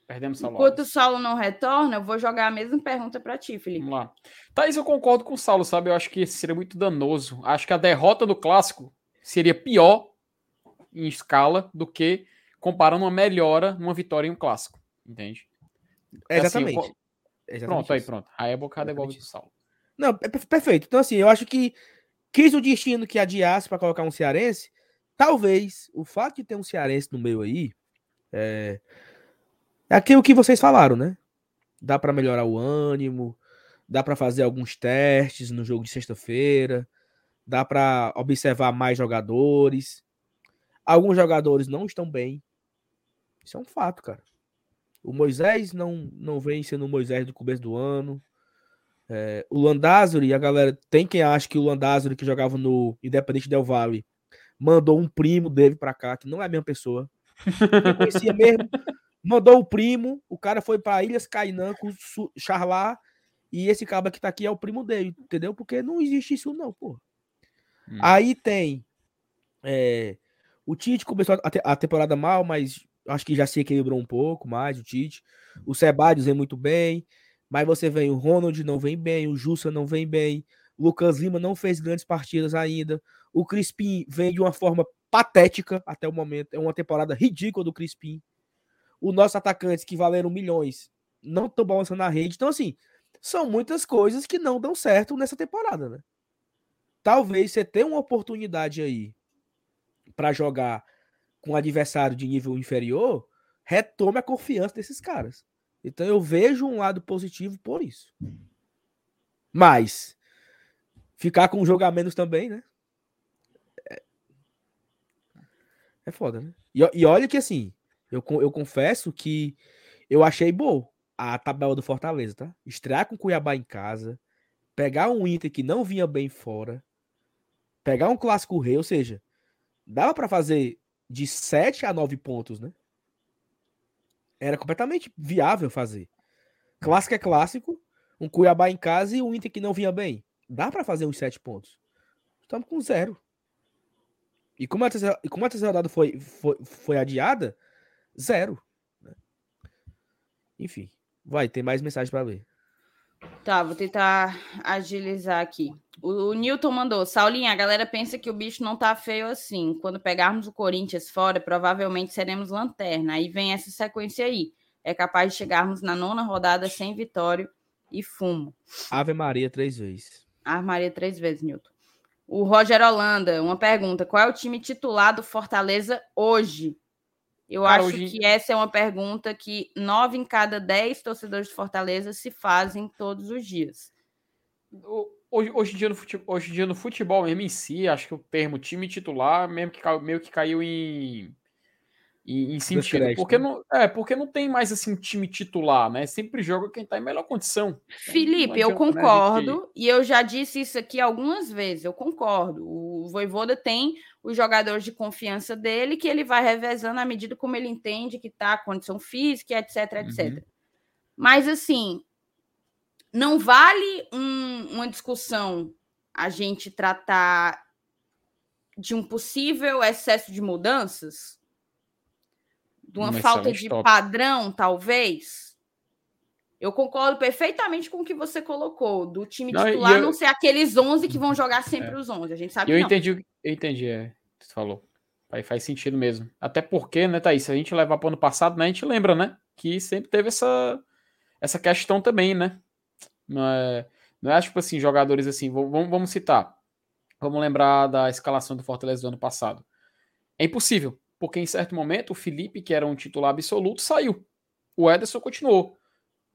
Perdemos Saulo Enquanto o Alves. Saulo não retorna, eu vou jogar a mesma pergunta para ti, Felipe. Vamos lá. Thaís, eu concordo com o Saulo, sabe? Eu acho que seria muito danoso. Acho que a derrota do clássico seria pior em escala do que comparando uma melhora numa vitória em um clássico. Entende? Assim, Exatamente. eu co- Exatamente pronto, aí isso. pronto. Aí a bocada devolve Exatamente pro Saulo. Não, é per- perfeito. Então, assim, eu acho que quis o destino que adiasse para colocar um cearense. Talvez o fato de ter um cearense no meio aí é, é aquilo que vocês falaram, né? Dá para melhorar o ânimo, dá para fazer alguns testes no jogo de sexta-feira, dá para observar mais jogadores. Alguns jogadores não estão bem. Isso é um fato, cara. O Moisés não, não vem sendo o Moisés do começo do ano. É, o Landázuri, a galera tem quem acha que o Landázuri que jogava no Independente Del Valle mandou um primo dele pra cá, que não é a mesma pessoa. Eu conhecia mesmo. Mandou o primo, o cara foi pra Ilhas Cainã com Charlar e esse cara que tá aqui é o primo dele, entendeu? Porque não existe isso não, pô. Hum. Aí tem é, o Tite começou a, te- a temporada mal, mas acho que já se equilibrou um pouco mais o Tite. O Sebadios vem muito bem, mas você vem o Ronald não vem bem, o Jussa não vem bem, o Lucas Lima não fez grandes partidas ainda. O Crispim vem de uma forma patética até o momento. É uma temporada ridícula do Crispim. Os nossos atacantes que valeram milhões não estão balançando na rede. Então, assim, são muitas coisas que não dão certo nessa temporada, né? Talvez você tenha uma oportunidade aí para jogar com um adversário de nível inferior, retome a confiança desses caras. Então eu vejo um lado positivo por isso. Mas ficar com um jogo a menos também, né? É, é foda, né? E, e olha que assim, eu, eu confesso que eu achei bom a tabela do Fortaleza, tá? Estrear com Cuiabá em casa, pegar um Inter que não vinha bem fora, pegar um clássico rei, ou seja, dava pra fazer de 7 a 9 pontos, né? Era completamente viável fazer. Clássico é clássico, um Cuiabá em casa e um Inter que não vinha bem. Dá pra fazer uns 7 pontos. Estamos com zero. E como a terceira, e como a terceira rodada foi, foi, foi adiada, zero. né? Enfim, vai, tem mais mensagem pra ler. Tá, vou tentar agilizar aqui. O, o Newton mandou, Saulinha, a galera pensa que o bicho não tá feio assim. Quando pegarmos o Corinthians fora, provavelmente seremos lanterna. Aí vem essa sequência aí. É capaz de chegarmos na nona rodada sem vitória e fumo. Ave Maria três vezes. Armaria três vezes, Newton. O Roger Holanda, uma pergunta. Qual é o time titular do Fortaleza hoje? Eu Cara, acho hoje- que essa é uma pergunta que nove em cada dez torcedores de Fortaleza se fazem todos os dias. Hoje, hoje, em dia no futebol, hoje em dia no futebol mesmo em si, acho que o termo time titular mesmo que meio que caiu em, em, em sentido. Descrédito, Porque né? não, é, porque não tem mais assim time titular, né? Sempre joga quem tá em melhor condição. Felipe, eu né, concordo, gente- e eu já disse isso aqui algumas vezes, eu concordo. O Voivoda tem os jogadores de confiança dele, que ele vai revezando à medida como ele entende que tá a condição física, etc, etc. Uhum. Mas, assim, não vale um- uma discussão a gente tratar de um possível excesso de mudanças? De uma Um falta de tópico. padrão, talvez? Eu concordo perfeitamente com o que você colocou, do time Não, titular eu- não ser aqueles 11 que vão jogar sempre os 11. A gente sabe Eu que entendi, o- eu entendi, é, você falou. Aí faz sentido mesmo. Até porque, né, Thaís, se a gente levar para o ano passado, né, a gente lembra, né, que sempre teve essa, essa questão também, né? Não é, não é tipo assim, jogadores assim, vamos, vamos- vamos citar. Vamos lembrar da escalação do Fortaleza do ano passado. É impossível, porque em certo momento o Felipe, que era um titular absoluto, saiu. O Ederson continuou.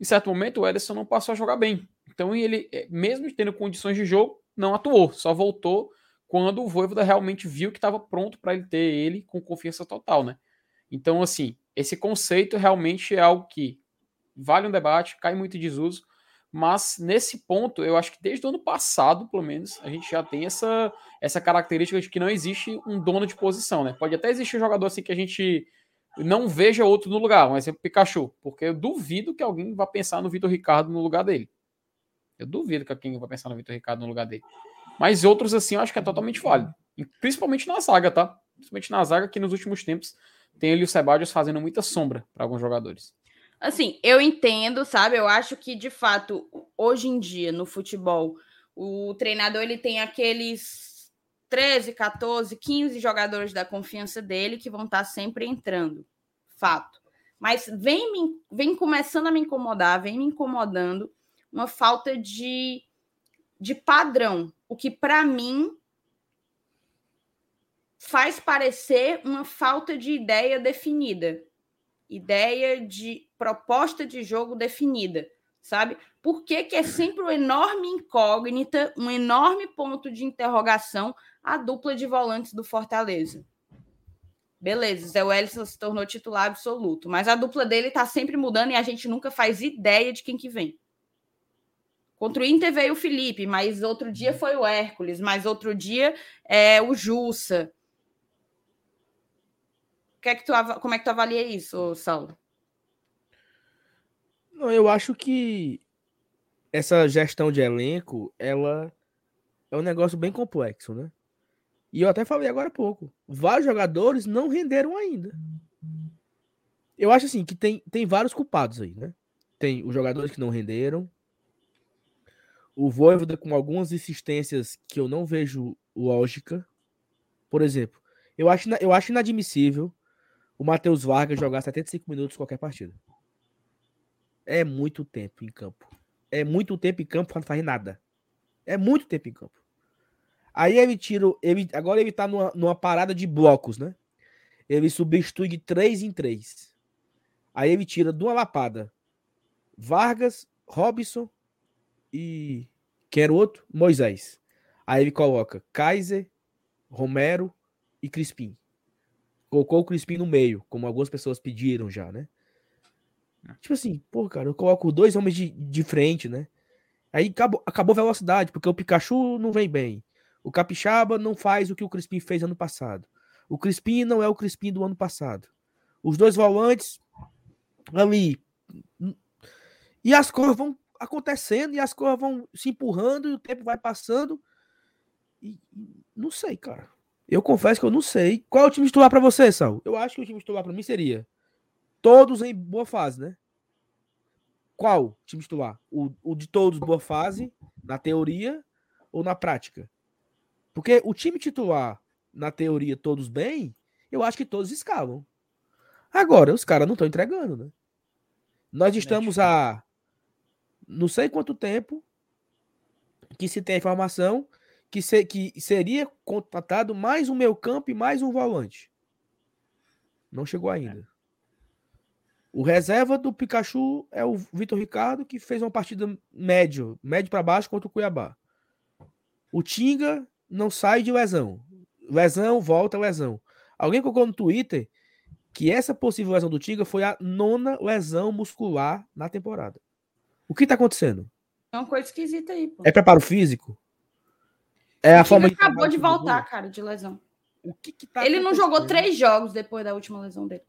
Em certo momento o Ederson não passou a jogar bem. Então ele, eh, mesmo tendo condições de jogo, não atuou, só voltou quando o Voivoda realmente viu que estava pronto para ele ter ele com confiança total, né? Então, assim, esse conceito realmente é algo que vale um debate, cai muito em desuso, Mas nesse ponto, eu acho que desde o ano passado, pelo menos, a gente já tem essa, essa característica de que não existe um dono de posição, né? Pode até existir um jogador assim que a gente não veja outro no lugar, um exemplo Pikachu, porque eu duvido que alguém vá pensar no Vitor Ricardo no lugar dele. Eu duvido que alguém vá pensar no Vitor Ricardo no lugar dele. Mas outros assim, eu acho que é totalmente válido, principalmente na zaga, tá? Principalmente na zaga que nos últimos tempos tem ele o Sebadios fazendo muita sombra para alguns jogadores. Assim, eu entendo, sabe? Eu acho que de fato, hoje em dia no futebol, o treinador ele tem aqueles 13, 14, 15 jogadores da confiança dele que vão estar sempre entrando. Fato. Mas vem, me, vem começando a me incomodar, vem me incomodando uma falta de, de padrão. O que, para mim, faz parecer uma falta de ideia definida ideia de proposta de jogo definida, sabe? Por que, que é sempre uma enorme incógnita, um enorme ponto de interrogação a dupla de volantes do Fortaleza? Beleza, Zé Wellington se tornou titular absoluto, mas a dupla dele tá sempre mudando e a gente nunca faz ideia de quem que vem. Contra o Inter veio o Felipe, mas outro dia foi o Hércules, mas outro dia é o Jussa que é que tu, como é que tu avalia isso, Saulo? Não, eu acho que essa gestão de elenco, ela é um negócio bem complexo, né? E eu até falei agora há pouco. Vários jogadores não renderam ainda. Eu acho assim que tem, tem vários culpados aí, né? Tem os jogadores que não renderam. O Voivoda com algumas insistências que eu não vejo lógica. Por exemplo, eu acho, eu acho inadmissível o Matheus Vargas jogar 75 minutos qualquer partida. É muito tempo em campo. É muito tempo em campo para não fazer nada. É muito tempo em campo. Aí ele tira. Ele, agora ele tá numa, numa parada de blocos, né? Ele substitui de 3 em 3. Aí ele tira de uma lapada Vargas, Robson e. O outro? Moisés. Aí ele coloca Kaiser, Romero e Crispim colocou o Crispim no meio, como algumas pessoas pediram já, né? É. Tipo assim, pô, cara, eu coloco dois homens de, de frente, né? Aí acabou, acabou a velocidade, porque o Pikachu não vem bem. O Capixaba não faz o que o Crispim fez ano passado. O Crispim não é o Crispim do ano passado. Os dois volantes ali. E as coisas vão acontecendo, e as coisas vão se empurrando, e o tempo vai passando. E não sei, cara. Eu confesso que eu não sei. Qual é o time titular para você, Sal? Eu acho que o time titular para mim seria todos em boa fase, né? Qual time titular? O, o de todos boa fase, na teoria ou na prática? Porque o time titular, na teoria, todos bem, eu acho que todos escalam. Agora, os caras não estão entregando, né? Nós estamos há não sei quanto tempo que se tem a informação que, se, que seria contratado mais um meio campo e mais um volante. Não chegou é. ainda. O reserva do Pikachu é o Vitor Ricardo, que fez uma partida médio, médio para baixo contra o Cuiabá. O Tinga não sai de lesão. Lesão, volta, lesão. Alguém colocou no Twitter que essa possível lesão do Tinga foi a nona lesão muscular na temporada. O que tá acontecendo? É uma coisa esquisita aí, pô. É preparo físico? É a forma de acabou de voltar, cara, de lesão. O que, que tá Ele não jogou três jogos depois da última lesão dele.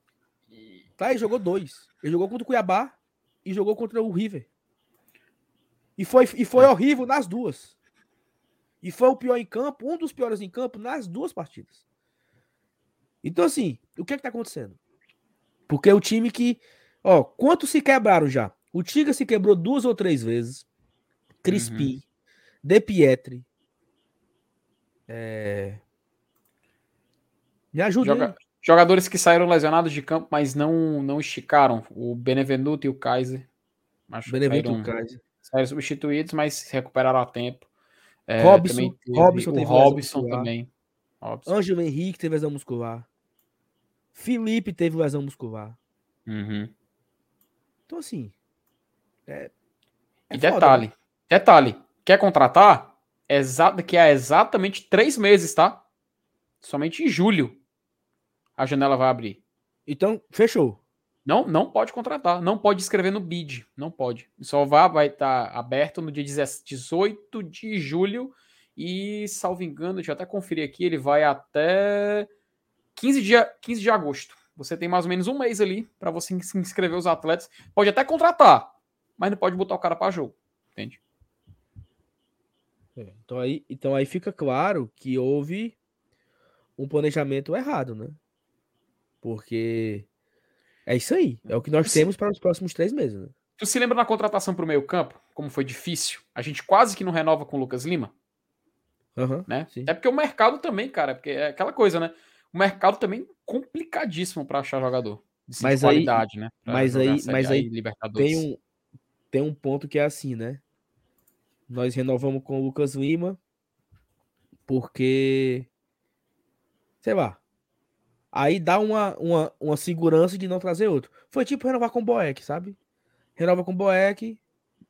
Tá, ele jogou dois. Ele jogou contra o Cuiabá e jogou contra o River. E foi, e foi é. horrível nas duas. E foi o pior em campo, um dos piores em campo nas duas partidas. Então, assim, o que é que tá acontecendo? Porque o time que. Ó, quantos se quebraram já? O Tiga se quebrou duas ou três vezes. Crispim, uhum. De Pietri, é... Me ajuda. Joga... Jogadores que saíram lesionados de campo, mas não, não esticaram. O Benevenuto e o Kaiser. Acho Benevenuto e o Kaiser. Saíram substituídos, mas se recuperaram a tempo. É, Robson, Robson, o Robson também. Robson. Ângelo Henrique teve lesão muscular. Felipe teve lesão muscular. Uhum. Então, assim. É, é e foda, detalhe: né? detalhe, quer contratar? Daqui a exatamente três meses, tá? Somente em julho a janela vai abrir. Então, fechou. Não, não pode contratar, não pode escrever no bid, não pode. Só vai vai estar tá aberto no dia 18 de julho e, salvo engano, deixa eu até conferir aqui, ele vai até 15 de, 15 de agosto. Você tem mais ou menos um mês ali para você se inscrever os atletas. Pode até contratar, mas não pode botar o cara para jogo, entende? É, então, aí, então aí fica claro que houve um planejamento errado, né? Porque é isso aí. É o que nós temos para os próximos três meses. Né? Tu se lembra na contratação para o meio campo? Como foi difícil? A gente quase que não renova com o Lucas Lima? Uhum, né? É porque o mercado também, cara, porque é aquela coisa, né? O mercado também complicadíssimo para achar jogador de mas qualidade, aí, né? Pra mas aí, mas aí tem um tem um ponto que é assim, né? Nós renovamos com o Lucas Lima porque sei lá, Aí dá uma, uma, uma segurança de não trazer outro. Foi tipo renovar com o Boeck, sabe? Renova com o Boeck.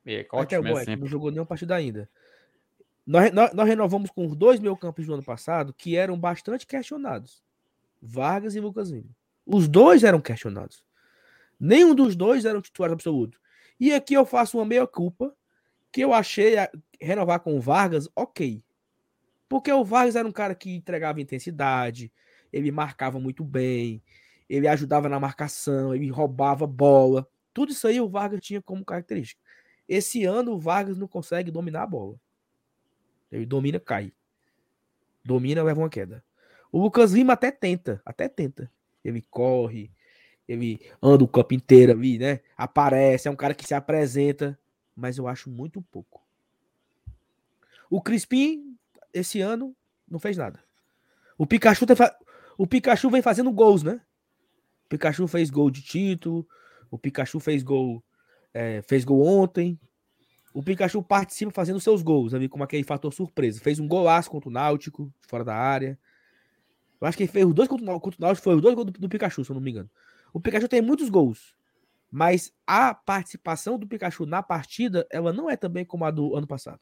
É, até o Boeck não jogou nenhuma partida ainda. Nós, nós, nós, renovamos com os dois meio campos do ano passado que eram bastante questionados. Vargas e Lucas Lima. Os dois eram questionados. Nenhum dos dois era o titular absoluto. E aqui eu faço uma meia culpa que eu achei renovar com o Vargas ok. Porque o Vargas era um cara que entregava intensidade, ele marcava muito bem, ele ajudava na marcação, ele roubava bola. Tudo isso aí o Vargas tinha como característica. Esse ano o Vargas não consegue dominar a bola. Ele domina, cai. Domina, leva uma queda. O Lucas Lima até tenta, até tenta. Ele corre, ele anda o campo inteiro ali, né? Aparece, é um cara que se apresenta, mas eu acho muito pouco. O Crispim, esse ano, não fez nada. O Pikachu, o Pikachu vem fazendo gols, né? O Pikachu fez gol de título. O Pikachu fez gol, é, fez gol ontem. O Pikachu participa fazendo seus gols, ali, como aquele fator surpresa. Fez um golaço contra o Náutico, fora da área. Eu acho que ele fez os dois contra o Náutico, foi os dois gols do, do Pikachu, se eu não me engano. O Pikachu tem muitos gols, mas a participação do Pikachu na partida, ela não é também como a do ano passado.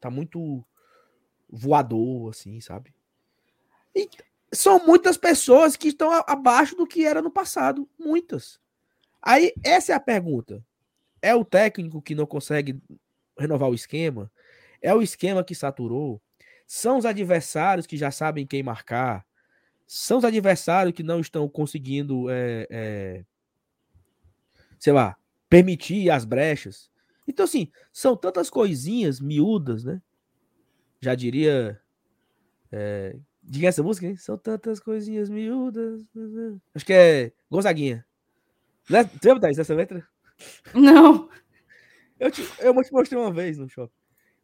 Tá muito voador, assim, sabe? E são muitas pessoas que estão abaixo do que era no passado. Muitas. Aí, essa é a pergunta. É o técnico que não consegue renovar o esquema? É o esquema que saturou? São os adversários que já sabem quem marcar? São os adversários que não estão conseguindo, é, é, sei lá, permitir as brechas? Então, assim, são tantas coisinhas miúdas, né? Já diria é, Diga essa música, hein? São tantas coisinhas miúdas. Acho que é Gonzaguinha. Né? Tu lembra dessa letra? Não. Eu te, eu te mostrei uma vez no shopping.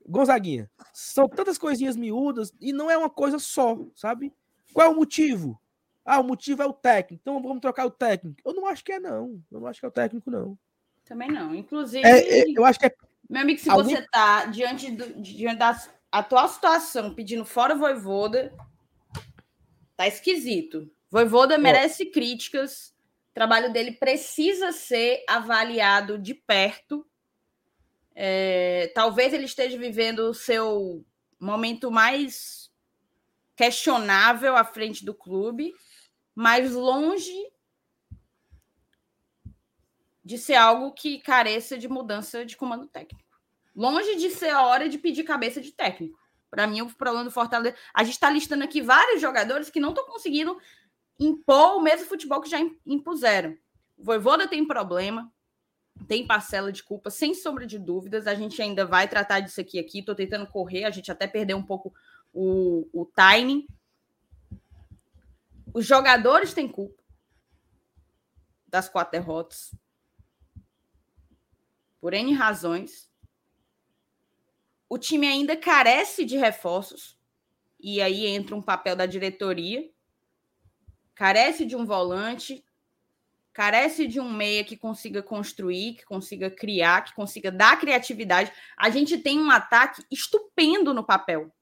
Gonzaguinha. São tantas coisinhas miúdas e não é uma coisa só, sabe? Qual é o motivo? Ah, o motivo é o técnico. Então vamos trocar o técnico. Eu não acho que é, não. Eu não acho que é o técnico, não. Também não. Inclusive. É, é, eu acho que é. Meu amigo, se alguém... você tá diante, do, diante da atual situação pedindo fora voivoda, Tá esquisito. Voivoda merece críticas. O trabalho dele precisa ser avaliado de perto. É, talvez ele esteja vivendo o seu momento mais questionável à frente do clube, mas longe de ser algo que careça de mudança de comando técnico. Longe de ser a hora de pedir cabeça de técnico. Para mim, o problema do Fortaleza. A gente está listando aqui vários jogadores que não estão conseguindo impor o mesmo futebol que já impuseram. O Voivoda tem problema, tem parcela de culpa, sem sombra de dúvidas. A gente ainda vai tratar disso aqui. aqui. Estou tentando correr, a gente até perdeu um pouco o, o timing. Os jogadores têm culpa das quatro derrotas. Por N razões o time ainda carece de reforços, e aí entra um papel da diretoria. Carece de um volante, carece de um meia que consiga construir, que consiga criar, que consiga dar criatividade. A gente tem um ataque estupendo no papel,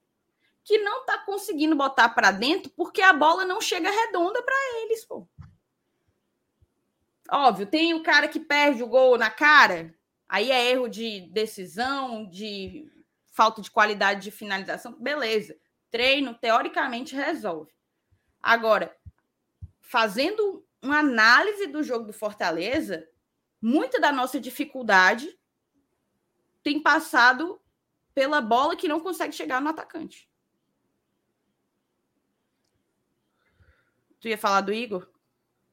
que não está conseguindo botar para dentro porque a bola não chega redonda para eles, pô. Óbvio, tem o cara que perde o gol na cara, aí é erro de decisão, de falta de qualidade de finalização, beleza. Treino, teoricamente, resolve. Agora, fazendo uma análise do jogo do Fortaleza, muita da nossa dificuldade tem passado pela bola que não consegue chegar no atacante. Tu ia falar do Igor?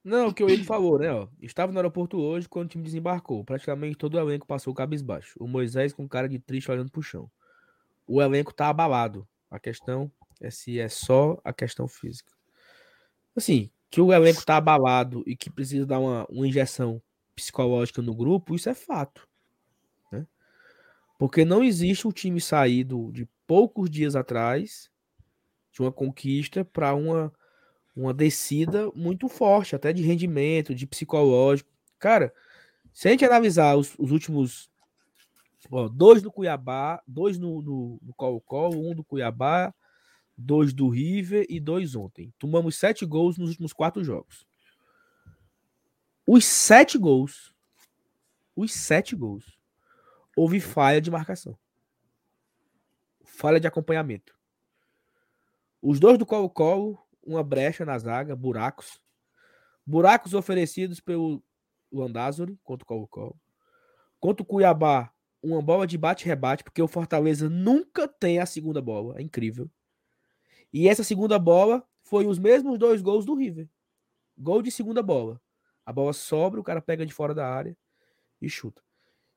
Não, o que o Igor falou, né? Ó, estava no aeroporto hoje quando o time desembarcou. Praticamente todo o elenco passou cabisbaixo. O Moisés com cara de triste olhando pro chão. O elenco tá abalado. A questão é se é só a questão física. Assim, que o elenco tá abalado e que precisa dar uma, uma injeção psicológica no grupo, isso é fato. Né? Porque não existe um time saído de poucos dias atrás de uma conquista para uma uma descida muito forte, até de rendimento, de psicológico. Cara, se a gente analisar os, os últimos. Ó, dois do Cuiabá, dois no, no, no Colo-Colo, um do Cuiabá, dois do River e dois ontem. Tomamos sete gols nos últimos quatro jogos. Os sete gols, os sete gols, houve falha de marcação. Falha de acompanhamento. Os dois do Colo-Colo uma brecha na zaga, buracos. Buracos oferecidos pelo Landázuri contra o Colo-Colo. Contra o Cuiabá, uma bola de bate-rebate, porque o Fortaleza nunca tem a segunda bola. É incrível. E essa segunda bola foi os mesmos dois gols do River. Gol de segunda bola. A bola sobra, o cara pega de fora da área e chuta.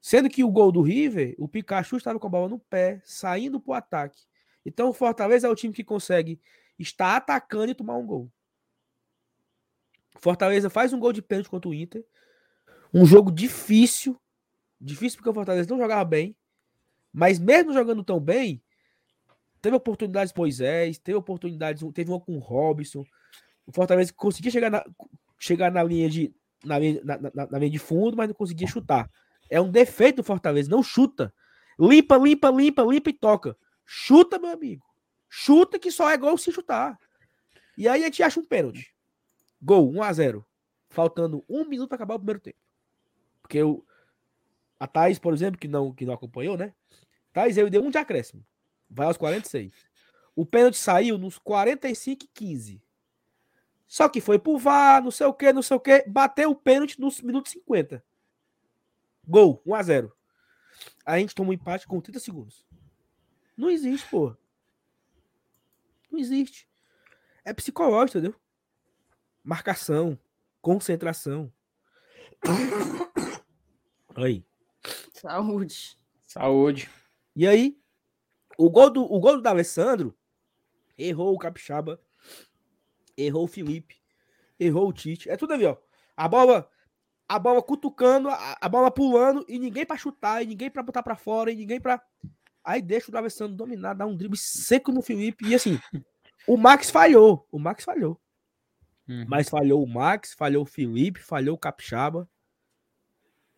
Sendo que o gol do River, o Pikachu estava com a bola no pé, saindo para o ataque. Então o Fortaleza é o time que consegue está atacando e tomar um gol. Fortaleza faz um gol de pênalti contra o Inter. Um jogo difícil. Difícil porque o Fortaleza não jogava bem. Mas mesmo jogando tão bem, teve oportunidades Moisés, teve oportunidades, teve uma com o Robson. O Fortaleza conseguia chegar na, chegar na linha de na linha, na, na, na linha de fundo, mas não conseguia chutar. É um defeito do Fortaleza, não chuta. Limpa, limpa, limpa, limpa e toca. Chuta, meu amigo. Chuta que só é gol se chutar. E aí a gente acha um pênalti. Gol, 1 a 0 Faltando um minuto para acabar o primeiro tempo. Porque o, a Thaís, por exemplo, que não, que não acompanhou, né? Thaís, eu dei um de acréscimo. Vai aos 46. O pênalti saiu nos 45 e 15. Só que foi pro VAR, não sei o que, não sei o que. Bateu o pênalti nos minutos 50. Gol, 1 a 0 A gente toma um empate com 30 segundos. Não existe, pô. Não existe. É psicológico, entendeu? Marcação, concentração. Aí. Saúde. Saúde. E aí, o gol do, o gol do Alessandro errou o Capixaba, errou o Felipe, errou o Tite. É tudo ali, ó. A bola, a bola cutucando, a, a bola pulando e ninguém para chutar, e ninguém para botar para fora, e ninguém para Aí deixa o D'Alessandro dominar, dá um drible seco no Felipe. E assim, o Max falhou. O Max falhou. Uhum. Mas falhou o Max, falhou o Felipe, falhou o Capixaba.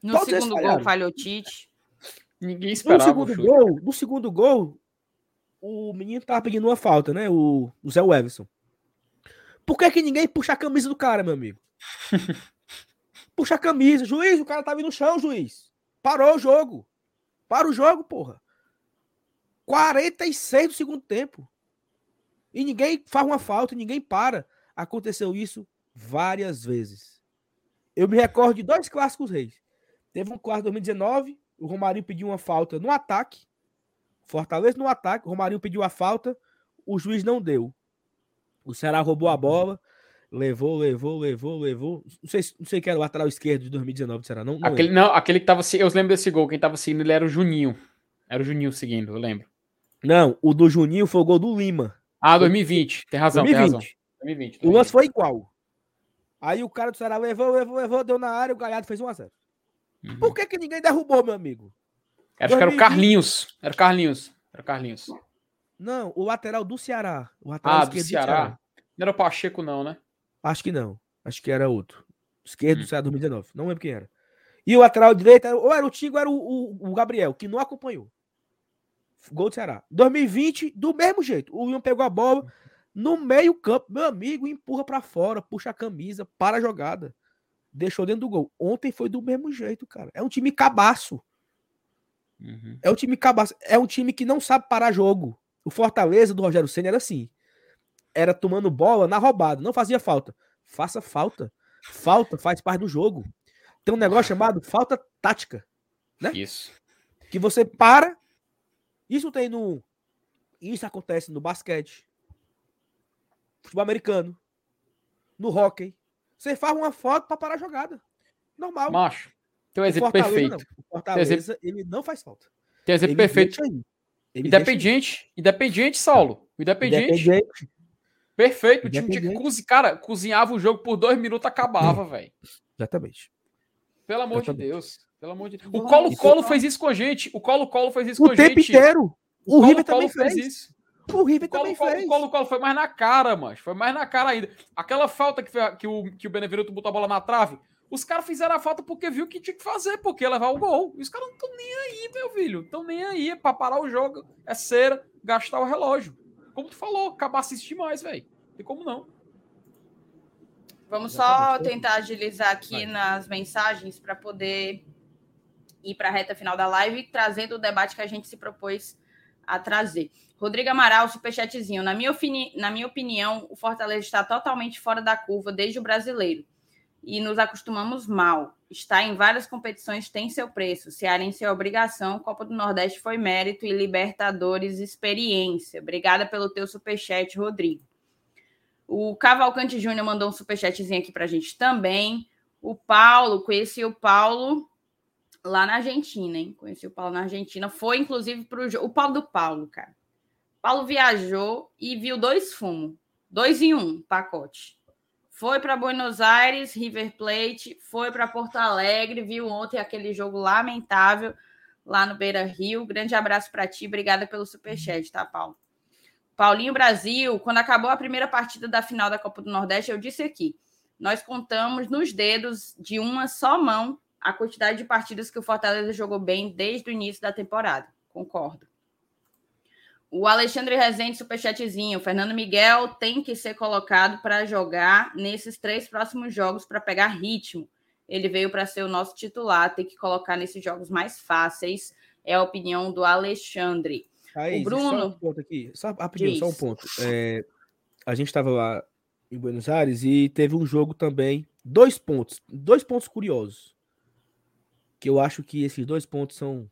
No Todos segundo gol falhou o Tite. Ninguém esperava. No segundo, gol, no segundo gol, o menino tava pedindo uma falta, né? O, o Zé Everson. Por que, que ninguém puxa a camisa do cara, meu amigo? puxa a camisa. Juiz, o cara tava no chão, juiz. Parou o jogo. Para o jogo, porra. 46 do segundo tempo. E ninguém faz uma falta, ninguém para. Aconteceu isso várias vezes. Eu me recordo de dois clássicos reis. Teve um clássico 2019, o Romarinho pediu uma falta no ataque. Fortaleza no ataque, o Romarinho pediu a falta, o juiz não deu. O Ceará roubou a bola, levou, levou, levou, levou. Não sei, não sei que era o lateral esquerdo de 2019 do Ceará, não, não aquele, não, aquele que tava, eu lembro desse gol, quem tava seguindo ele era o Juninho. Era o Juninho seguindo, eu lembro. Não, o do Juninho foi o gol do Lima. Ah, 2020. Tem razão, 2020. tem razão. 2020, 2020. O lance foi igual. Aí o cara do Ceará levou, levou, levou, deu na área, o Galhardo fez 1x0. Uhum. Por que, que ninguém derrubou, meu amigo? Acho 2020. que era o Carlinhos. Era o Carlinhos. Era o Carlinhos. Não, o lateral do Ceará. O lateral ah, do Ceará. do Ceará. Não era o Pacheco, não, né? Acho que não. Acho que era outro. Esquerdo hum. do Ceará 2019. Não lembro quem era. E o lateral direito, ou era o Tigo, ou era o, o, o Gabriel, que não acompanhou. Gol do Ceará. 2020, do mesmo jeito. O William pegou a bola no meio campo. Meu amigo, empurra para fora, puxa a camisa, para a jogada. Deixou dentro do gol. Ontem foi do mesmo jeito, cara. É um time cabaço. Uhum. É um time cabaço. É um time que não sabe parar jogo. O Fortaleza do Rogério Senna era assim. Era tomando bola na roubada. Não fazia falta. Faça falta. falta faz parte do jogo. Tem um negócio chamado falta tática. Né? Isso. Que você para. Isso tem no. Isso acontece no basquete, futebol americano, no hockey. Você faz uma foto para parar a jogada. Normal. Macho. Tem um exemplo perfeito. Não. O Fortaleza, exemplo... ele não faz falta. Tem um exemplo ele perfeito. Independente, independente, Saulo. Independente. independente. Perfeito. O time tinha que cara, cozinhava o jogo por dois minutos, acabava, velho. Exatamente. Pelo amor Exatamente. de Deus. Pelo amor de Deus. O Colo-Colo fez isso com a gente. O Colo-Colo fez isso o com a gente. O tempo inteiro. O, o River também fez. fez isso. O River o Colo, também Colo, fez. O Colo-Colo foi mais na cara, mano. Foi mais na cara ainda. Aquela falta que, foi, que, o, que o Benevenuto botou a bola na trave, os caras fizeram a falta porque viu que tinha que fazer, porque ia levar o gol. E os caras não estão nem aí, meu filho. Estão nem aí. É pra parar o jogo, é cera, gastar o relógio. Como tu falou, acabar assistir mais, velho. Tem como não. Vamos só tentar agilizar aqui Vai. nas mensagens para poder ir para a reta final da live, trazendo o debate que a gente se propôs a trazer. Rodrigo Amaral, superchatzinho. Na minha, na minha opinião, o Fortaleza está totalmente fora da curva desde o brasileiro e nos acostumamos mal. Está em várias competições, tem seu preço. Cearense é obrigação, Copa do Nordeste foi mérito e Libertadores experiência. Obrigada pelo teu superchat, Rodrigo. O Cavalcante Júnior mandou um superchatzinho aqui para a gente também. O Paulo, conheci o Paulo lá na Argentina, hein? Conheci o Paulo na Argentina. Foi, inclusive, para o Paulo do Paulo, cara. Paulo viajou e viu dois fumos. Dois em um pacote. Foi para Buenos Aires, River Plate, foi para Porto Alegre, viu ontem aquele jogo lamentável lá no Beira Rio. Grande abraço para ti, obrigada pelo superchat, tá, Paulo? Paulinho Brasil, quando acabou a primeira partida da final da Copa do Nordeste, eu disse aqui: nós contamos nos dedos de uma só mão a quantidade de partidas que o Fortaleza jogou bem desde o início da temporada. Concordo. O Alexandre Rezende, superchatzinho. Fernando Miguel tem que ser colocado para jogar nesses três próximos jogos para pegar ritmo. Ele veio para ser o nosso titular, tem que colocar nesses jogos mais fáceis. É a opinião do Alexandre. Aí, o Bruno. Só um ponto aqui, só rapidinho, só um ponto. É, a gente estava lá em Buenos Aires e teve um jogo também. Dois pontos, dois pontos curiosos. Que eu acho que esses dois pontos são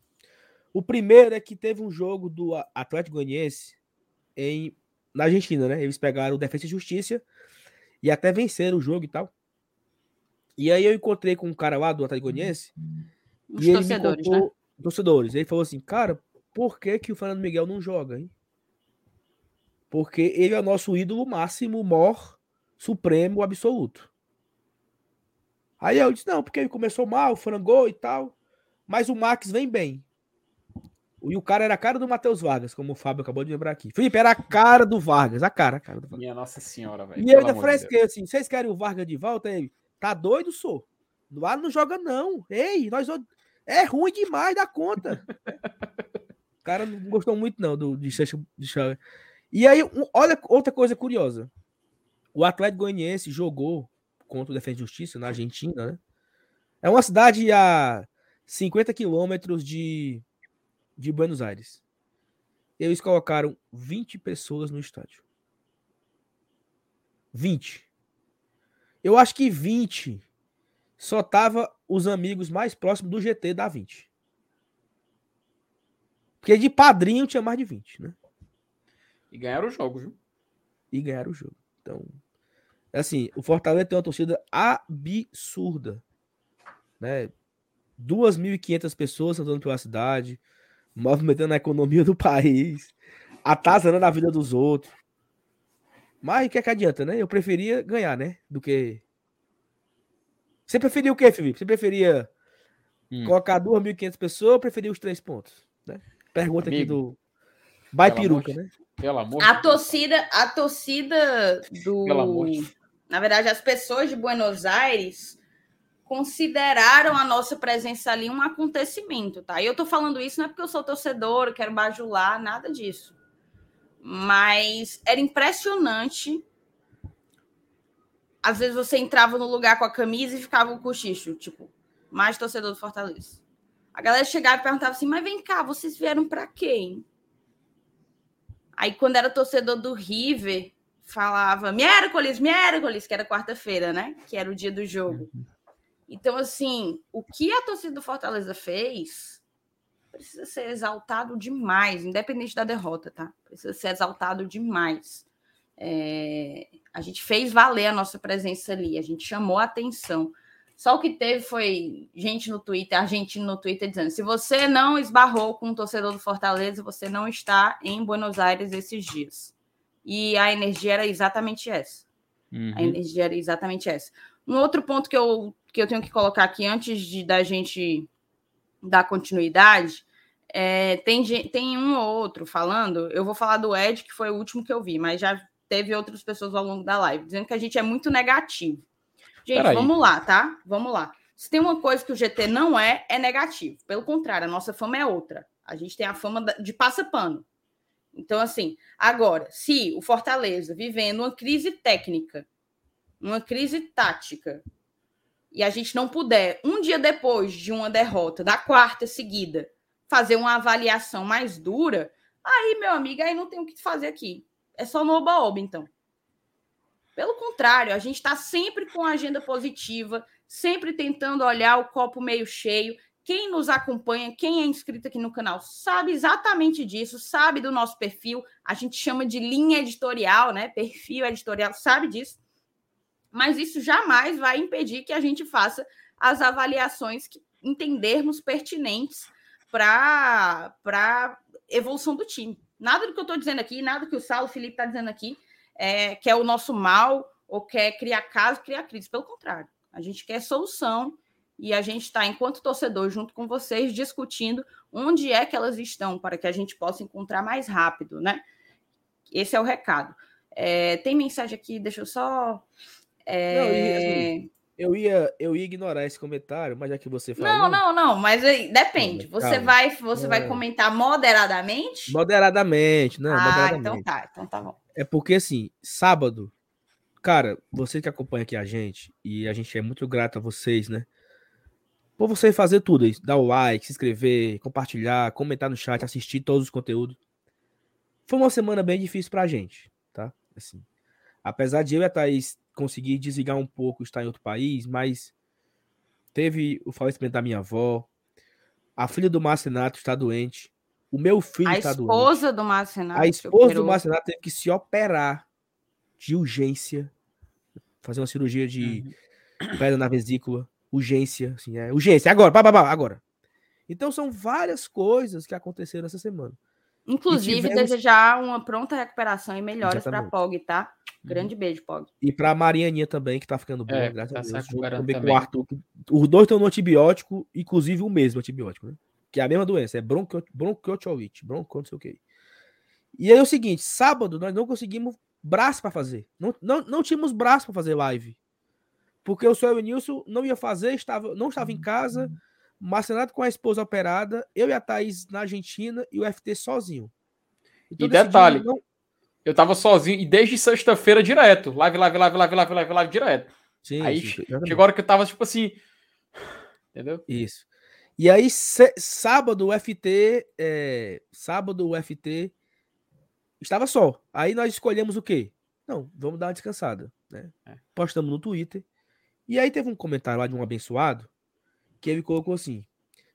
o primeiro é que teve um jogo do Atlético Goianiense em na Argentina, né? Eles pegaram o Defesa e Justiça e até venceram o jogo e tal. E aí eu encontrei com um cara lá do Atlético Goianiense Os e torcedores, contou, né? Torcedores. Ele falou assim, cara, por que que o Fernando Miguel não joga, hein? Porque ele é o nosso ídolo máximo, mor, supremo, absoluto. Aí eu disse, não, porque ele começou mal, frangou e tal. Mas o Max vem bem. E o cara era a cara do Matheus Vargas, como o Fábio acabou de lembrar aqui. Felipe era a cara do Vargas, a cara, a cara do Vargas. Minha Nossa Senhora, velho. E eu ainda fresquei assim: vocês querem o Vargas de volta? Ele, tá doido, sou? Lá não joga, não. Ei, nós. É ruim demais da conta. o cara não gostou muito, não, do, de, de E aí, um, olha outra coisa curiosa. O Atlético Goianiense jogou contra o Defesa de Justiça na Argentina, né? É uma cidade a 50 quilômetros de de Buenos Aires. Eles colocaram 20 pessoas no estádio. 20. Eu acho que 20 só tava os amigos mais próximos do GT da 20. Porque de padrinho tinha mais de 20, né? E ganharam o jogo, viu? E ganharam o jogo. Então, assim, o Fortaleza tem uma torcida absurda, né? 2.500 pessoas andando pela cidade, movimentando a economia do país, atazanando a vida dos outros. Mas o que é que adianta, né? Eu preferia ganhar, né? Do que. Você preferia o quê, Felipe? Você preferia hum. colocar 2.500 pessoas ou preferia os três pontos? Né? Pergunta Amigo, aqui do. Vai peruca, né? Pelo amor a torcida, a torcida do. Na verdade, as pessoas de Buenos Aires consideraram a nossa presença ali um acontecimento, tá? E eu tô falando isso não é porque eu sou torcedor, quero bajular, nada disso. Mas era impressionante. Às vezes você entrava no lugar com a camisa e ficava um cochicho, tipo, mais torcedor do Fortaleza. A galera chegava e perguntava assim: "Mas vem cá, vocês vieram para quem?" Aí quando era torcedor do River, falava miércoles, miércoles, que era quarta-feira, né? Que era o dia do jogo. Então, assim, o que a torcida do Fortaleza fez precisa ser exaltado demais, independente da derrota, tá? Precisa ser exaltado demais. É, a gente fez valer a nossa presença ali, a gente chamou a atenção. Só o que teve foi gente no Twitter, argentino no Twitter, dizendo: se você não esbarrou com um torcedor do Fortaleza, você não está em Buenos Aires esses dias. E a energia era exatamente essa. Uhum. A energia era exatamente essa. Um outro ponto que eu, que eu tenho que colocar aqui antes de da gente dar continuidade é, tem, tem um ou outro falando. Eu vou falar do Ed, que foi o último que eu vi, mas já teve outras pessoas ao longo da live dizendo que a gente é muito negativo. Gente, vamos lá, tá? Vamos lá. Se tem uma coisa que o GT não é, é negativo. Pelo contrário, a nossa fama é outra. A gente tem a fama de passa-pano. Então, assim, agora, se o Fortaleza vivendo uma crise técnica, uma crise tática, e a gente não puder, um dia depois de uma derrota, da quarta seguida, fazer uma avaliação mais dura, aí, meu amigo, aí não tem o que fazer aqui. É só no oba-oba, então. Pelo contrário, a gente está sempre com agenda positiva, sempre tentando olhar o copo meio cheio. Quem nos acompanha, quem é inscrito aqui no canal, sabe exatamente disso, sabe do nosso perfil. A gente chama de linha editorial, né? Perfil editorial, sabe disso. Mas isso jamais vai impedir que a gente faça as avaliações que entendermos pertinentes para a evolução do time. Nada do que eu estou dizendo aqui, nada que o Saulo Felipe está dizendo aqui é, quer o nosso mal ou quer criar caso, criar crise. Pelo contrário, a gente quer solução e a gente está, enquanto torcedor, junto com vocês, discutindo onde é que elas estão para que a gente possa encontrar mais rápido, né? Esse é o recado. É, tem mensagem aqui, deixa eu só. É... Não, e, assim, eu ia, eu ia ignorar esse comentário, mas já que você falou. Não, não, não, mas aí, depende. Você vai, você vai comentar moderadamente? Moderadamente, não. Ah, moderadamente. então tá, então tá bom. É porque assim, sábado, cara, você que acompanha aqui a gente, e a gente é muito grato a vocês, né? Por você fazer tudo isso, dar o like, se inscrever, compartilhar, comentar no chat, assistir todos os conteúdos. Foi uma semana bem difícil pra gente, tá? Assim, apesar de eu e a Thaís conseguir desligar um pouco, estar em outro país, mas teve o falecimento da minha avó, a filha do Marcenato está doente, o meu filho está doente. A esposa do Marcenato. A esposa do Marcenato teve que se operar de urgência, fazer uma cirurgia de uhum. pedra na vesícula, urgência, assim, é urgência, agora, babá, agora. Então são várias coisas que aconteceram essa semana. Inclusive, tivemos... desejar uma pronta recuperação e melhoras para Pog, tá? Grande uhum. beijo, Pog. E para Marianinha também, que tá ficando boa, é, graças tá a Deus. Também, com o Arthur. Os dois estão no antibiótico, inclusive o mesmo antibiótico, né? Que é a mesma doença, é bronquiolite, bronco, não sei o que. E aí é o seguinte, sábado nós não conseguimos braço para fazer. Não, não, não tínhamos braço para fazer live. Porque o senhor Nilson não ia fazer, estava, não estava em casa. Uhum Marcenato com a esposa operada, eu e a Thaís na Argentina e o FT sozinho. Então, e detalhe, não... eu tava sozinho e desde sexta-feira direto. Live, live, live, live, live, live, live direto. Sim, aí sim, chegou a hora que eu tava tipo assim. Entendeu? Isso. E aí, sábado o FT. É... Sábado o FT estava só. Aí nós escolhemos o quê? Não, vamos dar uma descansada. Né? É. Postamos no Twitter. E aí teve um comentário lá de um abençoado que ele colocou assim: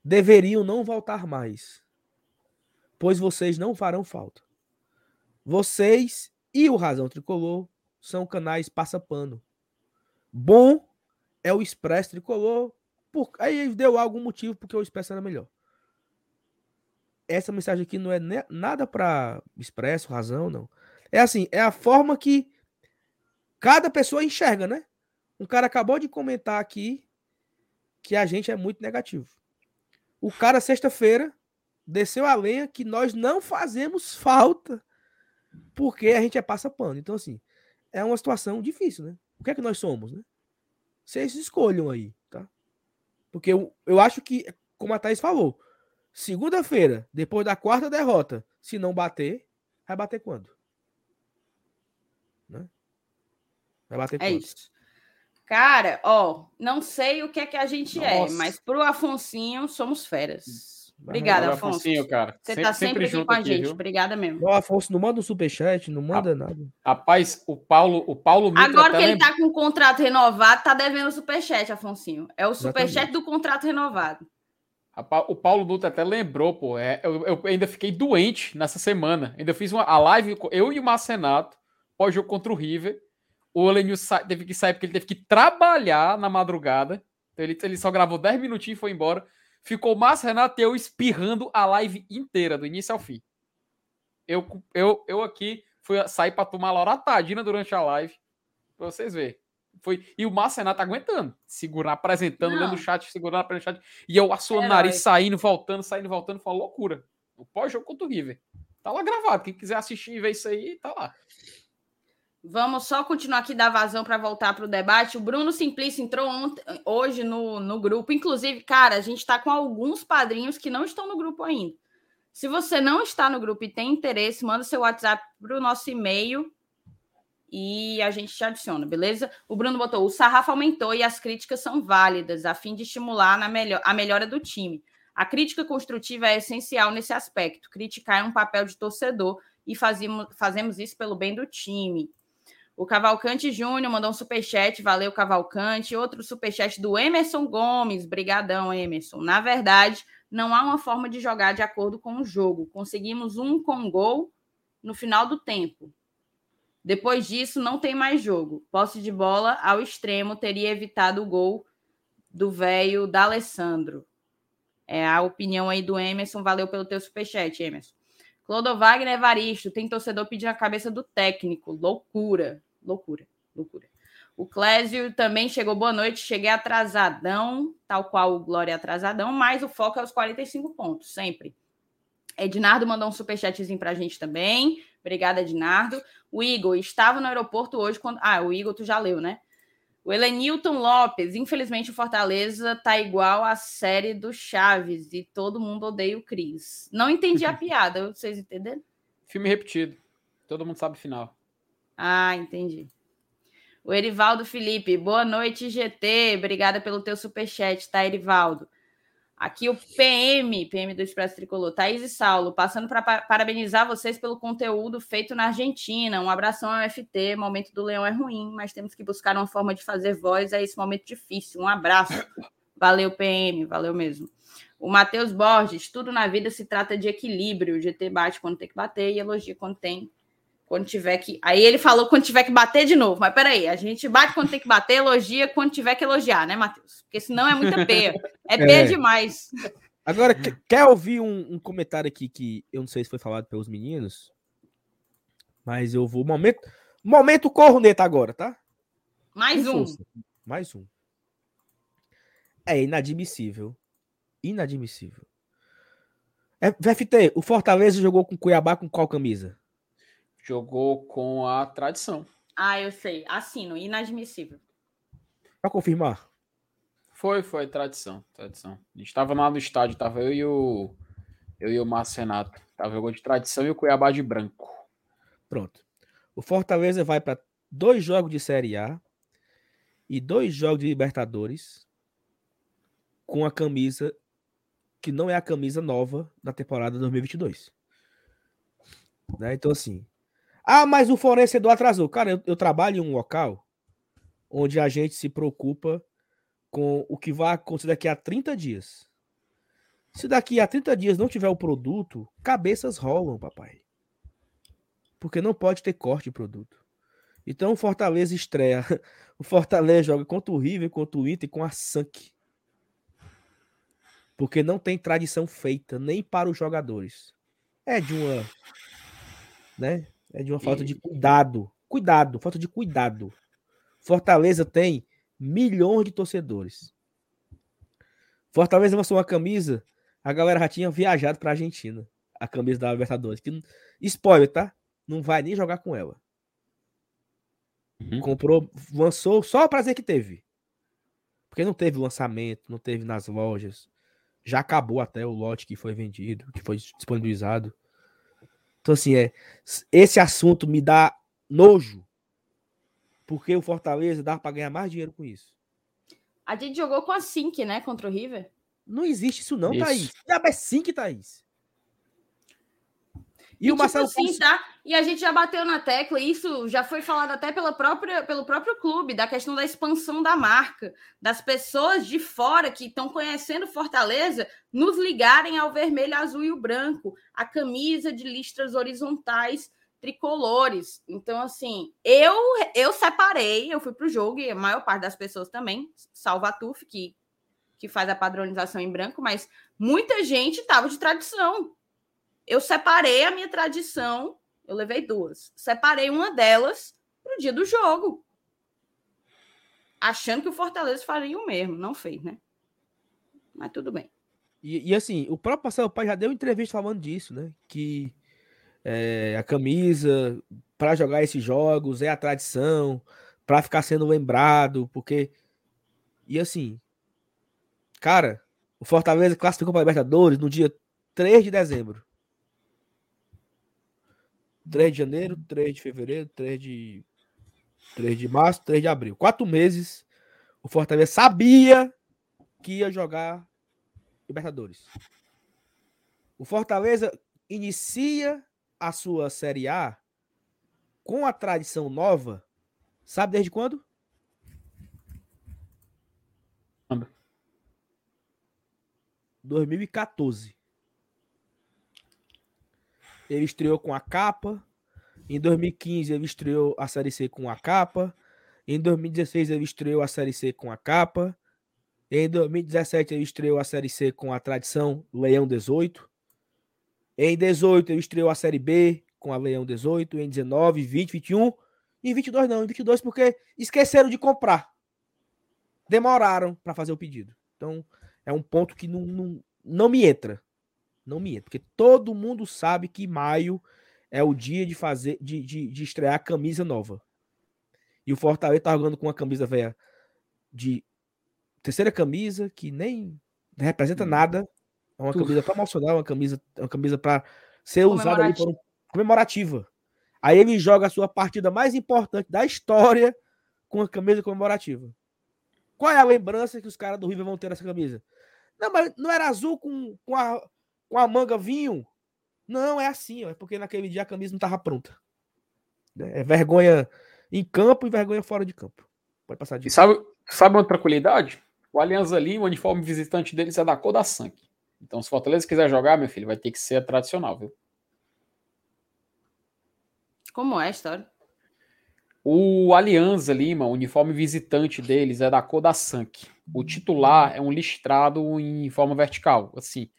deveriam não voltar mais, pois vocês não farão falta. Vocês e o Razão Tricolor são canais passa-pano. Bom é o Expresso Tricolor. Por... Aí deu algum motivo porque o Expresso era melhor. Essa mensagem aqui não é nada para Expresso, Razão, não. É assim, é a forma que cada pessoa enxerga, né? Um cara acabou de comentar aqui que a gente é muito negativo. O cara, sexta-feira, desceu a lenha que nós não fazemos falta porque a gente é passa-pano. Então, assim, é uma situação difícil, né? O que é que nós somos, né? Vocês escolham aí, tá? Porque eu, eu acho que, como a Thaís falou, segunda-feira, depois da quarta derrota, se não bater, vai bater quando? Né? Vai bater é quando? isso. Cara, ó, não sei o que é que a gente é, Nossa. é, mas pro Afonsinho somos feras. Obrigada, Valeu, Afonso. Afonsinho, cara. Você tá sempre aqui junto com a gente. viu? Obrigada mesmo. Ó, Afonso, não manda um superchat, não manda nada. Rapaz, o Paulo, o Paulo Mitra Agora que ele lembra- tá com o contrato renovado, tá devendo o superchat, Afonsinho. É o superchat Exatamente. do contrato renovado. O Paulo Dutra até lembrou, pô. É, eu, eu ainda fiquei doente nessa semana. Ainda fiz uma a live, eu e o Marcenato, pós-jogo contra o River. O Elenil sa- teve que sair porque ele teve que trabalhar na madrugada. Então ele, ele só gravou 10 minutinhos e foi embora. Ficou o Márcio Renato e eu espirrando a live inteira, do início ao fim. Eu, eu, eu aqui fui sair pra tomar loratadina durante a live. Pra vocês verem. Foi, e o Márcio Renato aguentando, segurando, apresentando, lendo o chat, segurando, apresentando o chat. E eu assoando o nariz, saindo, voltando, saindo, voltando, foi uma loucura. O pós-jogo contra o River. Tá lá gravado. Quem quiser assistir e ver isso aí, tá lá. Vamos só continuar aqui da vazão para voltar para o debate. O Bruno Simplício entrou ontem, hoje no, no grupo. Inclusive, cara, a gente está com alguns padrinhos que não estão no grupo ainda. Se você não está no grupo e tem interesse, manda seu WhatsApp para o nosso e-mail e a gente te adiciona, beleza? O Bruno botou: o sarrafo aumentou e as críticas são válidas, a fim de estimular na melhor, a melhora do time. A crítica construtiva é essencial nesse aspecto. Criticar é um papel de torcedor e fazemos, fazemos isso pelo bem do time. O Cavalcante Júnior mandou um superchat, valeu Cavalcante. Outro superchat do Emerson Gomes, brigadão Emerson. Na verdade, não há uma forma de jogar de acordo com o jogo. Conseguimos um com gol no final do tempo. Depois disso, não tem mais jogo. Posse de bola ao extremo teria evitado o gol do velho D'Alessandro. É a opinião aí do Emerson. Valeu pelo teu superchat, Emerson. Clodovagner Evaristo, tem torcedor pedindo a cabeça do técnico. Loucura, loucura, loucura. O Clésio também chegou, boa noite. Cheguei atrasadão, tal qual o Glória atrasadão, mas o foco é os 45 pontos, sempre. Ednardo mandou um superchatzinho pra gente também. Obrigada, Ednardo. O Igor, estava no aeroporto hoje quando. Ah, o Igor, tu já leu, né? O Helenilton Lopes, infelizmente o Fortaleza tá igual à série do Chaves e todo mundo odeia o Cris. Não entendi a piada, vocês entenderam? Filme repetido. Todo mundo sabe o final. Ah, entendi. O Erivaldo Felipe, boa noite, GT. Obrigada pelo teu superchat, tá, Erivaldo? Aqui o PM, PM do Expresso Tricolor, Thaís e Saulo, passando para parabenizar vocês pelo conteúdo feito na Argentina. Um abração ao FT. Momento do Leão é ruim, mas temos que buscar uma forma de fazer voz a esse momento difícil. Um abraço. Valeu, PM, valeu mesmo. O Matheus Borges, tudo na vida se trata de equilíbrio. O GT bate quando tem que bater e elogia quando tem quando tiver que. Aí ele falou quando tiver que bater de novo. Mas peraí, a gente bate quando tem que bater, elogia quando tiver que elogiar, né, Matheus? Porque senão é muita peia. É peia É. demais. Agora, que- quer ouvir um, um comentário aqui que eu não sei se foi falado pelos meninos, mas eu vou. Momento, momento corneta agora, tá? Mais um. Mais um. É inadmissível. Inadmissível. É, VFT, o Fortaleza jogou com Cuiabá com qual camisa? Jogou com a tradição. Ah, eu sei. Assino. Inadmissível. Pra confirmar. Foi, foi, tradição, tradição. A gente tava lá no estádio, tava eu e o. Eu e o Márcio Renato. Tava jogando de tradição e o Cuiabá de branco. Pronto. O Fortaleza vai para dois jogos de Série A e dois jogos de Libertadores com a camisa que não é a camisa nova da temporada 2022. Né? Então, assim. Ah, mas o fornecedor atrasou. Cara, eu, eu trabalho em um local onde a gente se preocupa com o que vai acontecer daqui a 30 dias. Se daqui a 30 dias não tiver o produto, cabeças rolam, papai porque não pode ter corte de produto. Então o Fortaleza estreia. O Fortaleza joga contra o River, contra o Inter com a Sank. Porque não tem tradição feita nem para os jogadores. É de uma, né? É de uma falta de cuidado. Cuidado, falta de cuidado. Fortaleza tem milhões de torcedores. Fortaleza lançou uma camisa, a galera já tinha viajado para Argentina, a camisa da Libertadores. Que, spoiler, tá? Não vai nem jogar com ela. Uhum. Comprou, lançou só pra dizer que teve. Porque não teve lançamento, não teve nas lojas. Já acabou até o lote que foi vendido, que foi disponibilizado. Então, assim, é. Esse assunto me dá nojo. Porque o Fortaleza dá pra ganhar mais dinheiro com isso. A gente jogou com a Sink, né? Contra o River. Não existe isso não, isso. Thaís. Diabo é que Thaís. E, e o tipo Marcelo assim, Ponce... tá? E a gente já bateu na tecla, isso já foi falado até pela própria, pelo próprio clube, da questão da expansão da marca, das pessoas de fora que estão conhecendo Fortaleza nos ligarem ao vermelho, azul e o branco, a camisa de listras horizontais tricolores. Então, assim, eu eu separei, eu fui para o jogo, e a maior parte das pessoas também, salvo a Tuf, que, que faz a padronização em branco, mas muita gente estava de tradição. Eu separei a minha tradição, eu levei duas. Separei uma delas para o dia do jogo. Achando que o Fortaleza faria o mesmo. Não fez, né? Mas tudo bem. E, e assim, o próprio Marcelo Pai já deu entrevista falando disso, né? Que é, a camisa para jogar esses jogos é a tradição, para ficar sendo lembrado, porque. E assim, cara, o Fortaleza classificou para Libertadores no dia 3 de dezembro. 3 de janeiro, 3 de fevereiro, 3 de, 3 de março, 3 de abril. Quatro meses. O Fortaleza sabia que ia jogar Libertadores. O Fortaleza inicia a sua Série A com a tradição nova. Sabe desde quando? Quando? 2014. Ele estreou com a capa. Em 2015 ele estreou a Série C com a capa. Em 2016 ele estreou a Série C com a capa. Em 2017 ele estreou a Série C com a tradição Leão 18. Em 18 ele estreou a Série B com a Leão 18. Em 19, 20, 21. Em 22 não, em 22 porque esqueceram de comprar. Demoraram para fazer o pedido. Então é um ponto que não, não, não me entra. Não me entra. Porque todo mundo sabe que maio é o dia de fazer de, de, de estrear camisa nova. E o Fortaleza tá jogando com uma camisa velha de terceira camisa que nem representa hum. nada. É uma camisa promocional, uma camisa, uma camisa para ser usada ali um, comemorativa. Aí ele joga a sua partida mais importante da história com a camisa comemorativa. Qual é a lembrança que os caras do River vão ter nessa camisa? Não, mas não era azul com, com a com a manga vinho. Não, é assim, ó, é porque naquele dia a camisa não estava pronta. É vergonha em campo e vergonha fora de campo. Pode passar de. E sabe, sabe uma tranquilidade? O Alianza Lima, o uniforme visitante deles é da cor da sangue. Então, se o Fortaleza quiser jogar, meu filho, vai ter que ser tradicional, viu? Como é a história? O Alianza Lima, o uniforme visitante deles é da cor da sangue. O titular é um listrado em forma vertical, assim.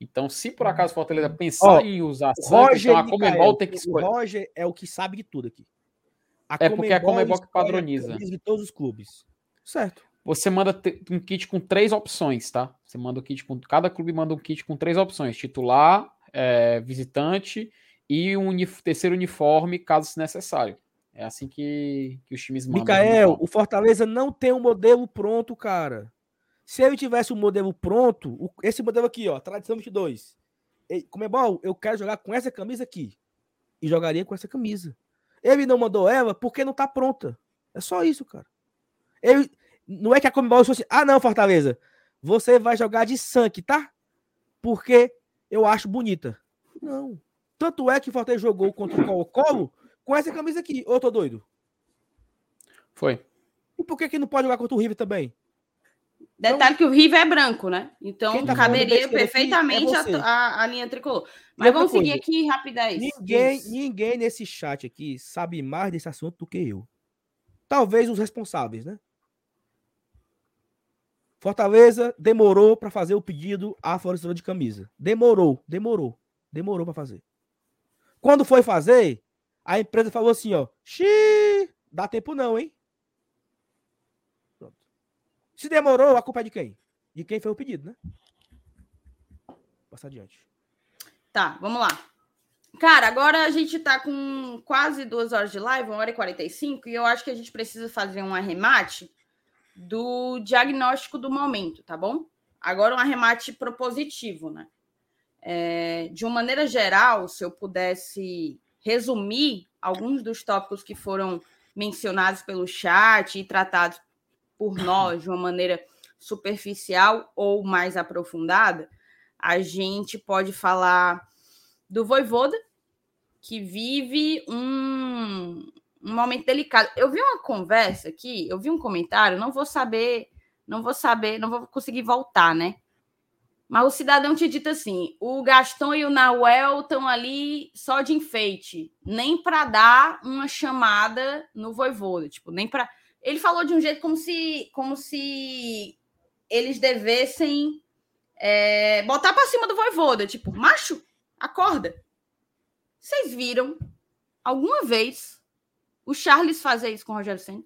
Então, se por acaso o Fortaleza pensar em usar Roger então a Comebol tem que escolher. O Roger é o que sabe de tudo aqui. A é porque é a Comebol que padroniza. De todos os clubes. Certo. Você manda um kit com três opções, tá? Você manda um kit com. Cada clube manda um kit com três opções: titular, é, visitante e um unif... terceiro uniforme, caso necessário. É assim que, que os times mandam. Micael, o Fortaleza não tem um modelo pronto, cara. Se ele tivesse um modelo pronto, esse modelo aqui, ó, tradição 22. Como é bom, eu quero jogar com essa camisa aqui. E jogaria com essa camisa. Ele não mandou ela porque não tá pronta. É só isso, cara. Ele, não é que a Comebol fosse, ah, não, Fortaleza, você vai jogar de sangue, tá? Porque eu acho bonita. Não. Tanto é que o Fortaleza jogou contra o Colo-Colo com essa camisa aqui. Ô, tô doido. Foi. E por que, que não pode jogar contra o River também? Detalhe que o River é branco, né? Então tá caberia perfeitamente é a, a, a, linha tricolor. Mas vamos coisa, seguir aqui rapidez. Ninguém, ninguém nesse chat aqui sabe mais desse assunto do que eu. Talvez os responsáveis, né? Fortaleza demorou para fazer o pedido à fornecedora de camisa. Demorou, demorou, demorou para fazer. Quando foi fazer, a empresa falou assim, ó, xiii, dá tempo não, hein? Se demorou, a culpa é de quem? De quem foi o pedido, né? Passar adiante. Tá, vamos lá. Cara, agora a gente tá com quase duas horas de live, uma hora e 45, e eu acho que a gente precisa fazer um arremate do diagnóstico do momento, tá bom? Agora um arremate propositivo, né? É, de uma maneira geral, se eu pudesse resumir alguns dos tópicos que foram mencionados pelo chat e tratados por nós de uma maneira superficial ou mais aprofundada, a gente pode falar do Voivoda, que vive um, um momento delicado. Eu vi uma conversa aqui, eu vi um comentário, não vou saber, não vou saber, não vou conseguir voltar, né? Mas o cidadão te dita assim: o Gaston e o Nauel estão ali só de enfeite, nem para dar uma chamada no voivoda, tipo, nem para. Ele falou de um jeito como se, como se eles devessem é, botar para cima do voivoda, tipo, macho, acorda. Vocês viram alguma vez o Charles fazer isso com o Rogério Senna?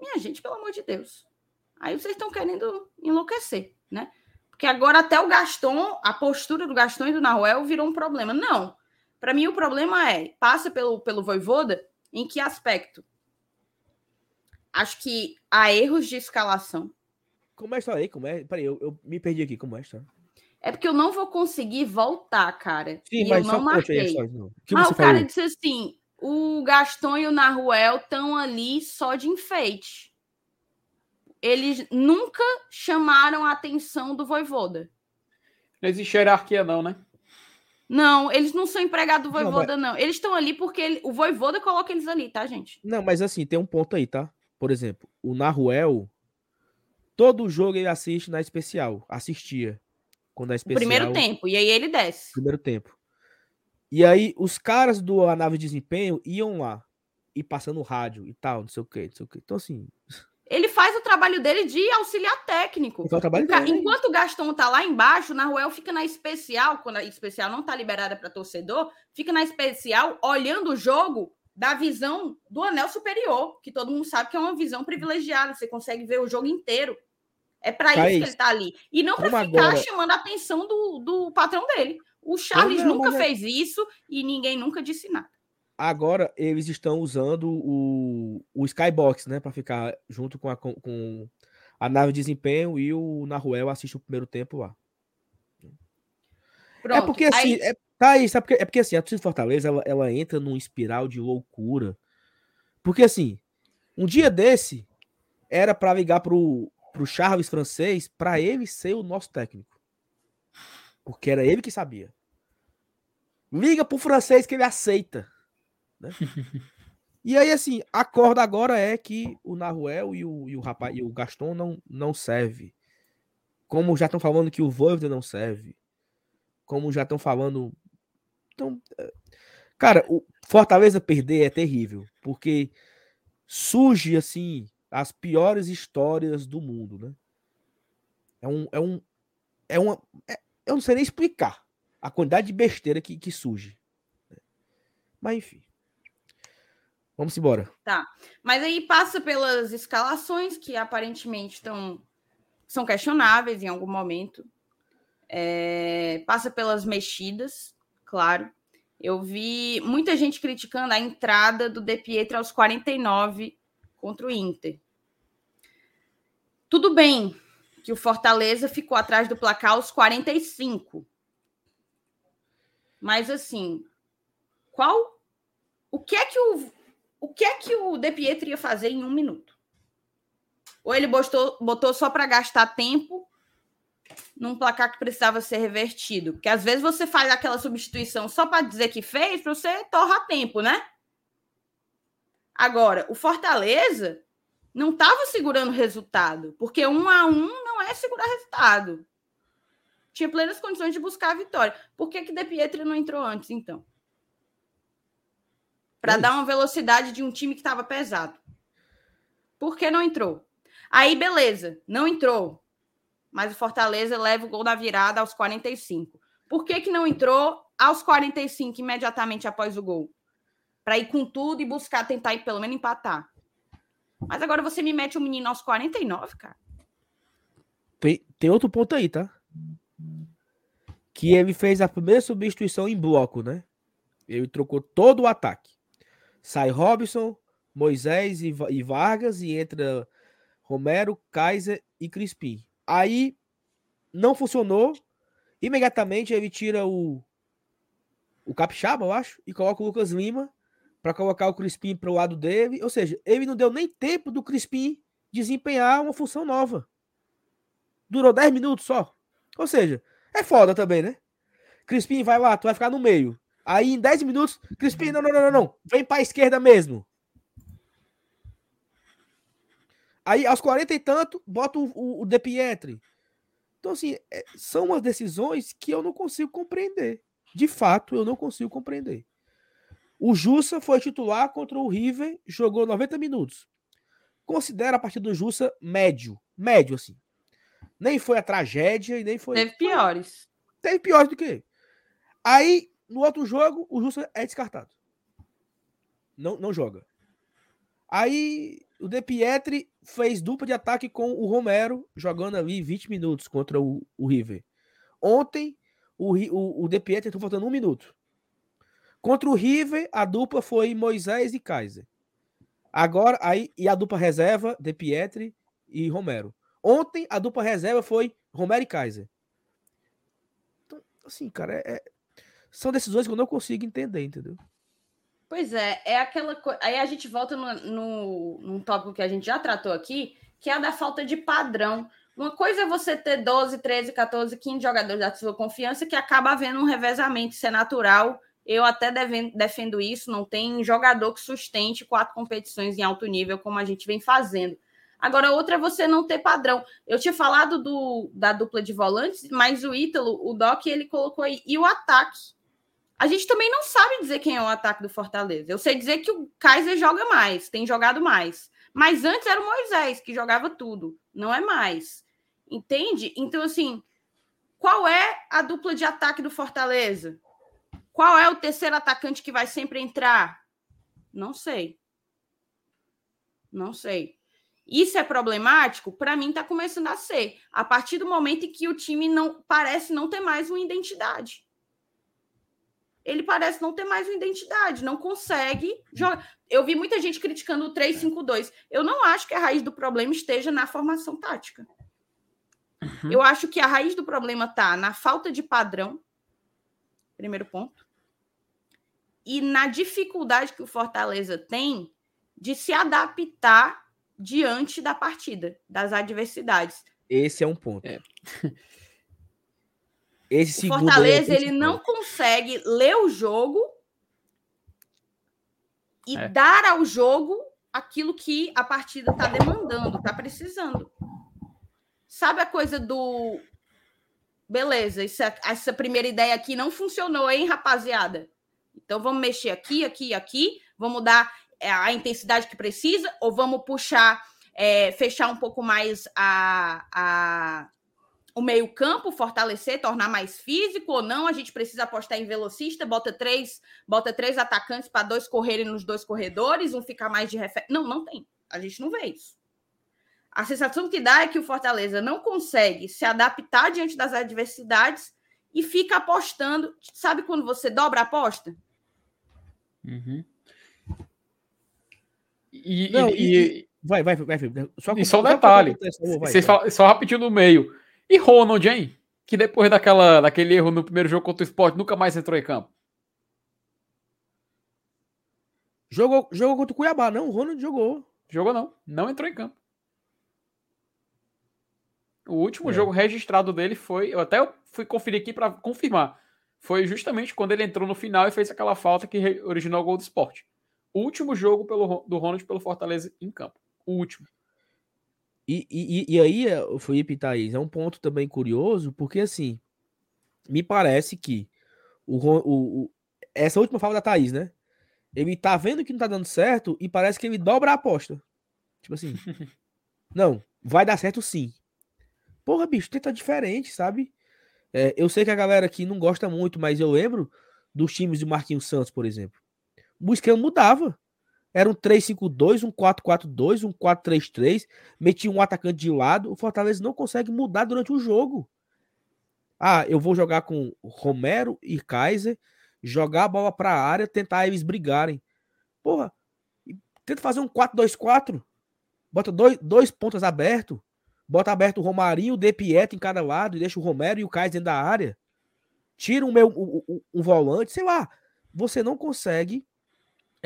Minha gente, pelo amor de Deus. Aí vocês estão querendo enlouquecer, né? Porque agora até o Gaston, a postura do Gaston e do Nahuel virou um problema. Não. Para mim, o problema é, passa pelo, pelo Voivoda, em que aspecto? Acho que há erros de escalação. Como é a história aí? Como é? Peraí, eu, eu me perdi aqui. Como é a história? É porque eu não vou conseguir voltar, cara. Sim, e mas eu não marquei. Aí, só, que ah, o cara disse assim: o Gaston e o Naruel estão ali só de enfeite. Eles nunca chamaram a atenção do Voivoda. Não existe hierarquia, não, né? Não, eles não são empregados do Voivoda, não. Mas... não. Eles estão ali porque ele... o Voivoda coloca eles ali, tá, gente? Não, mas assim, tem um ponto aí, tá? Por exemplo, o Naruel, todo jogo ele assiste na especial. Assistia. Quando é especial. Primeiro tempo, e aí ele desce. Primeiro tempo. E aí os caras do a nave de desempenho iam lá e passando rádio e tal, não sei o que, não sei o que. Então assim, ele faz o trabalho dele de auxiliar técnico. O trabalho dele. Enquanto o Gaston tá lá embaixo, na Ruel fica na especial, quando a especial não tá liberada para torcedor, fica na especial olhando o jogo da visão do anel superior, que todo mundo sabe que é uma visão privilegiada, você consegue ver o jogo inteiro. É para isso que ele está ali. E não para ficar agora... chamando a atenção do, do patrão dele. O Charles não, nunca fez isso e ninguém nunca disse nada. Agora eles estão usando o, o Skybox, né? Para ficar junto com a, com a nave de desempenho e o Naruel assiste o primeiro tempo lá. É Pronto, é porque assim. Aí... É, tá aí, sabe porque, é porque assim, a torcida Fortaleza ela, ela entra num espiral de loucura. Porque assim, um dia desse era para ligar pro, pro Charles francês para ele ser o nosso técnico. Porque era ele que sabia. Liga pro francês que ele aceita. Né? e aí, assim, a corda agora é que o Naruel e o, e o, rapaz, e o Gaston não, não serve. Como já estão falando que o Voivoda não serve. Como já estão falando. Então, é, cara, o Fortaleza perder é terrível. Porque surge, assim, as piores histórias do mundo, né? É um. É um é uma. É, eu não sei nem explicar a quantidade de besteira que, que surge. Né? Mas enfim. Vamos embora. Tá. Mas aí passa pelas escalações que aparentemente estão são questionáveis em algum momento. É, passa pelas mexidas, claro. Eu vi muita gente criticando a entrada do De Pietro aos 49 contra o Inter. Tudo bem que o Fortaleza ficou atrás do placar aos 45. Mas assim, qual o que é que o o que é que o De Pietro ia fazer em um minuto? Ou ele botou, botou só para gastar tempo num placar que precisava ser revertido? Porque às vezes você faz aquela substituição só para dizer que fez, para você torrar tempo, né? Agora, o Fortaleza não estava segurando resultado, porque um a um não é segurar resultado. Tinha plenas condições de buscar a vitória. Por que, que De Pietro não entrou antes, então? para dar uma velocidade de um time que estava pesado. Por que não entrou? Aí, beleza, não entrou. Mas o Fortaleza leva o gol da virada aos 45. Por que, que não entrou aos 45, imediatamente após o gol? Para ir com tudo e buscar tentar ir pelo menos empatar. Mas agora você me mete o um menino aos 49, cara. Tem, tem outro ponto aí, tá? Que ele fez a primeira substituição em bloco, né? Ele trocou todo o ataque. Sai Robson, Moisés e, e Vargas e entra Romero, Kaiser e Crispim. Aí não funcionou. Imediatamente ele tira o o Capixaba, eu acho, e coloca o Lucas Lima para colocar o Crispim para o lado dele. Ou seja, ele não deu nem tempo do Crispim desempenhar uma função nova. Durou 10 minutos só. Ou seja, é foda também, né? Crispim vai lá, tu vai ficar no meio. Aí em 10 minutos, Crispim, não, não, não, não, não. Vem pra esquerda mesmo. Aí aos 40 e tanto, bota o, o, o De Pietri. Então, assim, é, são umas decisões que eu não consigo compreender. De fato, eu não consigo compreender. O Jussa foi titular contra o River, jogou 90 minutos. Considera a partida do Jussa médio. Médio, assim. Nem foi a tragédia e nem foi. Teve piores. Teve piores do que. Aí, no outro jogo, o Jussa é descartado. Não, não joga. Aí, o De Pietri fez dupla de ataque com o Romero, jogando ali 20 minutos contra o, o River. Ontem, o, o, o De Pietri estava faltando um minuto. Contra o River, a dupla foi Moisés e Kaiser. Agora, aí, e a dupla reserva, De Pietri e Romero. Ontem, a dupla reserva foi Romero e Kaiser. Então, assim, cara, é, é, são decisões que eu não consigo entender, entendeu? Pois é, é aquela coisa. Aí a gente volta no, no, num tópico que a gente já tratou aqui, que é a da falta de padrão. Uma coisa é você ter 12, 13, 14, 15 jogadores da sua confiança que acaba havendo um revezamento, isso é natural. Eu até defendo isso, não tem jogador que sustente quatro competições em alto nível, como a gente vem fazendo. Agora, outra é você não ter padrão. Eu tinha falado do, da dupla de volantes, mas o Ítalo, o Doc, ele colocou aí. E o ataque. A gente também não sabe dizer quem é o ataque do Fortaleza. Eu sei dizer que o Kaiser joga mais, tem jogado mais. Mas antes era o Moisés, que jogava tudo. Não é mais. Entende? Então, assim, qual é a dupla de ataque do Fortaleza? Qual é o terceiro atacante que vai sempre entrar? Não sei. Não sei. Isso é problemático? Para mim, está começando a ser. A partir do momento em que o time não parece não ter mais uma identidade. Ele parece não ter mais uma identidade, não consegue jogar. Eu vi muita gente criticando o 3-5-2. Eu não acho que a raiz do problema esteja na formação tática. Uhum. Eu acho que a raiz do problema está na falta de padrão, primeiro ponto, e na dificuldade que o Fortaleza tem de se adaptar diante da partida, das adversidades. Esse é um ponto. É. Esse o Fortaleza ele não consegue ler o jogo e é. dar ao jogo aquilo que a partida está demandando, está precisando. Sabe a coisa do beleza, essa, essa primeira ideia aqui não funcionou, hein, rapaziada? Então vamos mexer aqui, aqui, aqui, vamos dar é, a intensidade que precisa, ou vamos puxar, é, fechar um pouco mais a, a, o meio-campo, fortalecer, tornar mais físico ou não? A gente precisa apostar em velocista, bota três, bota três atacantes para dois correrem nos dois corredores, um ficar mais de referência. Não, não tem. A gente não vê isso. A sensação que dá é que o Fortaleza não consegue se adaptar diante das adversidades e fica apostando. Sabe quando você dobra a aposta? Uhum. E, não, e, e, vai, vai, vai, Só, e só um detalhe. Vai, vai. só rapidinho no meio. E Ronald, hein? Que depois daquela, daquele erro no primeiro jogo contra o Sport, nunca mais entrou em campo. Jogou, jogou contra o Cuiabá, não? O Ronald jogou. Jogou não. Não entrou em campo. O último é. jogo registrado dele foi. Eu até fui conferir aqui para confirmar. Foi justamente quando ele entrou no final e fez aquela falta que originou o gol do esporte último jogo pelo, do Ronald pelo Fortaleza em campo. O último. E, e, e aí, o Felipe Thaís, é um ponto também curioso, porque assim, me parece que o, o, o, essa última fala da Thaís, né? Ele tá vendo que não tá dando certo e parece que ele dobra a aposta. Tipo assim, não, vai dar certo sim. Porra, bicho, tenta diferente, sabe? É, eu sei que a galera aqui não gosta muito, mas eu lembro dos times de Marquinhos Santos, por exemplo o esquema mudava. Era um 3-5-2, um 4-4-2, um 4-3-3, metia um atacante de lado. O Fortaleza não consegue mudar durante o jogo. Ah, eu vou jogar com Romero e Kaiser, jogar a bola para a área, tentar eles brigarem. Porra, tenta fazer um 4-2-4. Bota dois, dois pontas abertos. Bota aberto o Romarinho, o De Pietro em cada lado e deixa o Romero e o Kaiser dentro da área. Tira o meu um, um, um volante, sei lá. Você não consegue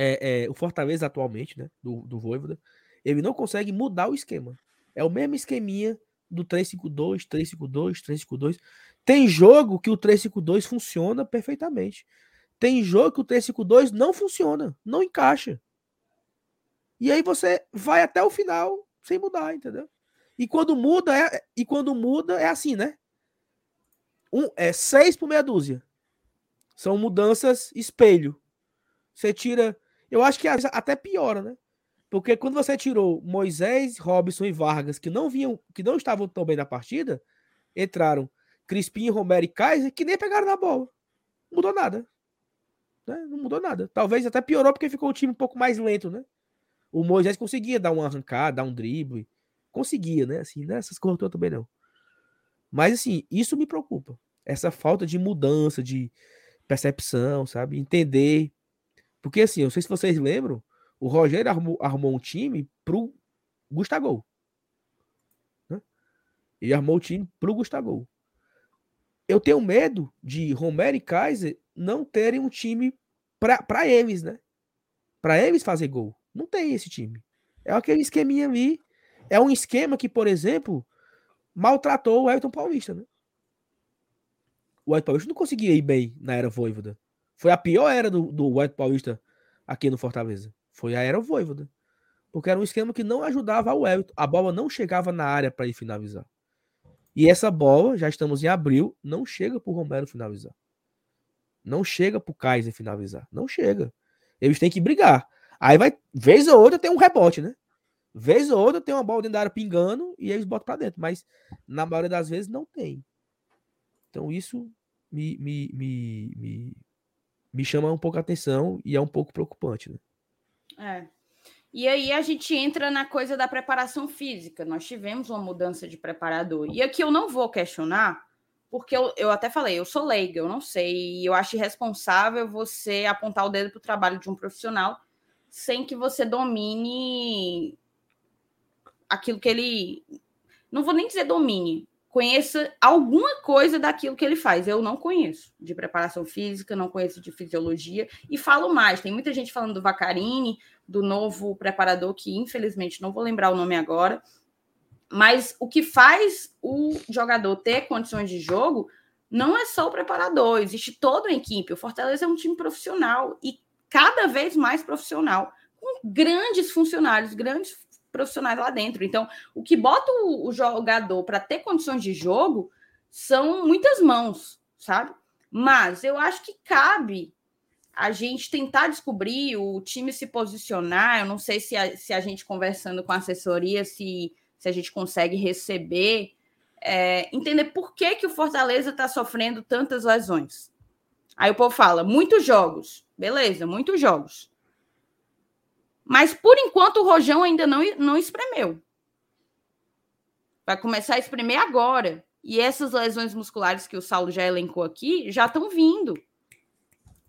é, é, o Fortaleza atualmente, né, do, do Voivoda, Ele não consegue mudar o esquema. É o mesmo esqueminha do 352, 352, 352. Tem jogo que o 352 funciona perfeitamente. Tem jogo que o 352 não funciona, não encaixa. E aí você vai até o final sem mudar, entendeu? E quando muda é, e quando muda é assim, né? Um, é seis por meia dúzia. São mudanças espelho. Você tira. Eu acho que até piora, né? Porque quando você tirou Moisés, Robson e Vargas, que não vinham, que não estavam tão bem na partida, entraram Crispim, Romero e Kaiser, que nem pegaram na bola. Mudou nada. Né? Não mudou nada. Talvez até piorou porque ficou o time um pouco mais lento, né? O Moisés conseguia dar uma arrancada, dar um drible. Conseguia, né? Assim, né? coisas também não. Mas assim, isso me preocupa. Essa falta de mudança, de percepção, sabe? Entender. Porque assim, eu não sei se vocês lembram, o Rogério armou, um time pro Gustavo. Né? Ele armou o time pro Gustavo. Eu tenho medo de Romero e Kaiser não terem um time para eles, né? Para eles fazer gol. Não tem esse time. É aquele esqueminha ali. É um esquema que, por exemplo, maltratou o Elton Paulista, né? O Elton Paulista não conseguia ir bem na era Voivoda. Foi a pior era do, do Elton Paulista aqui no Fortaleza. Foi a era Voivoda. Porque era um esquema que não ajudava o Elton. A bola não chegava na área para ele finalizar. E essa bola, já estamos em abril, não chega para o Romero finalizar. Não chega para o Kaiser finalizar. Não chega. Eles têm que brigar. Aí vai, vez ou outra, tem um rebote, né? Vez ou outra tem uma bola dentro da área pingando e eles botam para dentro. Mas na maioria das vezes não tem. Então isso me, me, me, me, me chama um pouco a atenção e é um pouco preocupante, né? É. E aí a gente entra na coisa da preparação física. Nós tivemos uma mudança de preparador. E aqui eu não vou questionar, porque eu, eu até falei, eu sou leiga, eu não sei. E eu acho irresponsável você apontar o dedo para o trabalho de um profissional sem que você domine aquilo que ele. Não vou nem dizer domine, conheça alguma coisa daquilo que ele faz. Eu não conheço de preparação física, não conheço de fisiologia e falo mais. Tem muita gente falando do Vacarini, do novo preparador que infelizmente não vou lembrar o nome agora. Mas o que faz o jogador ter condições de jogo não é só o preparador, existe toda a equipe. O Fortaleza é um time profissional e cada vez mais profissional, com grandes funcionários, grandes profissionais lá dentro. Então, o que bota o, jogador para ter condições de jogo são muitas mãos, sabe? Mas eu acho que cabe a gente tentar descobrir, o time se posicionar. Eu não sei se a, se a gente conversando com a assessoria, se, se a gente consegue receber, é, entender por que, que o Fortaleza está sofrendo tantas lesões. Aí o povo fala, muitos jogos. Beleza, muitos jogos. Mas por enquanto o Rojão ainda não, não espremeu. Vai começar a espremer agora. E essas lesões musculares que o Saulo já elencou aqui já estão vindo.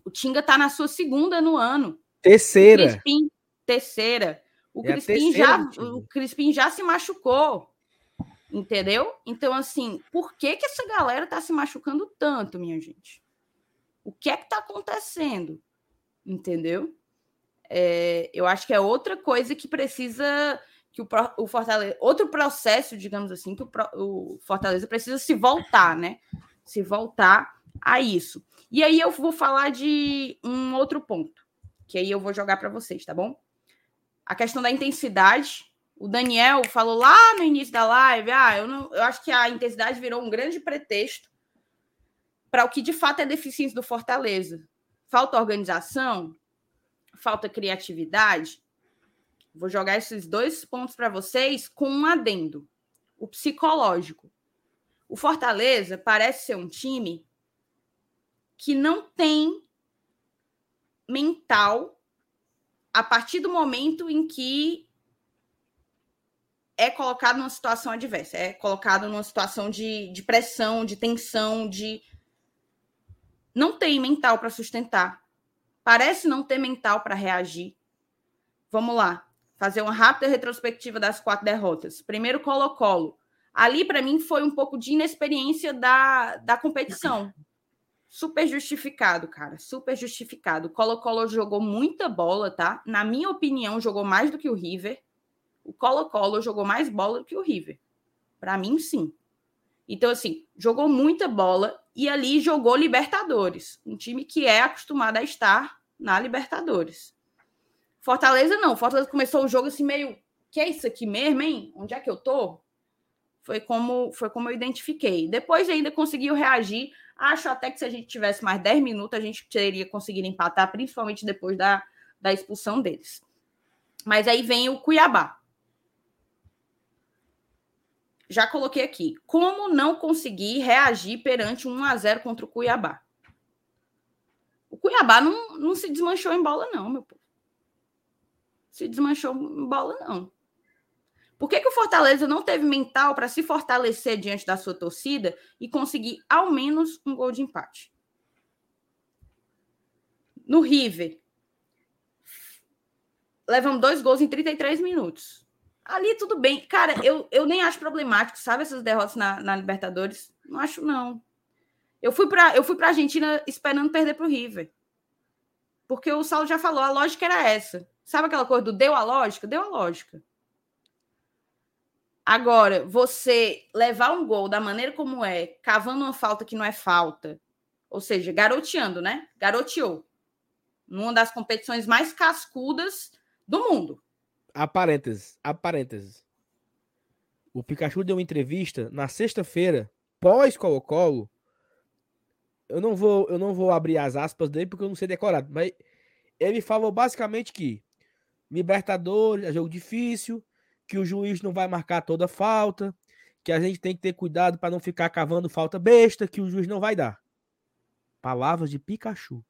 O Tinga está na sua segunda no ano. Terceira. O Crispim, terceira. O, é Crispim terceira, já, o Crispim já se machucou. Entendeu? Então, assim, por que, que essa galera está se machucando tanto, minha gente? O que é que está acontecendo? Entendeu? É, eu acho que é outra coisa que precisa que o, o Fortaleza, outro processo, digamos assim, que o, o, Fortaleza precisa se voltar, né? Se voltar a isso. E aí eu vou falar de um outro ponto, que aí eu vou jogar para vocês, tá bom? A questão da intensidade. O Daniel falou lá no início da live, ah, eu, não, eu acho que a intensidade virou um grande pretexto para o que de fato é deficiência do Fortaleza. Falta organização, falta criatividade, vou jogar esses dois pontos para vocês com um adendo: o psicológico. O Fortaleza parece ser um time que não tem mental a partir do momento em que é colocado numa situação adversa, é colocado numa situação de, de pressão, de tensão, de. Não tem mental para sustentar parece não ter mental para reagir. Vamos lá, fazer uma rápida retrospectiva das quatro derrotas. Primeiro, Colo-Colo. Ali, para mim, foi um pouco de inexperiência da, da competição. Super justificado, cara. Super justificado. Colo-Colo jogou muita bola, tá? Na minha opinião, jogou mais do que o River. O Colo-Colo jogou mais bola do que o River. Para mim, sim. Então, assim, jogou muita bola e ali jogou Libertadores, um time que é acostumado a estar na Libertadores. Fortaleza não, Fortaleza começou o jogo assim meio, que é isso aqui mesmo, hein? Onde é que eu tô? Foi como foi como eu identifiquei. Depois ainda conseguiu reagir. Acho até que se a gente tivesse mais 10 minutos, a gente teria conseguido empatar, principalmente depois da, da expulsão deles. Mas aí vem o Cuiabá. Já coloquei aqui. Como não conseguir reagir perante um 1 a 0 contra o Cuiabá? O Cuiabá não, não se desmanchou em bola, não, meu povo. Se desmanchou em bola, não. Por que, que o Fortaleza não teve mental para se fortalecer diante da sua torcida e conseguir ao menos um gol de empate? No River, levamos dois gols em 33 minutos. Ali tudo bem. Cara, eu, eu nem acho problemático, sabe, essas derrotas na, na Libertadores? Não acho, não. Eu fui para eu fui para Argentina esperando perder para o River. Porque o Saulo já falou, a lógica era essa. Sabe aquela coisa do deu a lógica? Deu a lógica. Agora, você levar um gol da maneira como é, cavando uma falta que não é falta, ou seja, garoteando, né? Garoteou. Numa das competições mais cascudas do mundo. A parênteses, a parênteses. O Pikachu deu uma entrevista na sexta-feira, pós Colo-Colo. Eu não vou, eu não vou abrir as aspas dele porque eu não sei decorar, mas ele falou basicamente que Libertadores é jogo difícil, que o juiz não vai marcar toda falta, que a gente tem que ter cuidado para não ficar cavando falta besta, que o juiz não vai dar. Palavras de Pikachu.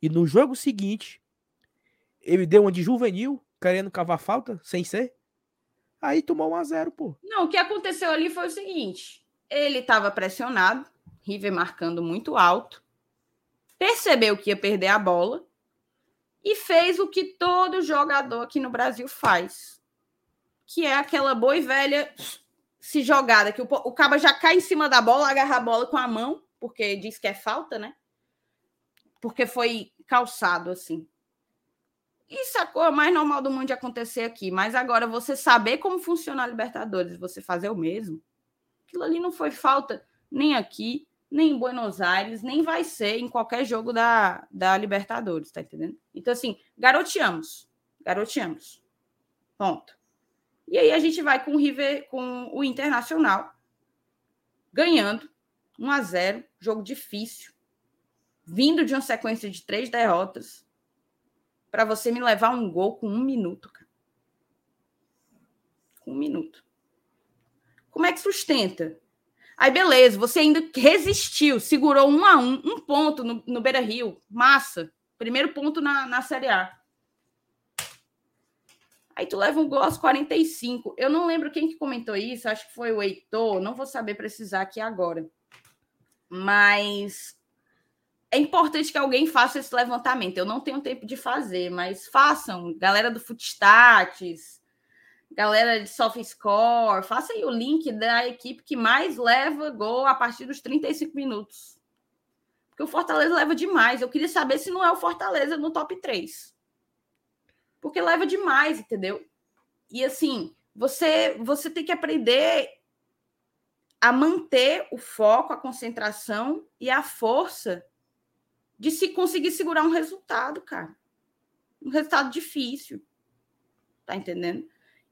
E no jogo seguinte, ele deu uma de juvenil, querendo cavar falta, sem ser. Aí tomou 1 a 0 pô. Não, o que aconteceu ali foi o seguinte: ele estava pressionado, River marcando muito alto, percebeu que ia perder a bola e fez o que todo jogador aqui no Brasil faz, que é aquela boa e velha se jogada, que o, o caba já cai em cima da bola, agarra a bola com a mão, porque diz que é falta, né? Porque foi calçado assim. Isso é a coisa mais normal do mundo de acontecer aqui. Mas agora, você saber como funciona a Libertadores, você fazer o mesmo, aquilo ali não foi falta nem aqui, nem em Buenos Aires, nem vai ser em qualquer jogo da, da Libertadores, tá entendendo? Então, assim, garoteamos. Garoteamos. Ponto. E aí a gente vai com o River, com o Internacional, ganhando 1 a 0 jogo difícil, vindo de uma sequência de três derrotas para você me levar um gol com um minuto, cara. Com um minuto. Como é que sustenta? Aí, beleza, você ainda resistiu, segurou um a um, um ponto no, no Beira Rio. Massa. Primeiro ponto na, na Série A. Aí tu leva um gol aos 45. Eu não lembro quem que comentou isso, acho que foi o Heitor, não vou saber precisar aqui agora. Mas é importante que alguém faça esse levantamento. Eu não tenho tempo de fazer, mas façam, galera do Footstats, galera de SoftScore, faça aí o link da equipe que mais leva gol a partir dos 35 minutos. Porque o Fortaleza leva demais. Eu queria saber se não é o Fortaleza no top 3. Porque leva demais, entendeu? E assim, você você tem que aprender a manter o foco, a concentração e a força de se conseguir segurar um resultado, cara. Um resultado difícil. Tá entendendo?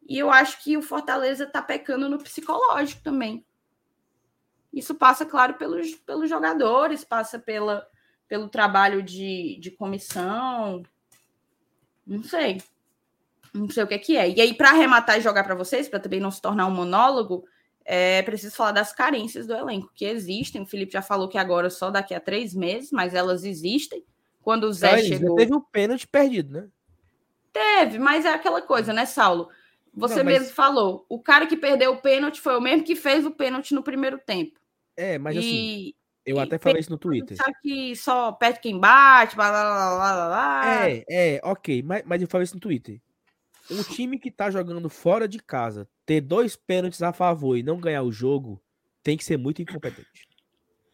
E eu acho que o Fortaleza tá pecando no psicológico também. Isso passa, claro, pelos, pelos jogadores, passa pela, pelo trabalho de, de comissão. Não sei. Não sei o que é que é. E aí, para arrematar e jogar para vocês, para também não se tornar um monólogo, é preciso falar das carências do elenco, que existem. O Felipe já falou que agora só daqui a três meses, mas elas existem. Quando o Zé chegou. Teve um pênalti perdido, né? Teve, mas é aquela coisa, né, Saulo? Você Não, mas... mesmo falou. O cara que perdeu o pênalti foi o mesmo que fez o pênalti no primeiro tempo. É, mas e... assim. Eu até falei isso no Twitter. Sabe que só perde quem bate, blá, blá, blá, blá, blá. É, é, ok. Mas, mas eu falei isso no Twitter. Um time que tá jogando fora de casa, ter dois pênaltis a favor e não ganhar o jogo, tem que ser muito incompetente.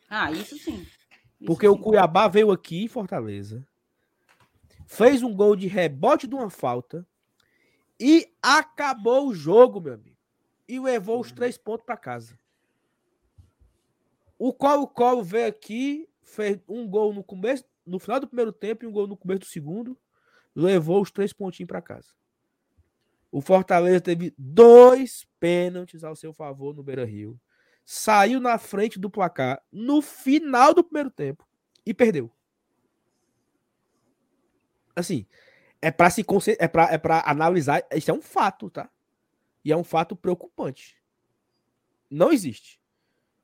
Ah, isso sim. Isso Porque sim. o Cuiabá veio aqui em Fortaleza, fez um gol de rebote de uma falta E acabou o jogo, meu amigo. E levou os três pontos para casa. O Colo-Colo veio aqui, fez um gol no começo, no final do primeiro tempo e um gol no começo do segundo. Levou os três pontinhos para casa. O Fortaleza teve dois pênaltis ao seu favor no Beira Rio. Saiu na frente do placar no final do primeiro tempo e perdeu. Assim, é para se é para é para analisar, isso é um fato, tá? E é um fato preocupante. Não existe.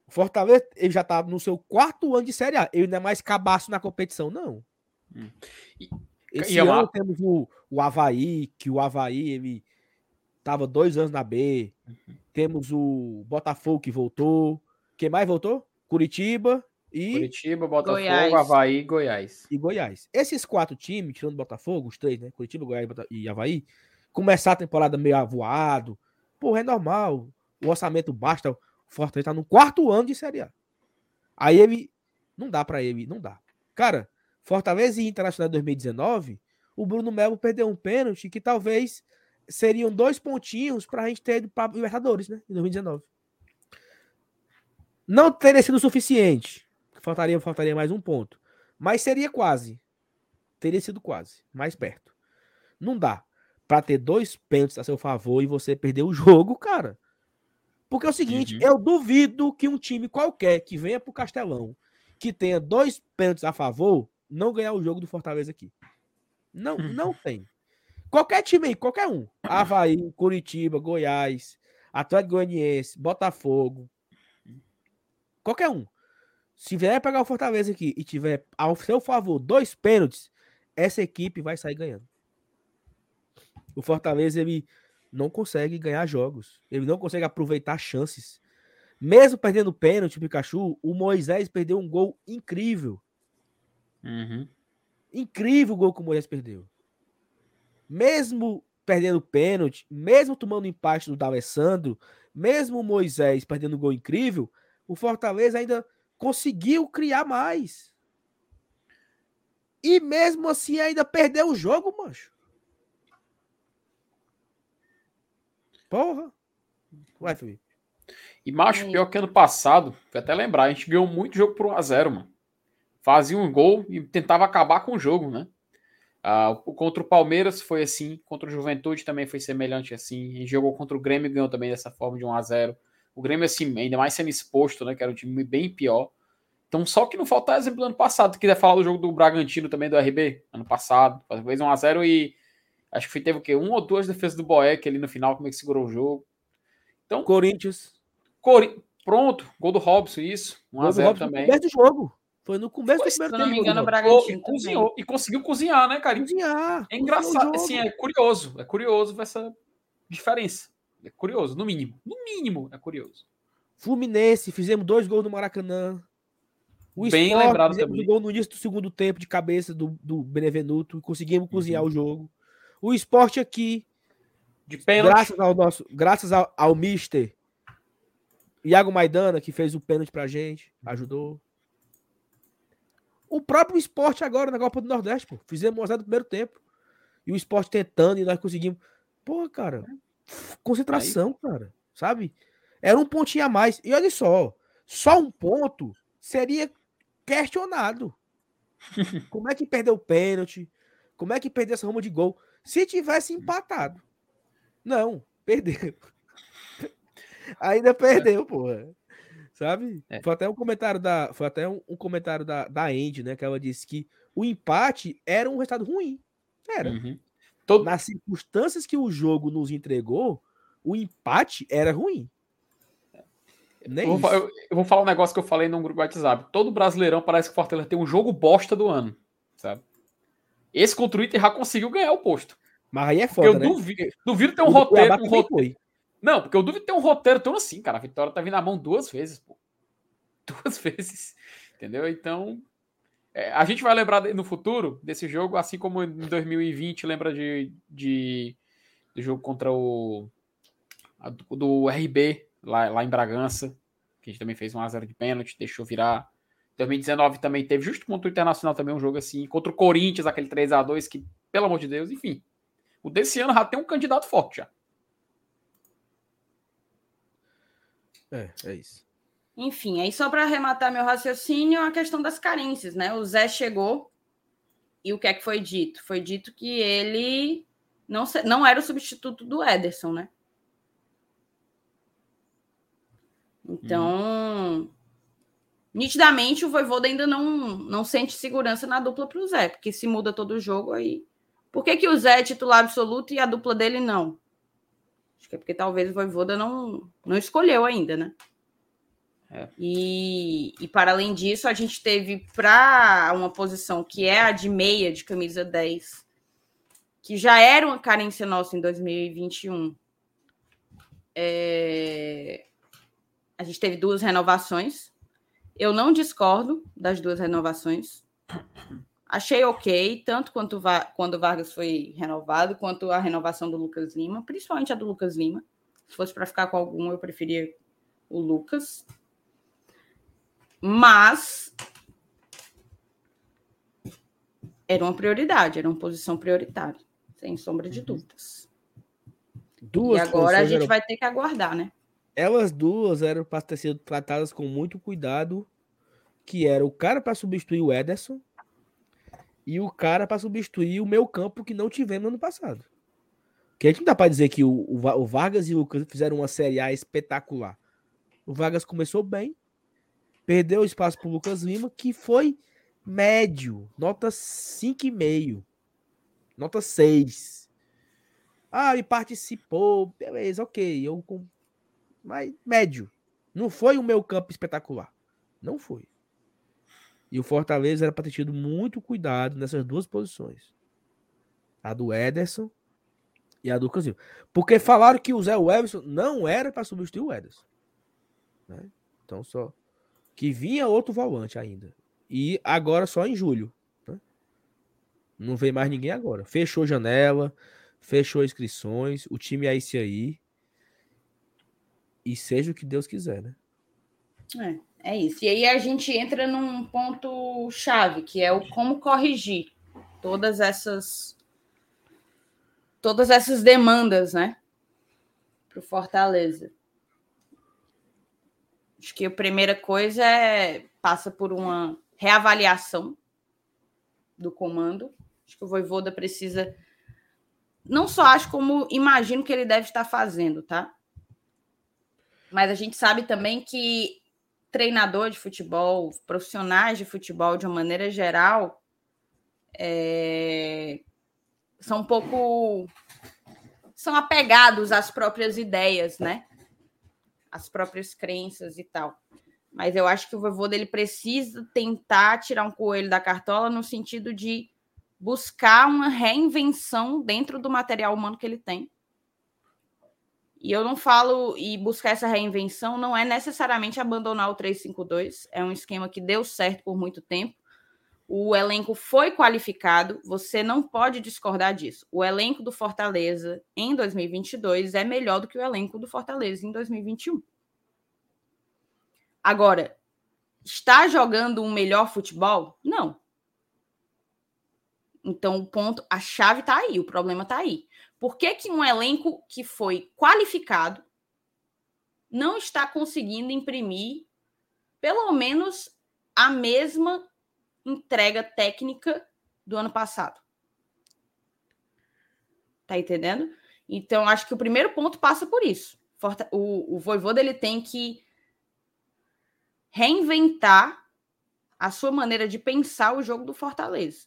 O Fortaleza ele já tá no seu quarto ano de Série A. Ele não é mais cabaço na competição, não. Hum. E, Esse e é ano uma... temos o, o Havaí, que o Havaí ele tava dois anos na B. Uhum. Temos o Botafogo que voltou. Quem mais voltou? Curitiba e. Curitiba, Botafogo, Goiás. Havaí e Goiás. E Goiás. Esses quatro times, tirando Botafogo, os três, né? Curitiba, Goiás e Havaí, começar a temporada meio avoado. Porra, é normal. O orçamento basta. O Fortaleza tá no quarto ano de Série A. Aí ele. Não dá para ele, não dá. Cara, Fortaleza e Internacional 2019, o Bruno Melo perdeu um pênalti que talvez seriam dois pontinhos para a gente ter ido para Libertadores, né? Em 2019. Não teria sido suficiente. Faltaria, faltaria mais um ponto. Mas seria quase. Teria sido quase. Mais perto. Não dá para ter dois pênaltis a seu favor e você perder o jogo, cara. Porque é o seguinte, uhum. eu duvido que um time qualquer que venha pro Castelão, que tenha dois pênaltis a favor, não ganhar o jogo do Fortaleza aqui. Não, uhum. não tem. Qualquer time aí, qualquer um. Havaí, Curitiba, Goiás, Atlético Goianiense, Botafogo. Qualquer um. Se vier pegar o Fortaleza aqui e tiver ao seu favor dois pênaltis, essa equipe vai sair ganhando. O Fortaleza ele não consegue ganhar jogos. Ele não consegue aproveitar chances. Mesmo perdendo pênalti, o Pikachu, o Moisés perdeu um gol incrível. Uhum. Incrível o gol que o Moisés perdeu mesmo perdendo pênalti, mesmo tomando empate do D'Alessandro, mesmo o Moisés perdendo um gol incrível, o Fortaleza ainda conseguiu criar mais. E mesmo assim ainda perdeu o jogo, mancho. Porra. Vai, Felipe. E macho, pior que ano passado, foi até lembrar, a gente ganhou muito jogo por 1x0, mano. Fazia um gol e tentava acabar com o jogo, né? Uh, contra o Palmeiras foi assim, contra o Juventude também foi semelhante assim. E jogou contra o Grêmio e ganhou também dessa forma de 1 a 0 O Grêmio, assim, ainda mais sendo exposto, né? Que era um time bem pior. Então, só que não falta exemplo do ano passado. Tu quiser falar do jogo do Bragantino também, do RB, ano passado. Fez 1 a 0 e acho que foi, teve o quê? Um ou duas defesas do Boeck ali no final, como é que segurou o jogo. Então, Corinthians. Cori... Pronto, gol do Robson, isso. 1 a 0 também. do jogo. Foi no começo Foi, do primeiro tempo. Se não me engano, o Bragantino cozinhou, e conseguiu cozinhar, né, cara? Cozinhar. É engraçado, assim, é curioso. É curioso essa diferença. É curioso, no mínimo. No mínimo, é curioso. Fluminense, fizemos dois gols no Maracanã. O Bem Sport, lembrado fizemos também. um gol no início do segundo tempo de cabeça do, do Benevenuto conseguimos cozinhar uhum. o jogo. O esporte aqui, de pênalti. Graças ao nosso, graças ao, ao Mister Iago Maidana, que fez o pênalti pra gente, ajudou. O próprio esporte agora na Copa do Nordeste, pô. Fizemos uma no primeiro tempo. E o esporte tentando e nós conseguimos. Pô, cara. Concentração, Aí. cara. Sabe? Era um pontinho a mais. E olha só. Só um ponto seria questionado. Como é que perdeu o pênalti? Como é que perdeu essa ruma de gol? Se tivesse empatado. Não, perdeu. Ainda perdeu, porra. Sabe? É. Foi até um comentário da. Foi até um, um, comentário da, da Andy, né? Que ela disse que o empate era um resultado ruim. Era. Uhum. Todo... Nas circunstâncias que o jogo nos entregou, o empate era ruim. Nem eu, vou, eu, eu, vou falar um negócio que eu falei num grupo do WhatsApp. Todo brasileirão parece que o Fortaleza tem um jogo bosta do ano. Sabe? Esse contra o Inter já conseguiu ganhar o posto. Mas aí é foda, eu né? duvido, duvido ter um roteiro. Um roteiro não, porque eu duvido ter um roteiro tão assim, cara. A vitória tá vindo na mão duas vezes, pô. Duas vezes. Entendeu? Então. É, a gente vai lembrar no futuro desse jogo, assim como em 2020 lembra de, de do jogo contra o a, do RB lá, lá em Bragança, que a gente também fez um a 0 de pênalti, deixou virar. 2019 também teve, justo contra o Internacional também um jogo assim, contra o Corinthians, aquele 3 a 2 que, pelo amor de Deus, enfim. O desse ano já tem um candidato forte já. É, é isso. Enfim, aí só para arrematar meu raciocínio, a questão das carências, né? O Zé chegou e o que é que foi dito? Foi dito que ele não, não era o substituto do Ederson, né? Então, hum. nitidamente, o Voivoda ainda não, não sente segurança na dupla para o Zé, porque se muda todo o jogo aí. Por que, que o Zé é titular absoluto e a dupla dele não? Acho que é porque talvez o Voivoda não, não escolheu ainda, né? É. E, e para além disso, a gente teve para uma posição que é a de meia, de camisa 10, que já era uma carência nossa em 2021. É... A gente teve duas renovações. Eu não discordo das duas renovações. Achei ok, tanto quanto quando o Vargas foi renovado, quanto a renovação do Lucas Lima, principalmente a do Lucas Lima. Se fosse para ficar com algum, eu preferia o Lucas. Mas era uma prioridade, era uma posição prioritária, sem sombra de uhum. dúvidas. Duas e agora a gente eram... vai ter que aguardar, né? Elas duas eram para ter sido tratadas com muito cuidado, que era o cara para substituir o Ederson e o cara para substituir o meu campo que não tivemos no ano passado. Que a gente não dá para dizer que o, o Vargas e o Lucas fizeram uma Série A espetacular. O Vargas começou bem, Perdeu espaço para o Lucas Lima, que foi médio, nota 5,5. Nota 6. Ah, ele participou, beleza, ok. Eu com... Mas médio. Não foi o meu campo espetacular. Não foi. E o Fortaleza era para ter tido muito cuidado nessas duas posições. A do Ederson e a do Lucas. Porque falaram que o Zé Everson não era para substituir o Ederson. Né? Então só que vinha outro volante ainda. E agora só em julho. Né? Não vem mais ninguém agora. Fechou janela, fechou inscrições, o time é esse aí. E seja o que Deus quiser, né? É, é isso. E aí a gente entra num ponto chave, que é o como corrigir todas essas todas essas demandas, né? Para o Fortaleza. Acho que a primeira coisa é passa por uma reavaliação do comando. Acho que o Voivoda precisa não só acho como imagino que ele deve estar fazendo, tá? Mas a gente sabe também que treinador de futebol, profissionais de futebol de uma maneira geral, é... são um pouco são apegados às próprias ideias, né? As próprias crenças e tal. Mas eu acho que o vovô dele precisa tentar tirar um coelho da cartola no sentido de buscar uma reinvenção dentro do material humano que ele tem. E eu não falo e buscar essa reinvenção não é necessariamente abandonar o 352, é um esquema que deu certo por muito tempo o elenco foi qualificado, você não pode discordar disso. O elenco do Fortaleza em 2022 é melhor do que o elenco do Fortaleza em 2021. Agora, está jogando um melhor futebol? Não. Então, o ponto, a chave está aí, o problema está aí. Por que, que um elenco que foi qualificado não está conseguindo imprimir pelo menos a mesma entrega técnica do ano passado. Tá entendendo? Então, acho que o primeiro ponto passa por isso. O, o Voivoda ele tem que reinventar a sua maneira de pensar o jogo do Fortaleza.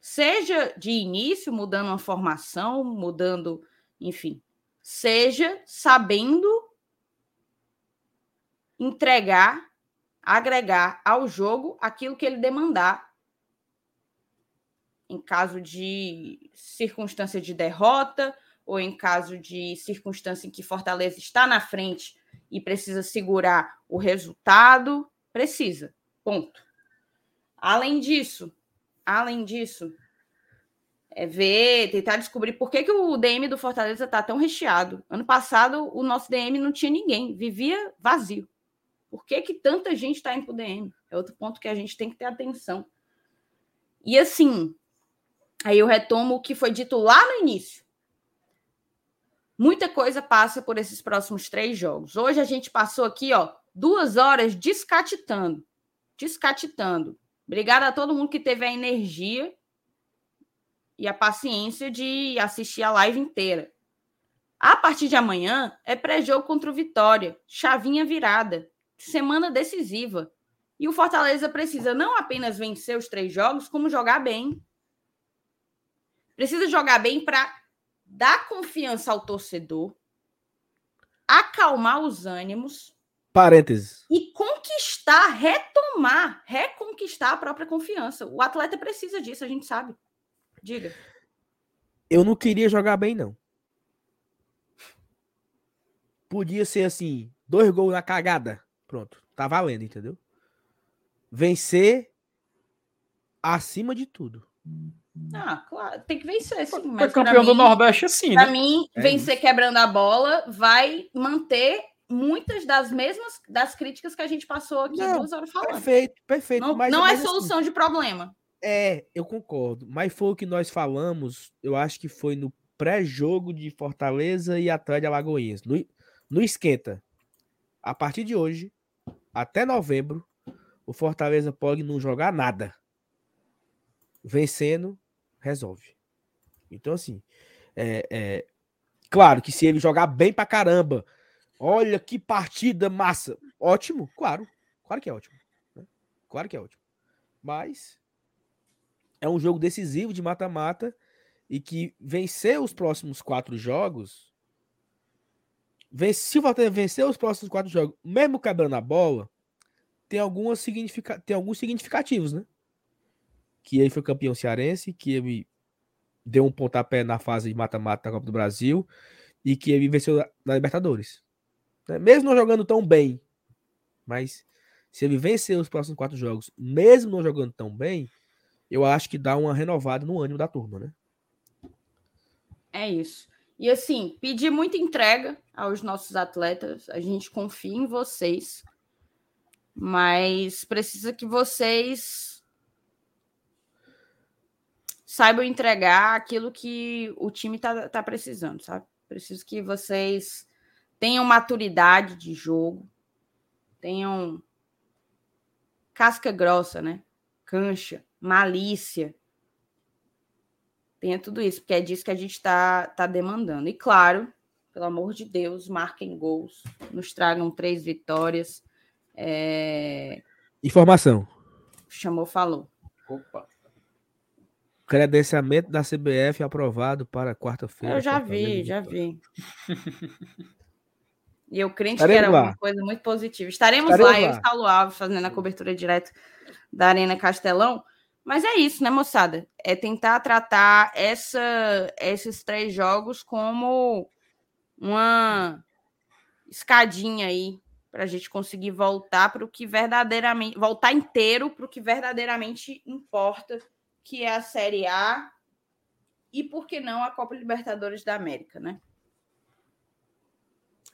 Seja de início, mudando uma formação, mudando, enfim, seja sabendo entregar agregar ao jogo aquilo que ele demandar. Em caso de circunstância de derrota, ou em caso de circunstância em que Fortaleza está na frente e precisa segurar o resultado, precisa. Ponto. Além disso, além disso, é ver, tentar descobrir por que, que o DM do Fortaleza está tão recheado. Ano passado, o nosso DM não tinha ninguém, vivia vazio. Por que, que tanta gente está indo para o DM? É outro ponto que a gente tem que ter atenção. E assim, Aí eu retomo o que foi dito lá no início. Muita coisa passa por esses próximos três jogos. Hoje a gente passou aqui, ó, duas horas descatitando. Descatitando. Obrigada a todo mundo que teve a energia e a paciência de assistir a live inteira. A partir de amanhã é pré-jogo contra o Vitória, chavinha virada, semana decisiva. E o Fortaleza precisa não apenas vencer os três jogos, como jogar bem. Precisa jogar bem para dar confiança ao torcedor, acalmar os ânimos. Parênteses. E conquistar, retomar, reconquistar a própria confiança. O atleta precisa disso, a gente sabe. Diga. Eu não queria jogar bem, não. Podia ser assim, dois gols na cagada. Pronto, tá valendo, entendeu? Vencer acima de tudo. Ah, claro, tem que vencer, sim. Foi Mas campeão mim, do Nordeste assim, Pra né? mim, É vencer quebrando a bola vai manter muitas das mesmas das críticas que a gente passou aqui Não, duas horas falando. Perfeito, perfeito. Não, mas, não é mas, assim, solução de problema. É, eu concordo. Mas foi o que nós falamos, eu acho que foi no pré-jogo de Fortaleza e Atlético de Alagoinhas. No, no esquenta. A partir de hoje, até novembro, o Fortaleza pode não jogar nada. Vencendo, resolve. Então, assim, é, é, claro que se ele jogar bem pra caramba, olha que partida massa. Ótimo, claro. Claro que é ótimo. né? Claro que é ótimo. Mas é um jogo decisivo de mata-mata e que vencer os próximos quatro jogos. Se o Fortaleza vencer os próximos quatro jogos, mesmo quebrando a bola, tem, algumas significa, tem alguns significativos, né? Que ele foi campeão cearense, que ele deu um pontapé na fase de mata-mata da Copa do Brasil e que ele venceu na- na Libertadores. né? Mesmo não jogando tão bem, mas se ele vencer os próximos quatro jogos, mesmo não jogando tão bem, eu acho que dá uma renovada no ânimo da turma, né? É isso. E assim, pedir muita entrega aos nossos atletas. A gente confia em vocês. Mas precisa que vocês saibam entregar aquilo que o time tá, tá precisando, sabe? Preciso que vocês tenham maturidade de jogo, tenham casca grossa, né? Cancha, malícia. Tenha tudo isso, porque é disso que a gente está tá demandando. E claro, pelo amor de Deus, marquem gols, nos tragam três vitórias. É, Informação. Chamou, falou. Opa. Credenciamento da CBF aprovado para quarta-feira. Eu já vi, já vi. E eu crente que Estaremos era lá. uma coisa muito positiva. Estaremos, Estaremos lá, eu lá. e Saulo Alves, fazendo a cobertura direto da Arena Castelão. Mas é isso, né, moçada? É tentar tratar essa, esses três jogos como uma escadinha aí para a gente conseguir voltar para o que verdadeiramente voltar inteiro para o que verdadeiramente importa, que é a Série A e por que não a Copa Libertadores da América, né?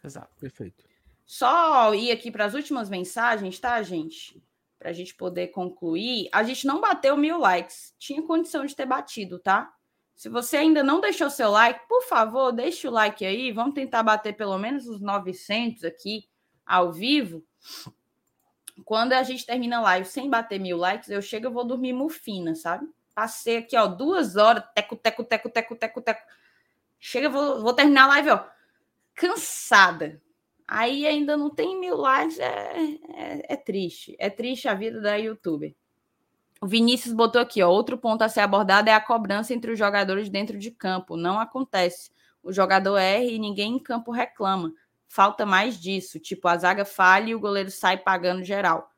Exato. Perfeito. Só ir aqui para as últimas mensagens, tá, gente? Para a gente poder concluir. A gente não bateu mil likes. Tinha condição de ter batido, tá? Se você ainda não deixou seu like, por favor, deixe o like aí. Vamos tentar bater pelo menos os 900 aqui ao vivo. Quando a gente termina a live sem bater mil likes, eu chego e vou dormir mufina, sabe? Passei aqui, ó, duas horas, teco, teco, teco, teco, teco, teco. Chega, vou, vou terminar a live, ó, cansada. Aí ainda não tem mil likes, é, é, é triste. É triste a vida da youtuber. O Vinícius botou aqui, ó, outro ponto a ser abordado é a cobrança entre os jogadores dentro de campo. Não acontece. O jogador erra e ninguém em campo reclama. Falta mais disso. Tipo, a zaga falha e o goleiro sai pagando geral.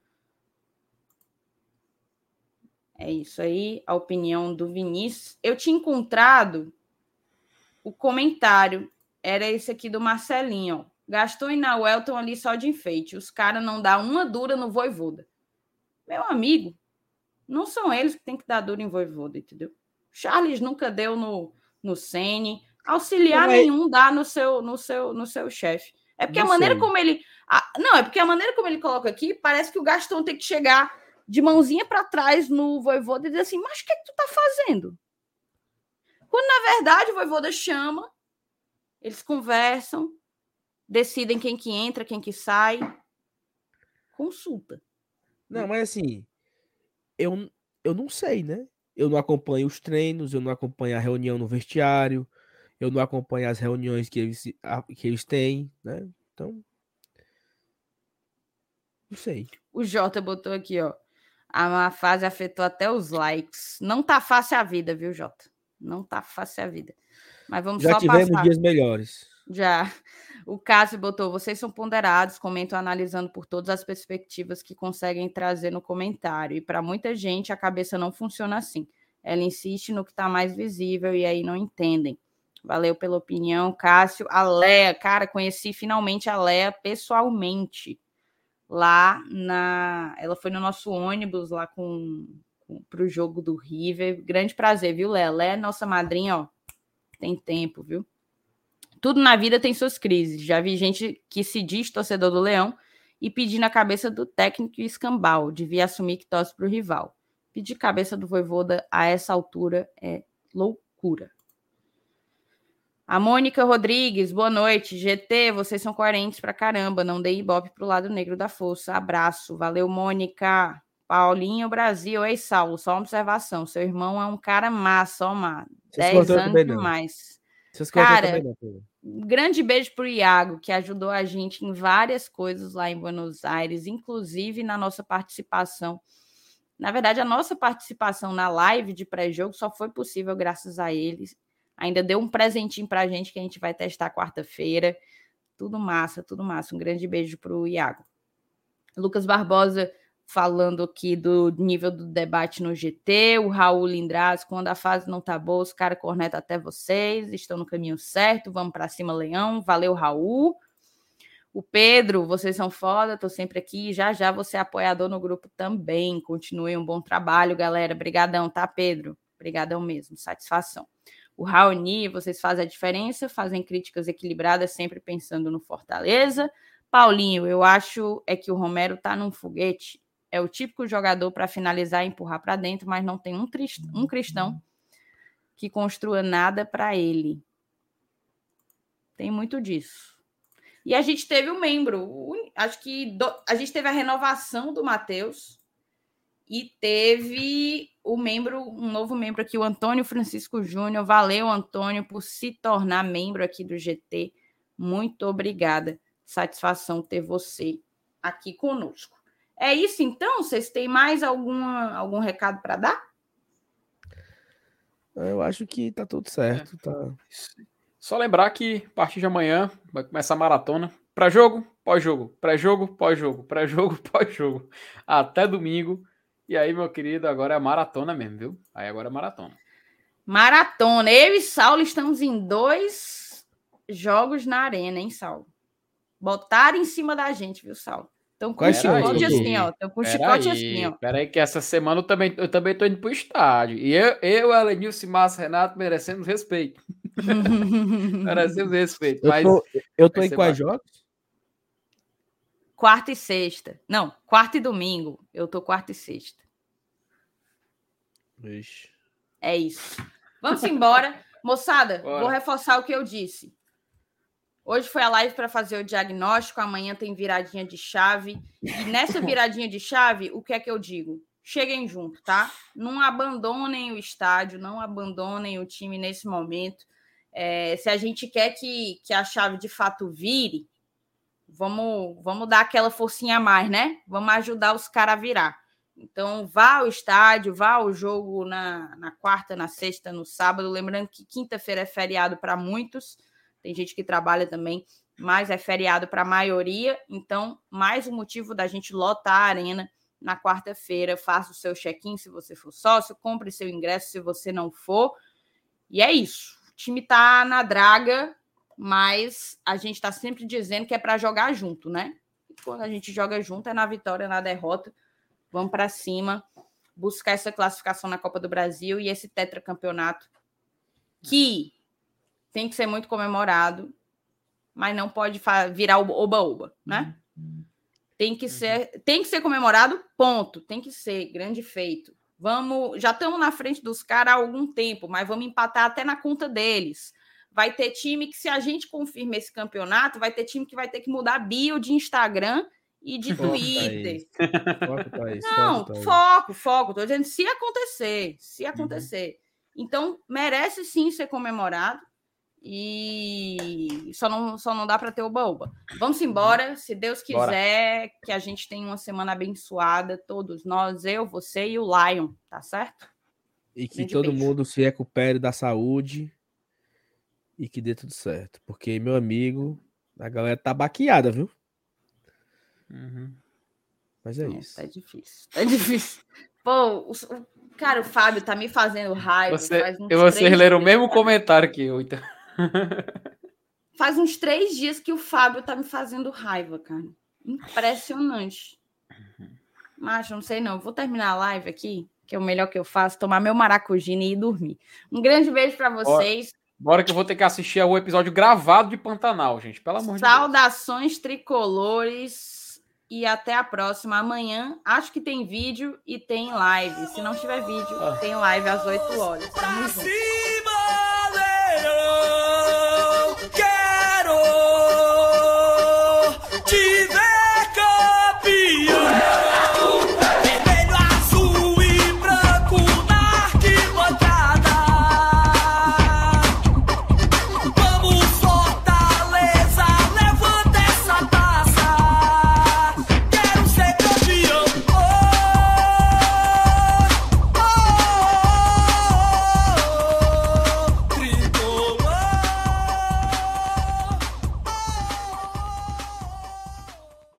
É isso aí, a opinião do Vinícius. Eu tinha encontrado o comentário, era esse aqui do Marcelinho, ó. Gastou e Nauel estão ali só de enfeite. Os caras não dão uma dura no Voivoda. Meu amigo, não são eles que tem que dar dura em Voivoda, entendeu? Charles nunca deu no, no Sene. Auxiliar nenhum dá no seu, no seu, no seu chefe. É porque Não a maneira sei. como ele. a- não, é porque a maneira como ele coloca aqui, parece que o Gastão tem que chegar de mãozinha para trás no Voivoda e dizer assim: Mas o que, é que tu tá fazendo? Quando, na verdade, o Voivoda chama, eles conversam, decidem quem que entra, quem que sai. Consulta. Não, mas assim, eu, eu não sei, né? Eu não acompanho os treinos, eu não acompanho a reunião no vestiário, eu não acompanho as reuniões que eles, que eles têm, né? Então. Não sei. O Jota botou aqui, ó. A fase afetou até os likes. Não tá fácil a vida, viu, Jota? Não tá fácil a vida. Mas vamos Já só tivemos passar. dias melhores. Já. O Cássio botou, vocês são ponderados, comentam analisando por todas as perspectivas que conseguem trazer no comentário. E para muita gente, a cabeça não funciona assim. Ela insiste no que está mais visível e aí não entendem. Valeu pela opinião, Cássio. A Léa, cara, conheci finalmente a Léa pessoalmente. Lá na. Ela foi no nosso ônibus lá com, para o jogo do River. Grande prazer, viu? Léa é nossa madrinha, ó. Tem tempo, viu? Tudo na vida tem suas crises. Já vi gente que se diz torcedor do Leão e pedir na cabeça do técnico escambau, devia assumir que torce para o rival. Pedir cabeça do Voivoda a essa altura é loucura. A Mônica Rodrigues, boa noite. GT, vocês são coerentes pra caramba. Não dei ibope pro lado negro da força. Abraço. Valeu, Mônica. Paulinho Brasil. Ei, Saulo, só uma observação. Seu irmão é um cara massa, ó, 10 cortaram anos também, cortam Cara, também, não. Um grande beijo pro Iago, que ajudou a gente em várias coisas lá em Buenos Aires, inclusive na nossa participação. Na verdade, a nossa participação na live de pré-jogo só foi possível graças a eles. Ainda deu um presentinho pra gente que a gente vai testar quarta-feira. Tudo massa, tudo massa. Um grande beijo pro Iago. Lucas Barbosa falando aqui do nível do debate no GT, o Raul Lindraz, quando a fase não tá boa, os caras cornetam até vocês, estão no caminho certo, vamos para cima, Leão, valeu, Raul. O Pedro, vocês são foda, tô sempre aqui, já já você é apoiador no grupo também, continue um bom trabalho, galera, brigadão, tá, Pedro? Brigadão mesmo, satisfação. O Raoni, vocês fazem a diferença, fazem críticas equilibradas, sempre pensando no Fortaleza. Paulinho, eu acho é que o Romero tá num foguete é o típico jogador para finalizar e empurrar para dentro, mas não tem um, trist- um cristão que construa nada para ele. Tem muito disso. E a gente teve um membro, acho que do- a gente teve a renovação do Matheus e teve o membro, um novo membro aqui, o Antônio Francisco Júnior. Valeu, Antônio, por se tornar membro aqui do GT. Muito obrigada. Satisfação ter você aqui conosco. É isso então? Vocês têm mais alguma, algum recado para dar? Eu acho que tá tudo certo. Tá... Só lembrar que a partir de amanhã vai começar a maratona. Pré-jogo, pós-jogo, pré-jogo, pós-jogo, pré-jogo, pós-jogo. Até domingo. E aí, meu querido, agora é maratona mesmo, viu? Aí agora é maratona. Maratona. Eu e Saulo estamos em dois jogos na arena, hein, Saulo? Botaram em cima da gente, viu, Saulo? Estão com Quais chicote esses assim, ó. Estão com Pera chicote aí, assim, ó. Pera aí, que essa semana eu também, eu também tô indo pro estádio. E eu, eu Elenilson, Márcio Renato, merecemos respeito. merecemos respeito. Eu Mas tô, eu tô em quais jogos? quarta e sexta. Não, quarta e domingo. Eu tô quarta e sexta. Ixi. É isso. Vamos embora. Moçada, Bora. vou reforçar o que eu disse. Hoje foi a live para fazer o diagnóstico, amanhã tem viradinha de chave. E nessa viradinha de chave, o que é que eu digo? Cheguem junto, tá? Não abandonem o estádio, não abandonem o time nesse momento. É, se a gente quer que, que a chave de fato vire, vamos, vamos dar aquela forcinha a mais, né? Vamos ajudar os caras a virar. Então, vá ao estádio, vá ao jogo na, na quarta, na sexta, no sábado. Lembrando que quinta-feira é feriado para muitos, tem gente que trabalha também, mas é feriado para a maioria. Então, mais um motivo da gente lotar a arena na quarta-feira. Faça o seu check-in se você for sócio, compre seu ingresso se você não for. E é isso. O time tá na draga, mas a gente está sempre dizendo que é para jogar junto, né? E quando a gente joga junto é na vitória, na derrota. Vamos para cima, buscar essa classificação na Copa do Brasil e esse tetracampeonato que tem que ser muito comemorado, mas não pode virar o oba-oba, né? Tem que ser, tem que ser comemorado, ponto. Tem que ser grande feito. Vamos, já estamos na frente dos caras há algum tempo, mas vamos empatar até na conta deles. Vai ter time que, se a gente confirma esse campeonato, vai ter time que vai ter que mudar bio de Instagram e de Foco, Twitter. Foco, Thaís, Não, foco, Thaís. foco, foco. Tô dizendo se acontecer, se acontecer. Então, merece sim ser comemorado. E só não, só não dá para ter o baúba. Vamos embora, se Deus Bora. quiser, que a gente tenha uma semana abençoada, todos nós, eu, você e o Lion, tá certo? E que Grande todo beijo. mundo se recupere da saúde e que dê tudo certo. Porque, meu amigo, a galera tá baqueada, viu? Uhum. Mas é É, isso. tá difícil, tá difícil. Pô, o, cara, o Fábio tá me fazendo raiva. Você, faz uns vocês leram o mesmo comentário que eu, então. Faz uns três dias que o Fábio tá me fazendo raiva, cara. Impressionante. Mas não sei não. Vou terminar a live aqui, que é o melhor que eu faço, tomar meu maracujina e ir dormir. Um grande beijo para vocês. Bora que eu vou ter que assistir ao episódio gravado de Pantanal, gente. Pelo amor de Deus. Saudações tricolores e até a próxima. Amanhã acho que tem vídeo e tem live. Se não tiver vídeo, Ah. tem live às 8 horas. Tamo junto.